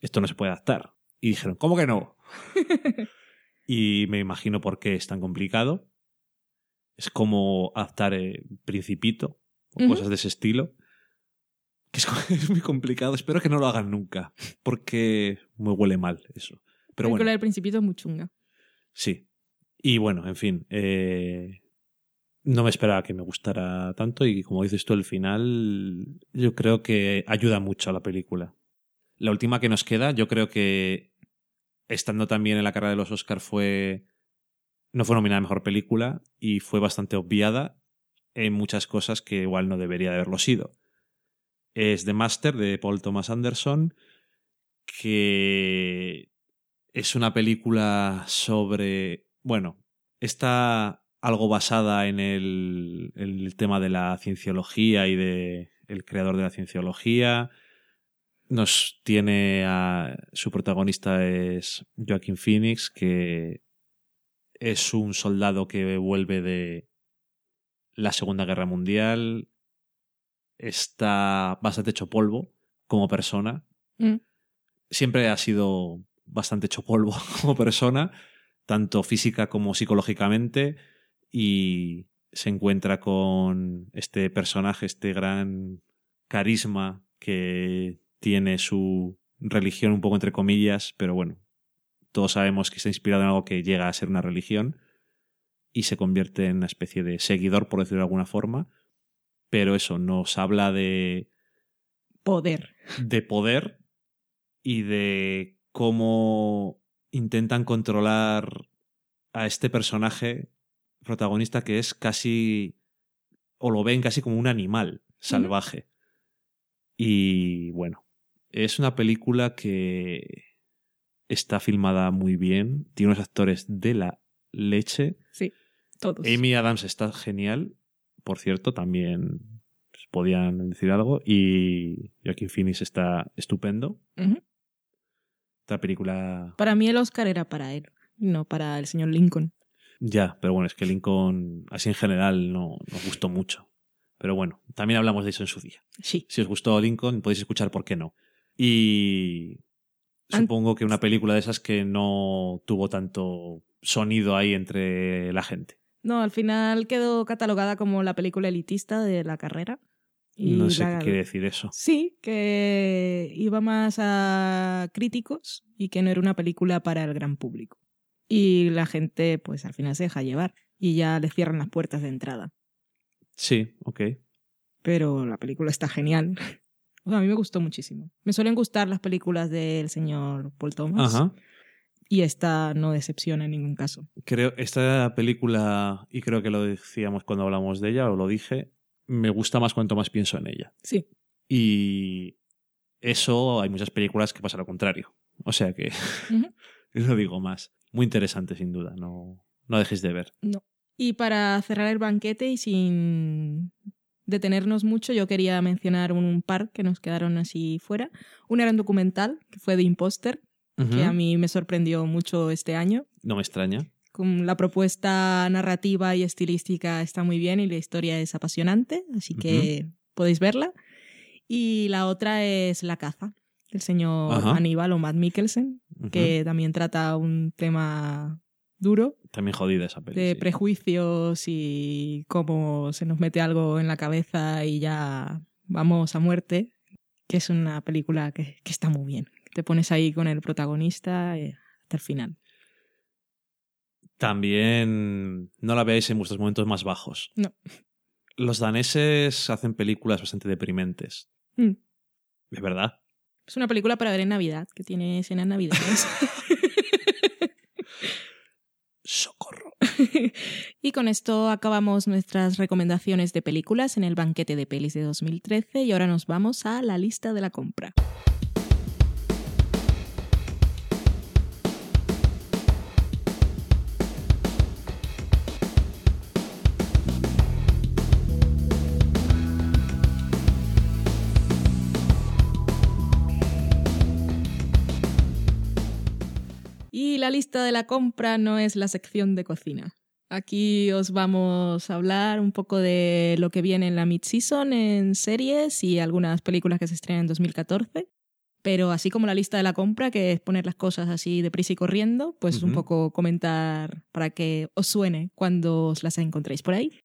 esto no se puede adaptar. Y dijeron, ¿cómo que no? y me imagino por qué es tan complicado. Es como adaptar eh, Principito o cosas de ese estilo. Que es, muy complicado. Espero que no lo hagan nunca. Porque me huele mal eso. Pero bueno. La del Principito es muy chunga. Sí. Y bueno, en fin. Eh, no me esperaba que me gustara tanto y como dices tú, el final yo creo que ayuda mucho a la película. La última que nos queda, yo creo que estando también en la carrera de los Oscars fue no fue nominada a mejor película y fue bastante obviada en muchas cosas que igual no debería de haberlo sido. Es The Master de Paul Thomas Anderson que es una película sobre, bueno, está algo basada en el, el, tema de la cienciología y de el creador de la cienciología. Nos tiene a su protagonista es Joaquin Phoenix, que es un soldado que vuelve de la Segunda Guerra Mundial. Está bastante hecho polvo como persona. Mm. Siempre ha sido bastante hecho polvo como persona, tanto física como psicológicamente y se encuentra con este personaje, este gran carisma que tiene su religión un poco entre comillas, pero bueno, todos sabemos que está inspirado en algo que llega a ser una religión y se convierte en una especie de seguidor, por decirlo de alguna forma, pero eso nos habla de poder. De poder y de cómo intentan controlar a este personaje protagonista que es casi, o lo ven casi como un animal salvaje. Y bueno, es una película que está filmada muy bien, tiene unos actores de la leche. Sí, todos. Amy Adams está genial, por cierto, también podían decir algo, y Joaquin Phoenix está estupendo. Esta película... Para mí el Oscar era para él, no para el señor Lincoln. Ya, pero bueno, es que Lincoln, así en general, no nos gustó mucho. Pero bueno, también hablamos de eso en su día. Sí. Si os gustó Lincoln, podéis escuchar por qué no. Y supongo que una película de esas que no tuvo tanto sonido ahí entre la gente. No, al final quedó catalogada como la película elitista de la carrera. no sé qué quiere decir eso. Sí, que iba más a críticos y que no era una película para el gran público y la gente pues al final se deja llevar y ya le cierran las puertas de entrada. Sí, ok. Pero la película está genial. a mí me gustó muchísimo. Me suelen gustar las películas del señor Paul Thomas. Ajá. Y esta no decepciona en ningún caso. Creo, esta película, y creo que lo decíamos cuando hablamos de ella, o lo dije, me gusta más cuanto más pienso en ella. Sí. Y eso hay muchas películas que pasa lo contrario. O sea que no digo más muy interesante sin duda, no, no dejes de ver. No. Y para cerrar el banquete y sin detenernos mucho, yo quería mencionar un par que nos quedaron así fuera. Uno era un documental, que fue de Imposter, que a mí me sorprendió mucho este año. No me extraña. Con la propuesta narrativa y estilística está muy bien y la historia es apasionante, así que podéis verla. Y la otra es La caza, el señor Aníbal o Matt Mikkelsen, que también trata un tema duro. También jodida esa película. De prejuicios y cómo se nos mete algo en la cabeza y ya vamos a muerte. que es una película que, que está muy bien. Te pones ahí con el protagonista eh, hasta el final. También no la veáis en vuestros momentos más bajos. No. Los daneses hacen películas bastante deprimentes. Mm. De verdad. Es una película para ver en Navidad, que tiene escenas navideñas. Socorro. y con esto acabamos nuestras recomendaciones de películas en el banquete de pelis de 2013 y ahora nos vamos a la lista de la compra. La lista de la compra no es la sección de cocina. Aquí os vamos a hablar un poco de lo que viene en la mid-season en series y algunas películas que se estrenan en 2014. Pero así como la lista de la compra, que es poner las cosas así deprisa y corriendo, pues un poco comentar para que os suene cuando os las encontréis por ahí.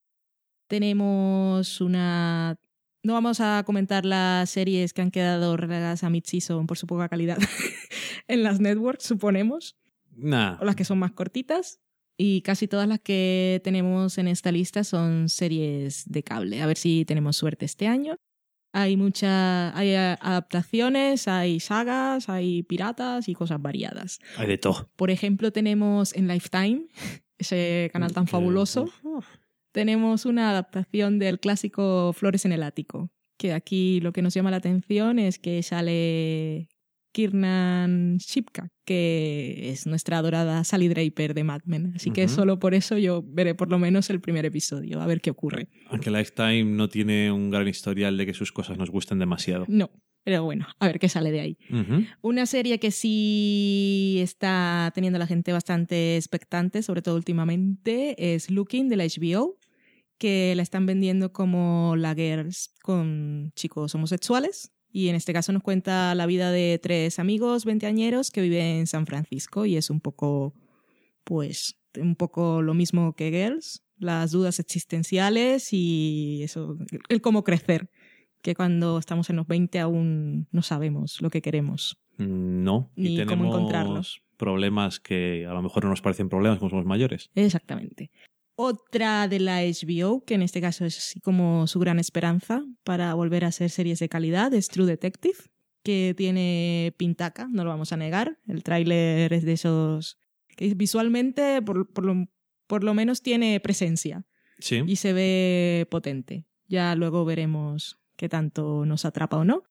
Tenemos una... No vamos a comentar las series que han quedado relegadas a mid-season por su poca calidad en las networks, suponemos Nah. o las que son más cortitas. Y casi todas las que tenemos en esta lista son series de cable. A ver si tenemos suerte este año. Hay muchas, hay adaptaciones, hay sagas, hay piratas y cosas variadas. Hay de todo. Por ejemplo, tenemos en Lifetime, ese canal tan Que- fabuloso, tenemos una adaptación del clásico Flores en el Ático, que aquí lo que nos llama la atención es que sale Kiernan Shipka, que es nuestra adorada Sally Draper de Mad Men. Así que solo por eso yo veré por lo menos el primer episodio, a ver qué ocurre. Aunque Lifetime no tiene un gran historial de que sus cosas nos gusten demasiado. No, pero bueno, a ver qué sale de ahí. Una serie que sí está teniendo a la gente bastante expectante, sobre todo últimamente, es Looking de la HBO, que la están vendiendo como la Girls con chicos homosexuales. Y en este caso nos cuenta la vida de tres amigos veinteañeros que viven en San Francisco y es un poco, pues, un poco lo mismo que Girls, las dudas existenciales y eso, el cómo crecer, que cuando estamos en los 20 aún no sabemos lo que queremos. No. Ni y cómo tenemos encontrarlo. problemas que a lo mejor no nos parecen problemas como somos mayores. Exactamente. Otra de la HBO, que en este caso es así como su gran esperanza para volver a hacer series de calidad, es True Detective, que tiene pintaca, no lo vamos a negar. El tráiler es de esos que visualmente, por, por lo, por lo menos, tiene presencia Sí. y se ve potente. Ya luego veremos qué tanto nos atrapa o no.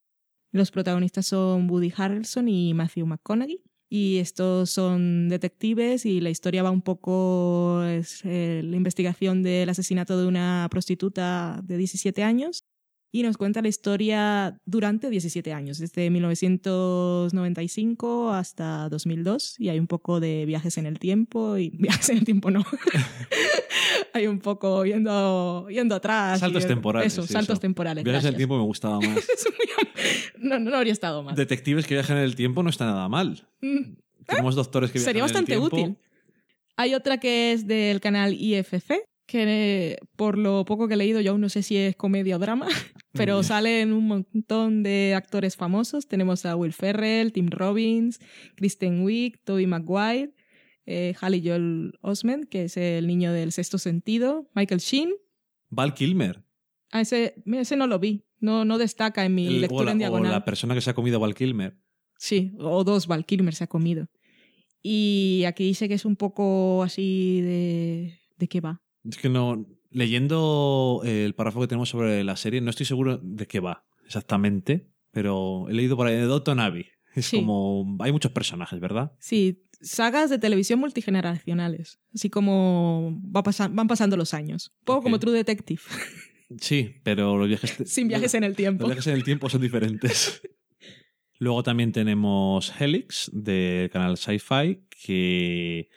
Los protagonistas son Woody Harrelson y Matthew McConaughey. Y estos son detectives y la historia va un poco... es eh, la investigación del asesinato de una prostituta de 17 años y nos cuenta la historia durante 17 años, desde 1995 hasta 2002 y hay un poco de viajes en el tiempo y viajes en el tiempo no. hay un poco yendo, yendo atrás. Saltos temporales, Eso, sí, saltos eso. temporales. Viajes en el tiempo me gustaba más. No, no habría estado mal. Detectives que viajan en el tiempo no está nada mal. Mm, Tenemos doctores que viajan Sería en el bastante útil. Hay otra que es del canal IFC, que por lo poco que he leído yo aún no sé si es comedia o drama, pero salen un montón de actores famosos. Tenemos a Will Ferrell, Tim Robbins, Kristen Wiig, Tobey Maguire, eh, Haley Joel Osment, que es el niño del sexto sentido, Michael Sheen. Val Kilmer. Ah, ese, ese no lo vi, no, no destaca en mi El- lectura la, en o diagonal. la persona que se ha comido a Val Kilmer. Sí, o dos Val Kilmer se ha comido. Y aquí dice que es un poco así de... ¿De qué va? Es que no. Leyendo el párrafo que tenemos sobre la serie, no estoy seguro de qué va exactamente, pero he leído por ahí de Abbey. Es Sí. como. Hay muchos personajes, ¿verdad? Sí, sagas de televisión multigeneracionales. Así como va van pasando los años. Un poco como True Detective, Sí, pero los viajes. sin viajes en el Los tiempo. viajes en el tiempo son diferentes. Luego también tenemos Helix del canal Sci-Fi, que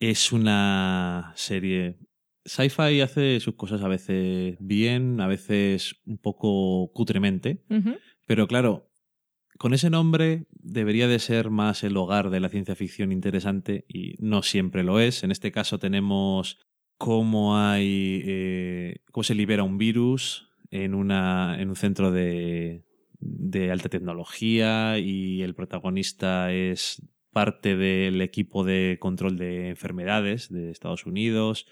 es una serie. Sci-Fi hace sus cosas a veces bien, a veces un poco cutremente, pero claro, con ese nombre debería de ser más el hogar de la ciencia ficción interesante y no siempre lo es. En este caso tenemos cómo hay. eh, cómo se libera un virus en, una, en un centro de, de alta tecnología y el protagonista es parte del equipo de control de enfermedades de Estados Unidos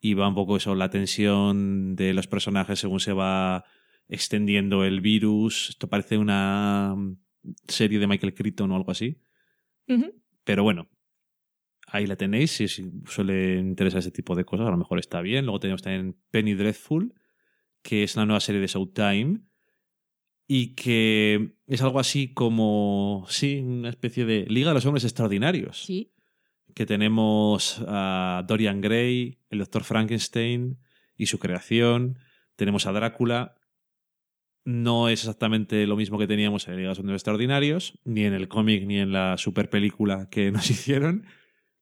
y va un poco eso, la tensión de los personajes según se va extendiendo el virus. Esto parece una serie de Michael Crichton o algo así. Pero bueno, ahí la tenéis. Si, si suele interesar ese tipo de cosas, a lo mejor está bien. Luego tenemos también Penny Dreadful, que es una nueva serie de Showtime y que es algo así como, sí, una especie de Liga de los Hombres Extraordinarios. Sí. Que tenemos a Dorian Gray, el Doctor Frankenstein y su creación. Tenemos a Drácula. No es exactamente lo mismo que teníamos en Liga de Extraordinarios, ni en el cómic, ni en la super película que nos hicieron.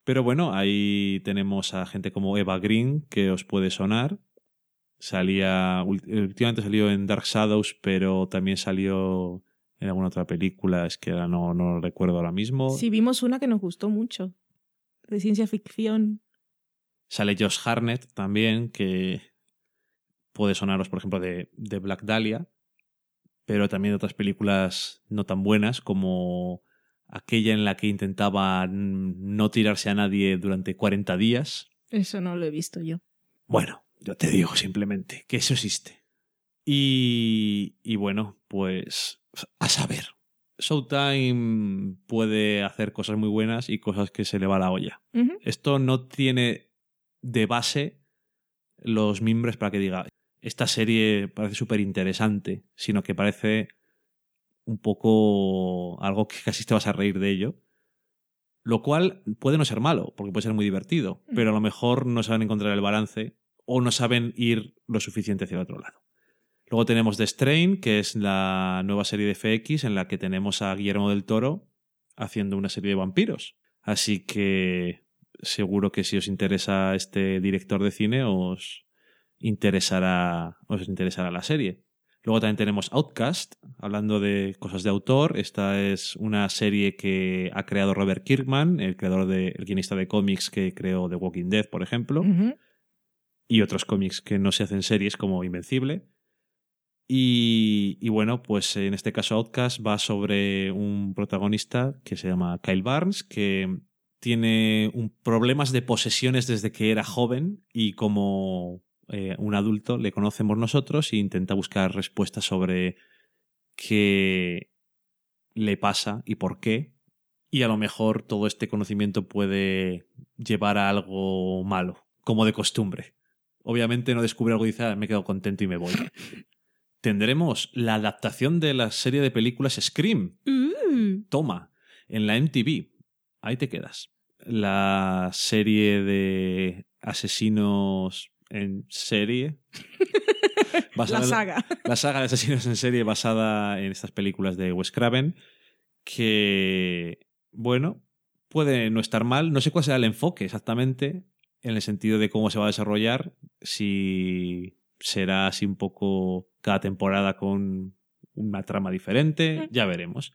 Pero bueno, ahí tenemos a gente como Eva Green, que os puede sonar. Salía. Últimamente salió en Dark Shadows, pero también salió en alguna otra película. Es que no, no lo recuerdo ahora mismo. Sí, vimos una que nos gustó mucho. De ciencia ficción. Sale Josh Harnett también, que puede sonaros, por ejemplo, de, de Black Dahlia, pero también de otras películas no tan buenas, como aquella en la que intentaba no tirarse a nadie durante 40 días. Eso no lo he visto yo. Bueno, yo te digo simplemente que eso existe. Y, y bueno, pues a saber. Showtime puede hacer cosas muy buenas y cosas que se le va la olla. Esto no tiene de base los mimbres para que diga, esta serie parece súper interesante, sino que parece un poco algo que casi te vas a reír de ello. Lo cual puede no ser malo, porque puede ser muy divertido, pero a lo mejor no saben encontrar el balance o no saben ir lo suficiente hacia el otro lado. Luego tenemos The Strain, que es la nueva serie de FX en la que tenemos a Guillermo del Toro haciendo una serie de vampiros. Así que seguro que si os interesa este director de cine os interesará, os interesará la serie. Luego también tenemos Outcast, hablando de cosas de autor. Esta es una serie que ha creado Robert Kirkman, el creador de, el guionista de cómics que creó The Walking Dead, por ejemplo. Y otros cómics que no se hacen series como Invencible. Y, y, bueno, pues en este caso Outcast va sobre un protagonista que se llama Kyle Barnes, que tiene un, problemas de posesiones desde que era joven y como eh, un adulto le conocemos nosotros e intenta buscar respuestas sobre qué le pasa y por qué. Y a lo mejor todo este conocimiento puede llevar a algo malo, como de costumbre. Obviamente no descubre algo y dice, ah, me quedo contento y me voy. Tendremos la adaptación de la serie de películas Scream. Mm. Toma, en la MTV. Ahí te quedas. La serie de asesinos en serie. la saga. La, saga de asesinos en serie basada en estas películas de Wes Craven. Que, bueno, puede no estar mal. No sé cuál será el enfoque exactamente en el sentido de cómo se va a desarrollar. Si será así un poco cada temporada con una trama diferente. Ya veremos.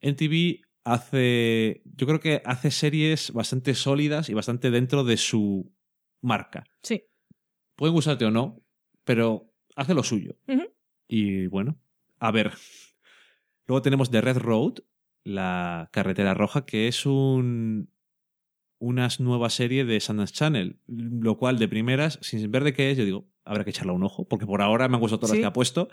En TV hace. Yo creo que hace series bastante sólidas y bastante dentro de su marca. Sí pueden gustarte o no, pero hace lo suyo. Y bueno, a ver. Luego tenemos The Red Road, la carretera roja, que es un una nueva serie de Sundance Channel, lo cual de primeras, sin ver de qué es, yo digo, habrá que echarle un ojo, porque por ahora me han gustado todas las que ha puesto.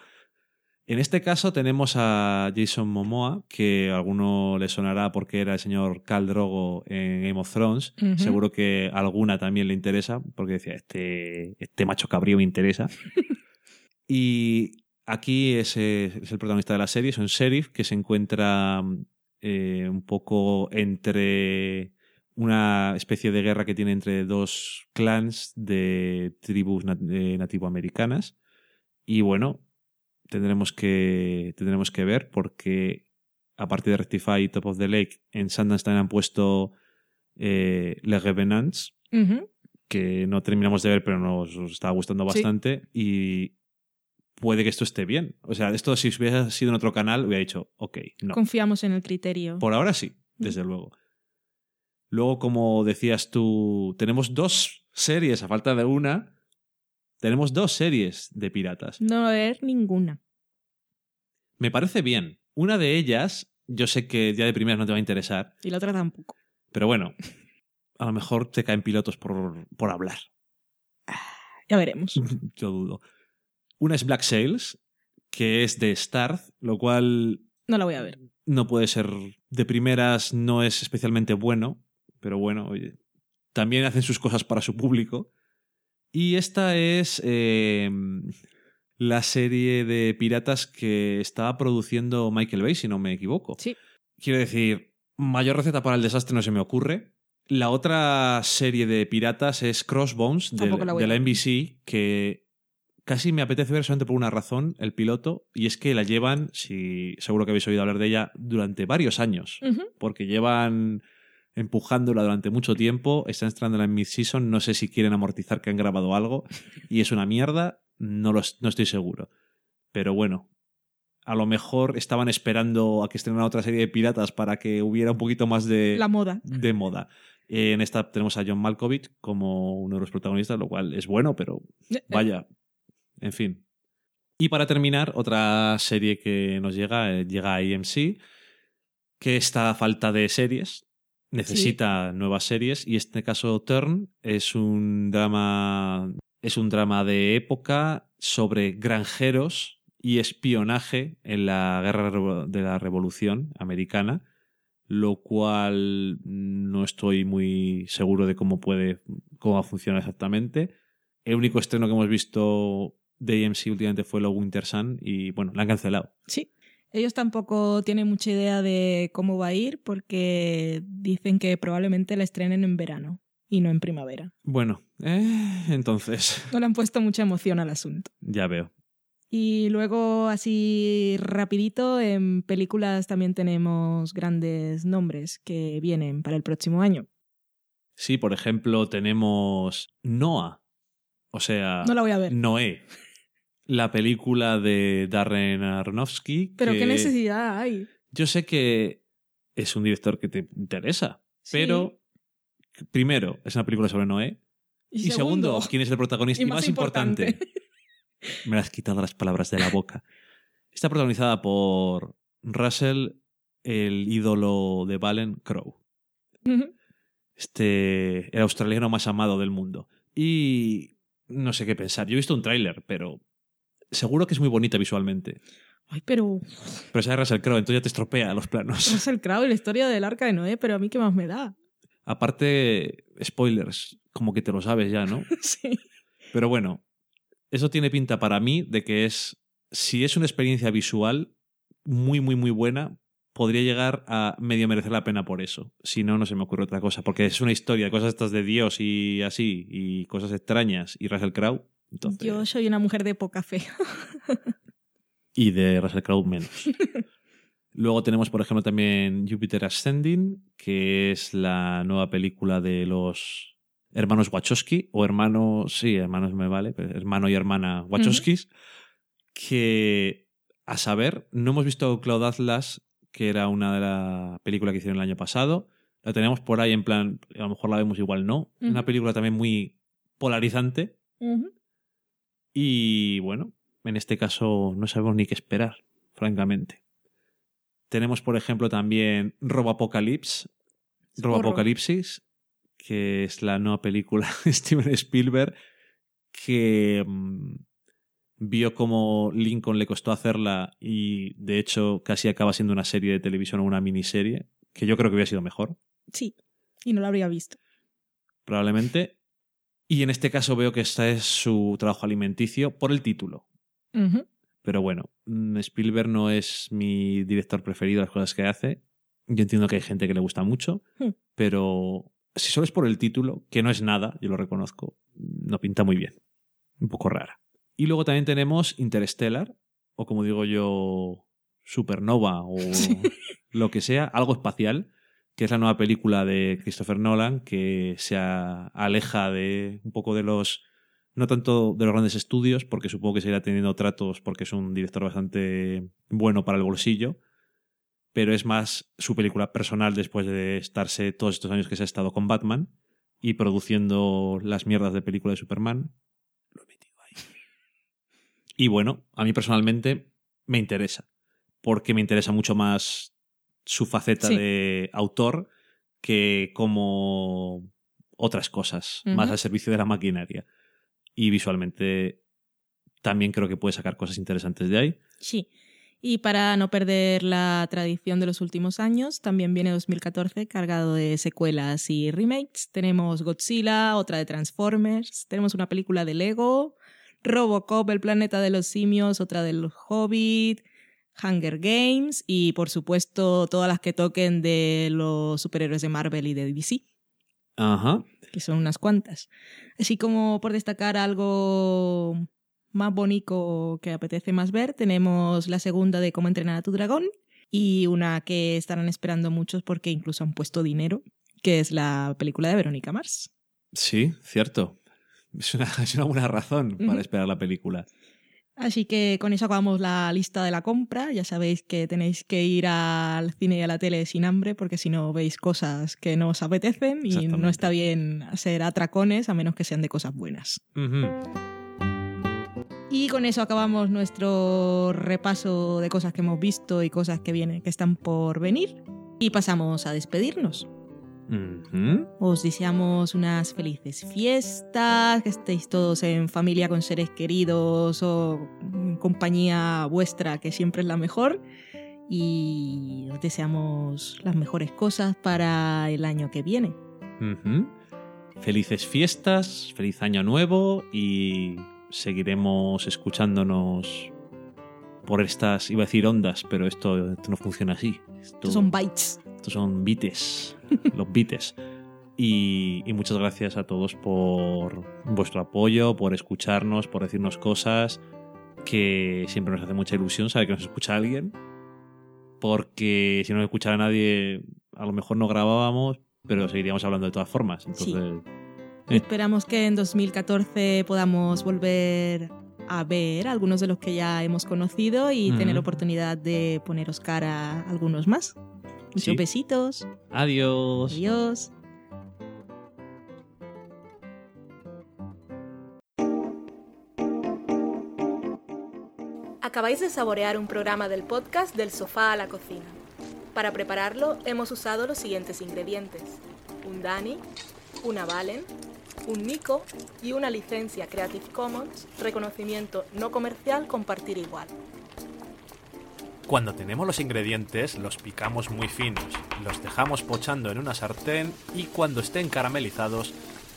En este caso tenemos a Jason Momoa, que a alguno le sonará porque era el señor Khal Drogo en Game of Thrones. Seguro que a alguna también le interesa, porque decía, este, este macho cabrío me interesa. y aquí es, es, el protagonista de la serie, es un sheriff que se encuentra eh, un poco entre una especie de guerra que tiene entre dos clans de tribus eh, nativoamericanas. Y bueno, tendremos que, tendremos que ver porque a partir de Rectify y Top of the Lake en Sundance también han puesto eh, Les Revenants, que no terminamos de ver pero nos, está gustando bastante y puede que esto esté bien. O sea, esto si hubiera sido en otro canal hubiera dicho, ok, no. Confiamos en el criterio. Por ahora sí, desde luego. Luego, como decías tú, tenemos dos series a falta de una. Tenemos dos series de piratas. No va a haber ninguna. Me parece bien. Una de ellas, yo sé que ya de primeras no te va a interesar, Y la otra tampoco. pero bueno, a lo mejor te caen pilotos por, por hablar. Ya veremos. Yo dudo. Una es Black Sails, que es de Starz, lo cual No la voy a ver. no puede ser de primeras, no es especialmente bueno, pero bueno, oye, también hacen sus cosas para su público. Y esta es eh, la serie de piratas que estaba produciendo Michael Bay, si no me equivoco. Sí. Quiero decir, mayor receta para el desastre no se me ocurre. La otra serie de piratas es Crossbones de, la de. NBC, que casi me apetece ver solamente por una razón, el piloto, y es que la llevan, si seguro que habéis oído hablar de ella, durante varios años, porque llevan empujándola durante mucho tiempo, están estrenando en mid-season, no sé si quieren amortizar que han grabado algo, y es una mierda, no, lo, no estoy seguro. Pero bueno, a lo mejor estaban esperando a que estrenara otra serie de piratas para que hubiera un poquito más de, La moda. de moda. En esta tenemos a John Malkovich como uno de los protagonistas, lo cual es bueno, pero vaya, en fin. Y para terminar, otra serie que nos llega, eh, llega a AMC, que está a falta de series, necesita nuevas series, y en este caso Turn es un drama, es un drama de época sobre granjeros y espionaje en la guerra de la Revolución Americana, lo cual no estoy muy seguro de cómo puede, cómo va a funcionar exactamente. El único estreno que hemos visto de AMC últimamente fue lo Winter Sun y bueno, la han cancelado. Sí. Ellos tampoco tienen mucha idea de cómo va a ir porque dicen que probablemente la estrenen en verano y no en primavera. Bueno, eh, entonces, No le han puesto mucha emoción al asunto. ya veo. Y luego, así rapidito, en películas también tenemos grandes nombres que vienen para el próximo año. Sí, por ejemplo, tenemos Noah, o sea, No la voy a ver. Noé, la película de Darren Aronofsky. Pero que qué necesidad hay. Yo sé que es un director que te interesa, Sí. pero primero, es una película sobre Noé. Y, segundo, ¿quién es el protagonista? y más importante, importante. me has quitado las palabras de la boca. Está protagonizada por Russell, el ídolo de Valen Crow. Este el australiano más amado del mundo. Y no sé qué pensar. Yo he visto un tráiler, pero seguro que es muy bonita visualmente. Ay, pero Pero esa es Russell Crowe, entonces ya te estropea los planos. Russell Crowe y la historia del arca de Noé, pero a mí qué más me da. Aparte, spoilers, como que te lo sabes ya, ¿no? sí. Pero bueno, eso tiene pinta para mí de que es, si es una experiencia visual muy, muy, muy buena, podría llegar a medio merecer la pena por eso. Si no, no se me ocurre otra cosa, porque es una historia de cosas estas de Dios y así, y cosas extrañas, y Russell Crowe, entonces... Yo soy una mujer de poca fe. Y de Russell Crowe menos. Luego tenemos, por ejemplo, también Jupiter Ascending, que es la nueva película de los hermanos Wachowski, o hermanos, sí, hermanos me vale, pero hermano y hermana Wachowskis, que, a saber, no hemos visto Cloud Atlas, que era una de las películas que hicieron el año pasado. La tenemos por ahí en plan, a lo mejor la vemos igual no. Ujú. Una película también muy polarizante. Y bueno, en este caso no sabemos ni qué esperar, francamente. Tenemos, por ejemplo, también Roboapocalypse, Socorro. Roboapocalipsis, que es la nueva película de Steven Spielberg, que mm, vio cómo Lincoln le costó hacerla y de hecho casi acaba siendo una serie de televisión o una miniserie, que yo creo que hubiera sido mejor, Sí. Y no lo habría visto. probablemente. Y en este caso veo que este es su trabajo alimenticio por el título. Pero bueno, mm, Spielberg no es mi director preferido, las cosas que hace. Yo entiendo que hay gente que le gusta mucho, Hmm. pero si solo es por el título, que no es nada, yo lo reconozco, no pinta muy bien. Un poco rara. Y luego también tenemos Interstellar, o como digo yo, Supernova, o Sí. lo que sea, algo espacial, que es la nueva película de Christopher Nolan, que se aleja de un poco de los no tanto de los grandes estudios, porque supongo que se irá teniendo tratos porque es un director bastante bueno para el bolsillo, pero es más su película personal después de estarse todos estos años que se ha estado con Batman y produciendo las mierdas de película de Superman. Lo he metido ahí. Y bueno, a mí personalmente me interesa. porque me interesa mucho más su faceta Sí. de autor que como otras cosas, más al servicio de la maquinaria. Y visualmente también creo que puede sacar cosas interesantes de ahí. Sí. Y para no perder la tradición de los últimos años, también viene 2014 cargado de secuelas y remakes. Tenemos Godzilla, otra de Transformers, tenemos una película de Lego, Robocop, el planeta de los simios, otra del Hobbit, Hunger Games y por supuesto todas las que toquen de los superhéroes de Marvel y de DC, Ajá. que son unas cuantas. Así como por destacar algo más bonito que apetece más ver, tenemos la segunda de Cómo entrenar a tu dragón y una que estarán esperando muchos porque incluso han puesto dinero, que es la película de Verónica Mars. Sí, cierto. Es una, es una buena razón para esperar la película. Así que con eso acabamos la lista de la compra. Ya sabéis que tenéis que ir al cine y a la tele sin hambre porque si no veis cosas que no os apetecen y no está bien hacer atracones a menos que sean de cosas buenas. Y con eso acabamos nuestro repaso de cosas que hemos visto y cosas que vienen, que están por venir. Y pasamos a despedirnos. Os deseamos unas felices fiestas, que estéis todos en familia con seres queridos o en compañía vuestra, que siempre es la mejor. Y os deseamos las mejores cosas para el año que viene. Felices fiestas, feliz año nuevo y seguiremos escuchándonos por estas, iba a decir ondas, pero esto, esto no funciona así. Esto, Estos son bytes. estos son bites, los bites. Y, y muchas gracias a todos por vuestro apoyo, por escucharnos, por decirnos cosas que siempre nos hace mucha ilusión saber que nos escucha alguien. Porque si no nos escuchara nadie, a lo mejor no grabábamos, pero seguiríamos hablando de todas formas. Entonces, Eh. Esperamos que en 2014 podamos volver a ver algunos de los que ya hemos conocido y tener oportunidad de poneros cara a algunos más. Muchos Sí. besitos. adiós. Adiós. Acabáis de saborear un programa del podcast Del sofá a la cocina. Para prepararlo hemos usado los siguientes ingredientes. Un Dani, una Valen, un Nico y una licencia Creative Commons, reconocimiento no comercial compartir igual. Cuando tenemos los ingredientes, los picamos muy finos, los dejamos pochando en una sartén y cuando estén caramelizados,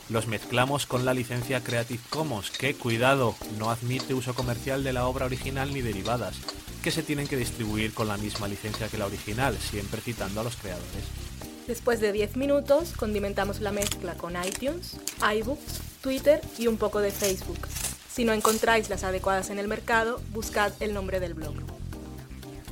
los mezclamos con la licencia Creative Commons, que cuidado, no admite uso comercial de la obra original ni derivadas, que se tienen que distribuir con la misma licencia que la original, siempre citando a los creadores. Después de 10 minutos, condimentamos la mezcla con iTunes, iBooks, Twitter y un poco de Facebook. Si no encontráis las adecuadas en el mercado, buscad el nombre del blog.